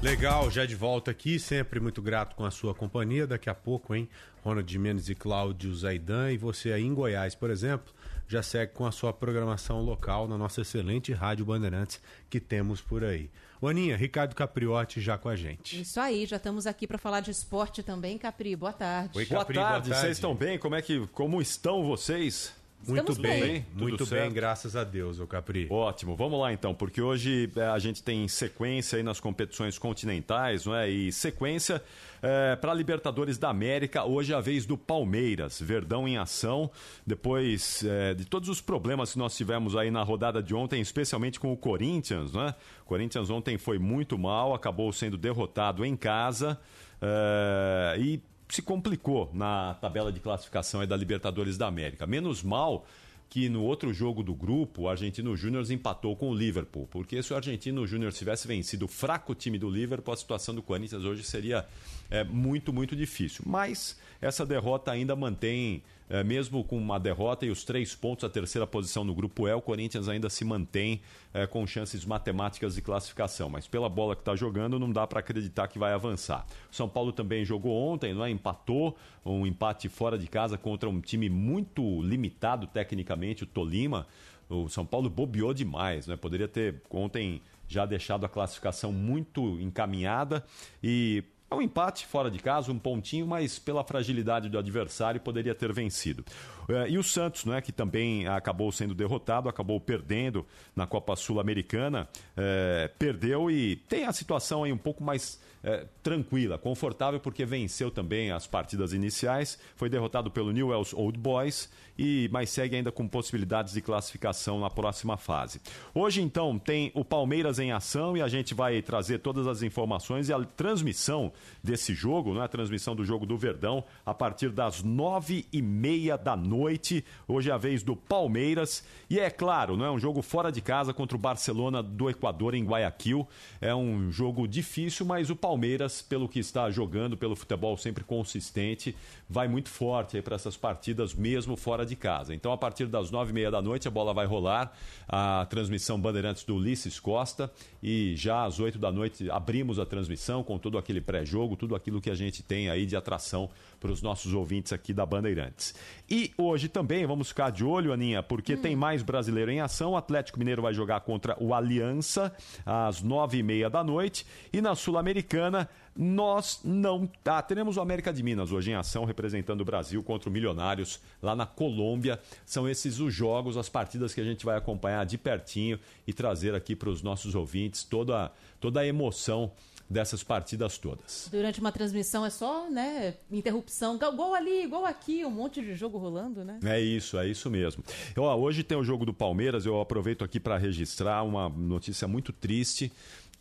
Legal, já de volta aqui, sempre muito grato com a sua companhia. Daqui a pouco, hein? Ronald Mendes e Cláudio Zaidan. E você aí em Goiás, por exemplo, já segue com a sua programação local na nossa excelente Rádio Bandeirantes que temos por aí. Aninha, Ricardo Capriotti já com a gente. Isso aí, já estamos aqui para falar de esporte também, Capri. Boa tarde. Oi, Capri, boa, tarde. boa tarde, vocês estão bem? Como é que como estão vocês? Muito bem, bem, muito certo? bem, graças a Deus, o Capri. Ótimo, vamos lá então, porque hoje é, a gente tem sequência aí nas competições continentais, não é? E sequência é, para Libertadores da América, hoje é a vez do Palmeiras, Verdão em ação, depois é, de todos os problemas que nós tivemos aí na rodada de ontem, especialmente com o Corinthians, não é? O Corinthians ontem foi muito mal, acabou sendo derrotado em casa. É, e se complicou na tabela de classificação da Libertadores da América. Menos mal que no outro jogo do grupo, o Argentino Júnior empatou com o Liverpool. Porque se o Argentino Júnior tivesse vencido o fraco time do Liverpool, a situação do Corinthians hoje seria é, muito, muito difícil. Mas essa derrota ainda mantém é, mesmo com uma derrota e os três pontos, a terceira posição no grupo E, o Corinthians ainda se mantém é, com chances matemáticas de classificação. Mas pela bola que está jogando, não dá para acreditar que vai avançar. O São Paulo também jogou ontem, não é? empatou, um empate fora de casa contra um time muito limitado tecnicamente, o Tolima. O São Paulo bobeou demais, né? Poderia ter ontem já deixado a classificação muito encaminhada e é um empate fora de casa, um pontinho, mas pela fragilidade do adversário poderia ter vencido. É, e o Santos, né, que também acabou sendo derrotado, acabou perdendo na Copa Sul-Americana, é, perdeu e tem a situação aí um pouco mais é, tranquila, confortável, porque venceu também as partidas iniciais, foi derrotado pelo Newell's Old Boys, e mas segue ainda com possibilidades de classificação na próxima fase. Hoje, então, tem o Palmeiras em ação e a gente vai trazer todas as informações e a transmissão desse jogo, né, a transmissão do jogo do Verdão, a partir das nove e meia da noite. Hoje é a vez do Palmeiras. E é claro, não é um jogo fora de casa contra o Barcelona do Equador em Guayaquil. É um jogo difícil, mas o Palmeiras pelo que está jogando, pelo futebol sempre consistente, vai muito forte para essas partidas, mesmo fora de casa. Então, a partir das nove e meia da noite, a bola vai rolar. A transmissão Bandeirantes do Ulisses Costa. E já às oito da noite abrimos a transmissão com todo aquele pré-jogo, tudo aquilo que a gente tem aí de atração para os nossos ouvintes aqui da Bandeirantes. E hoje também vamos ficar de olho, Aninha, porque hum. tem mais brasileiro em ação. O Atlético Mineiro vai jogar contra o Aliança às nove e meia da noite. E na Sul-Americana, nós não. Ah, teremos o América de Minas hoje em ação, representando o Brasil contra o Milionários lá na Colômbia. São esses os jogos, as partidas que a gente vai acompanhar de pertinho e trazer aqui para os nossos ouvintes toda, toda a emoção dessas partidas todas. Durante uma transmissão é só, né, interrupção, gol ali, gol aqui, um monte de jogo rolando, né? É isso, é isso mesmo. Ó, hoje tem o jogo do Palmeiras, eu aproveito aqui para registrar uma notícia muito triste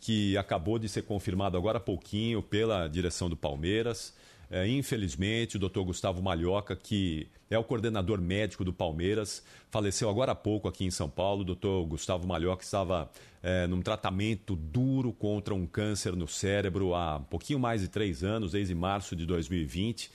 que acabou de ser confirmado agora há pouquinho pela direção do Palmeiras. É, infelizmente, o doutor Gustavo Malhoca, que é o coordenador médico do Palmeiras, faleceu agora há pouco aqui em São Paulo. O doutor Gustavo Malhoca estava é, num tratamento duro contra um câncer no cérebro há um pouquinho mais de três anos, desde março de 2020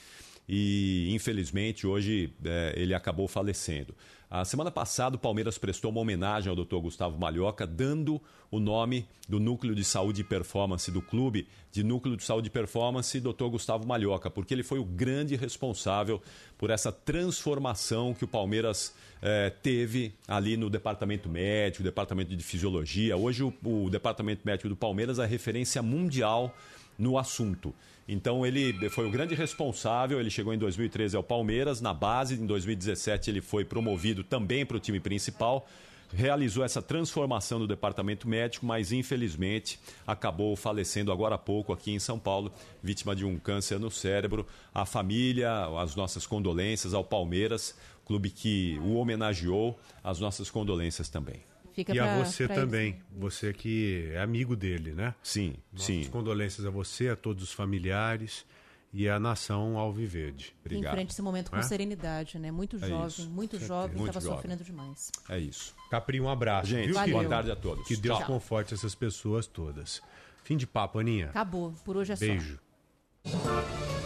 e infelizmente hoje é, ele acabou falecendo. A semana passada o Palmeiras prestou uma homenagem ao Dr. Gustavo Malhoca, dando o nome do Núcleo de Saúde e Performance do clube, de Núcleo de Saúde e Performance Dr. Gustavo Malhoca, porque ele foi o grande responsável por essa transformação que o Palmeiras é, teve ali no departamento médico, departamento de fisiologia. Hoje o, o departamento médico do Palmeiras é referência mundial no assunto. Então ele foi o grande responsável. Ele chegou em 2013 ao Palmeiras, na base. Em 2017 ele foi promovido também para o time principal. Realizou essa transformação do departamento médico, mas infelizmente acabou falecendo agora há pouco aqui em São Paulo, vítima de um câncer no cérebro. A família, as nossas condolências ao Palmeiras, clube que o homenageou, as nossas condolências também. Fica e pra, a você também, eles. você que é amigo dele, né? Sim, Nossas sim. condolências a você, a todos os familiares e a nação Alviverde. Obrigado. Enfrente esse momento com é? serenidade, né? Muito é jovem, isso. muito jovem, estava sofrendo demais. É isso. Capri, um abraço. Gente, viu, boa tarde a todos. Que Deus Tchau. conforte essas pessoas todas. Fim de papo, Aninha. Acabou. Por hoje é Beijo. só. Beijo.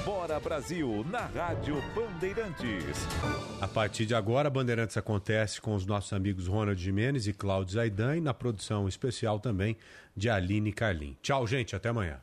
Bora Brasil, na Rádio Bandeirantes. A partir de agora, Bandeirantes acontece com os nossos amigos Ronald Jimenez e Cláudio Zaidan e na produção especial também de Aline Carlin. Tchau, gente, até amanhã.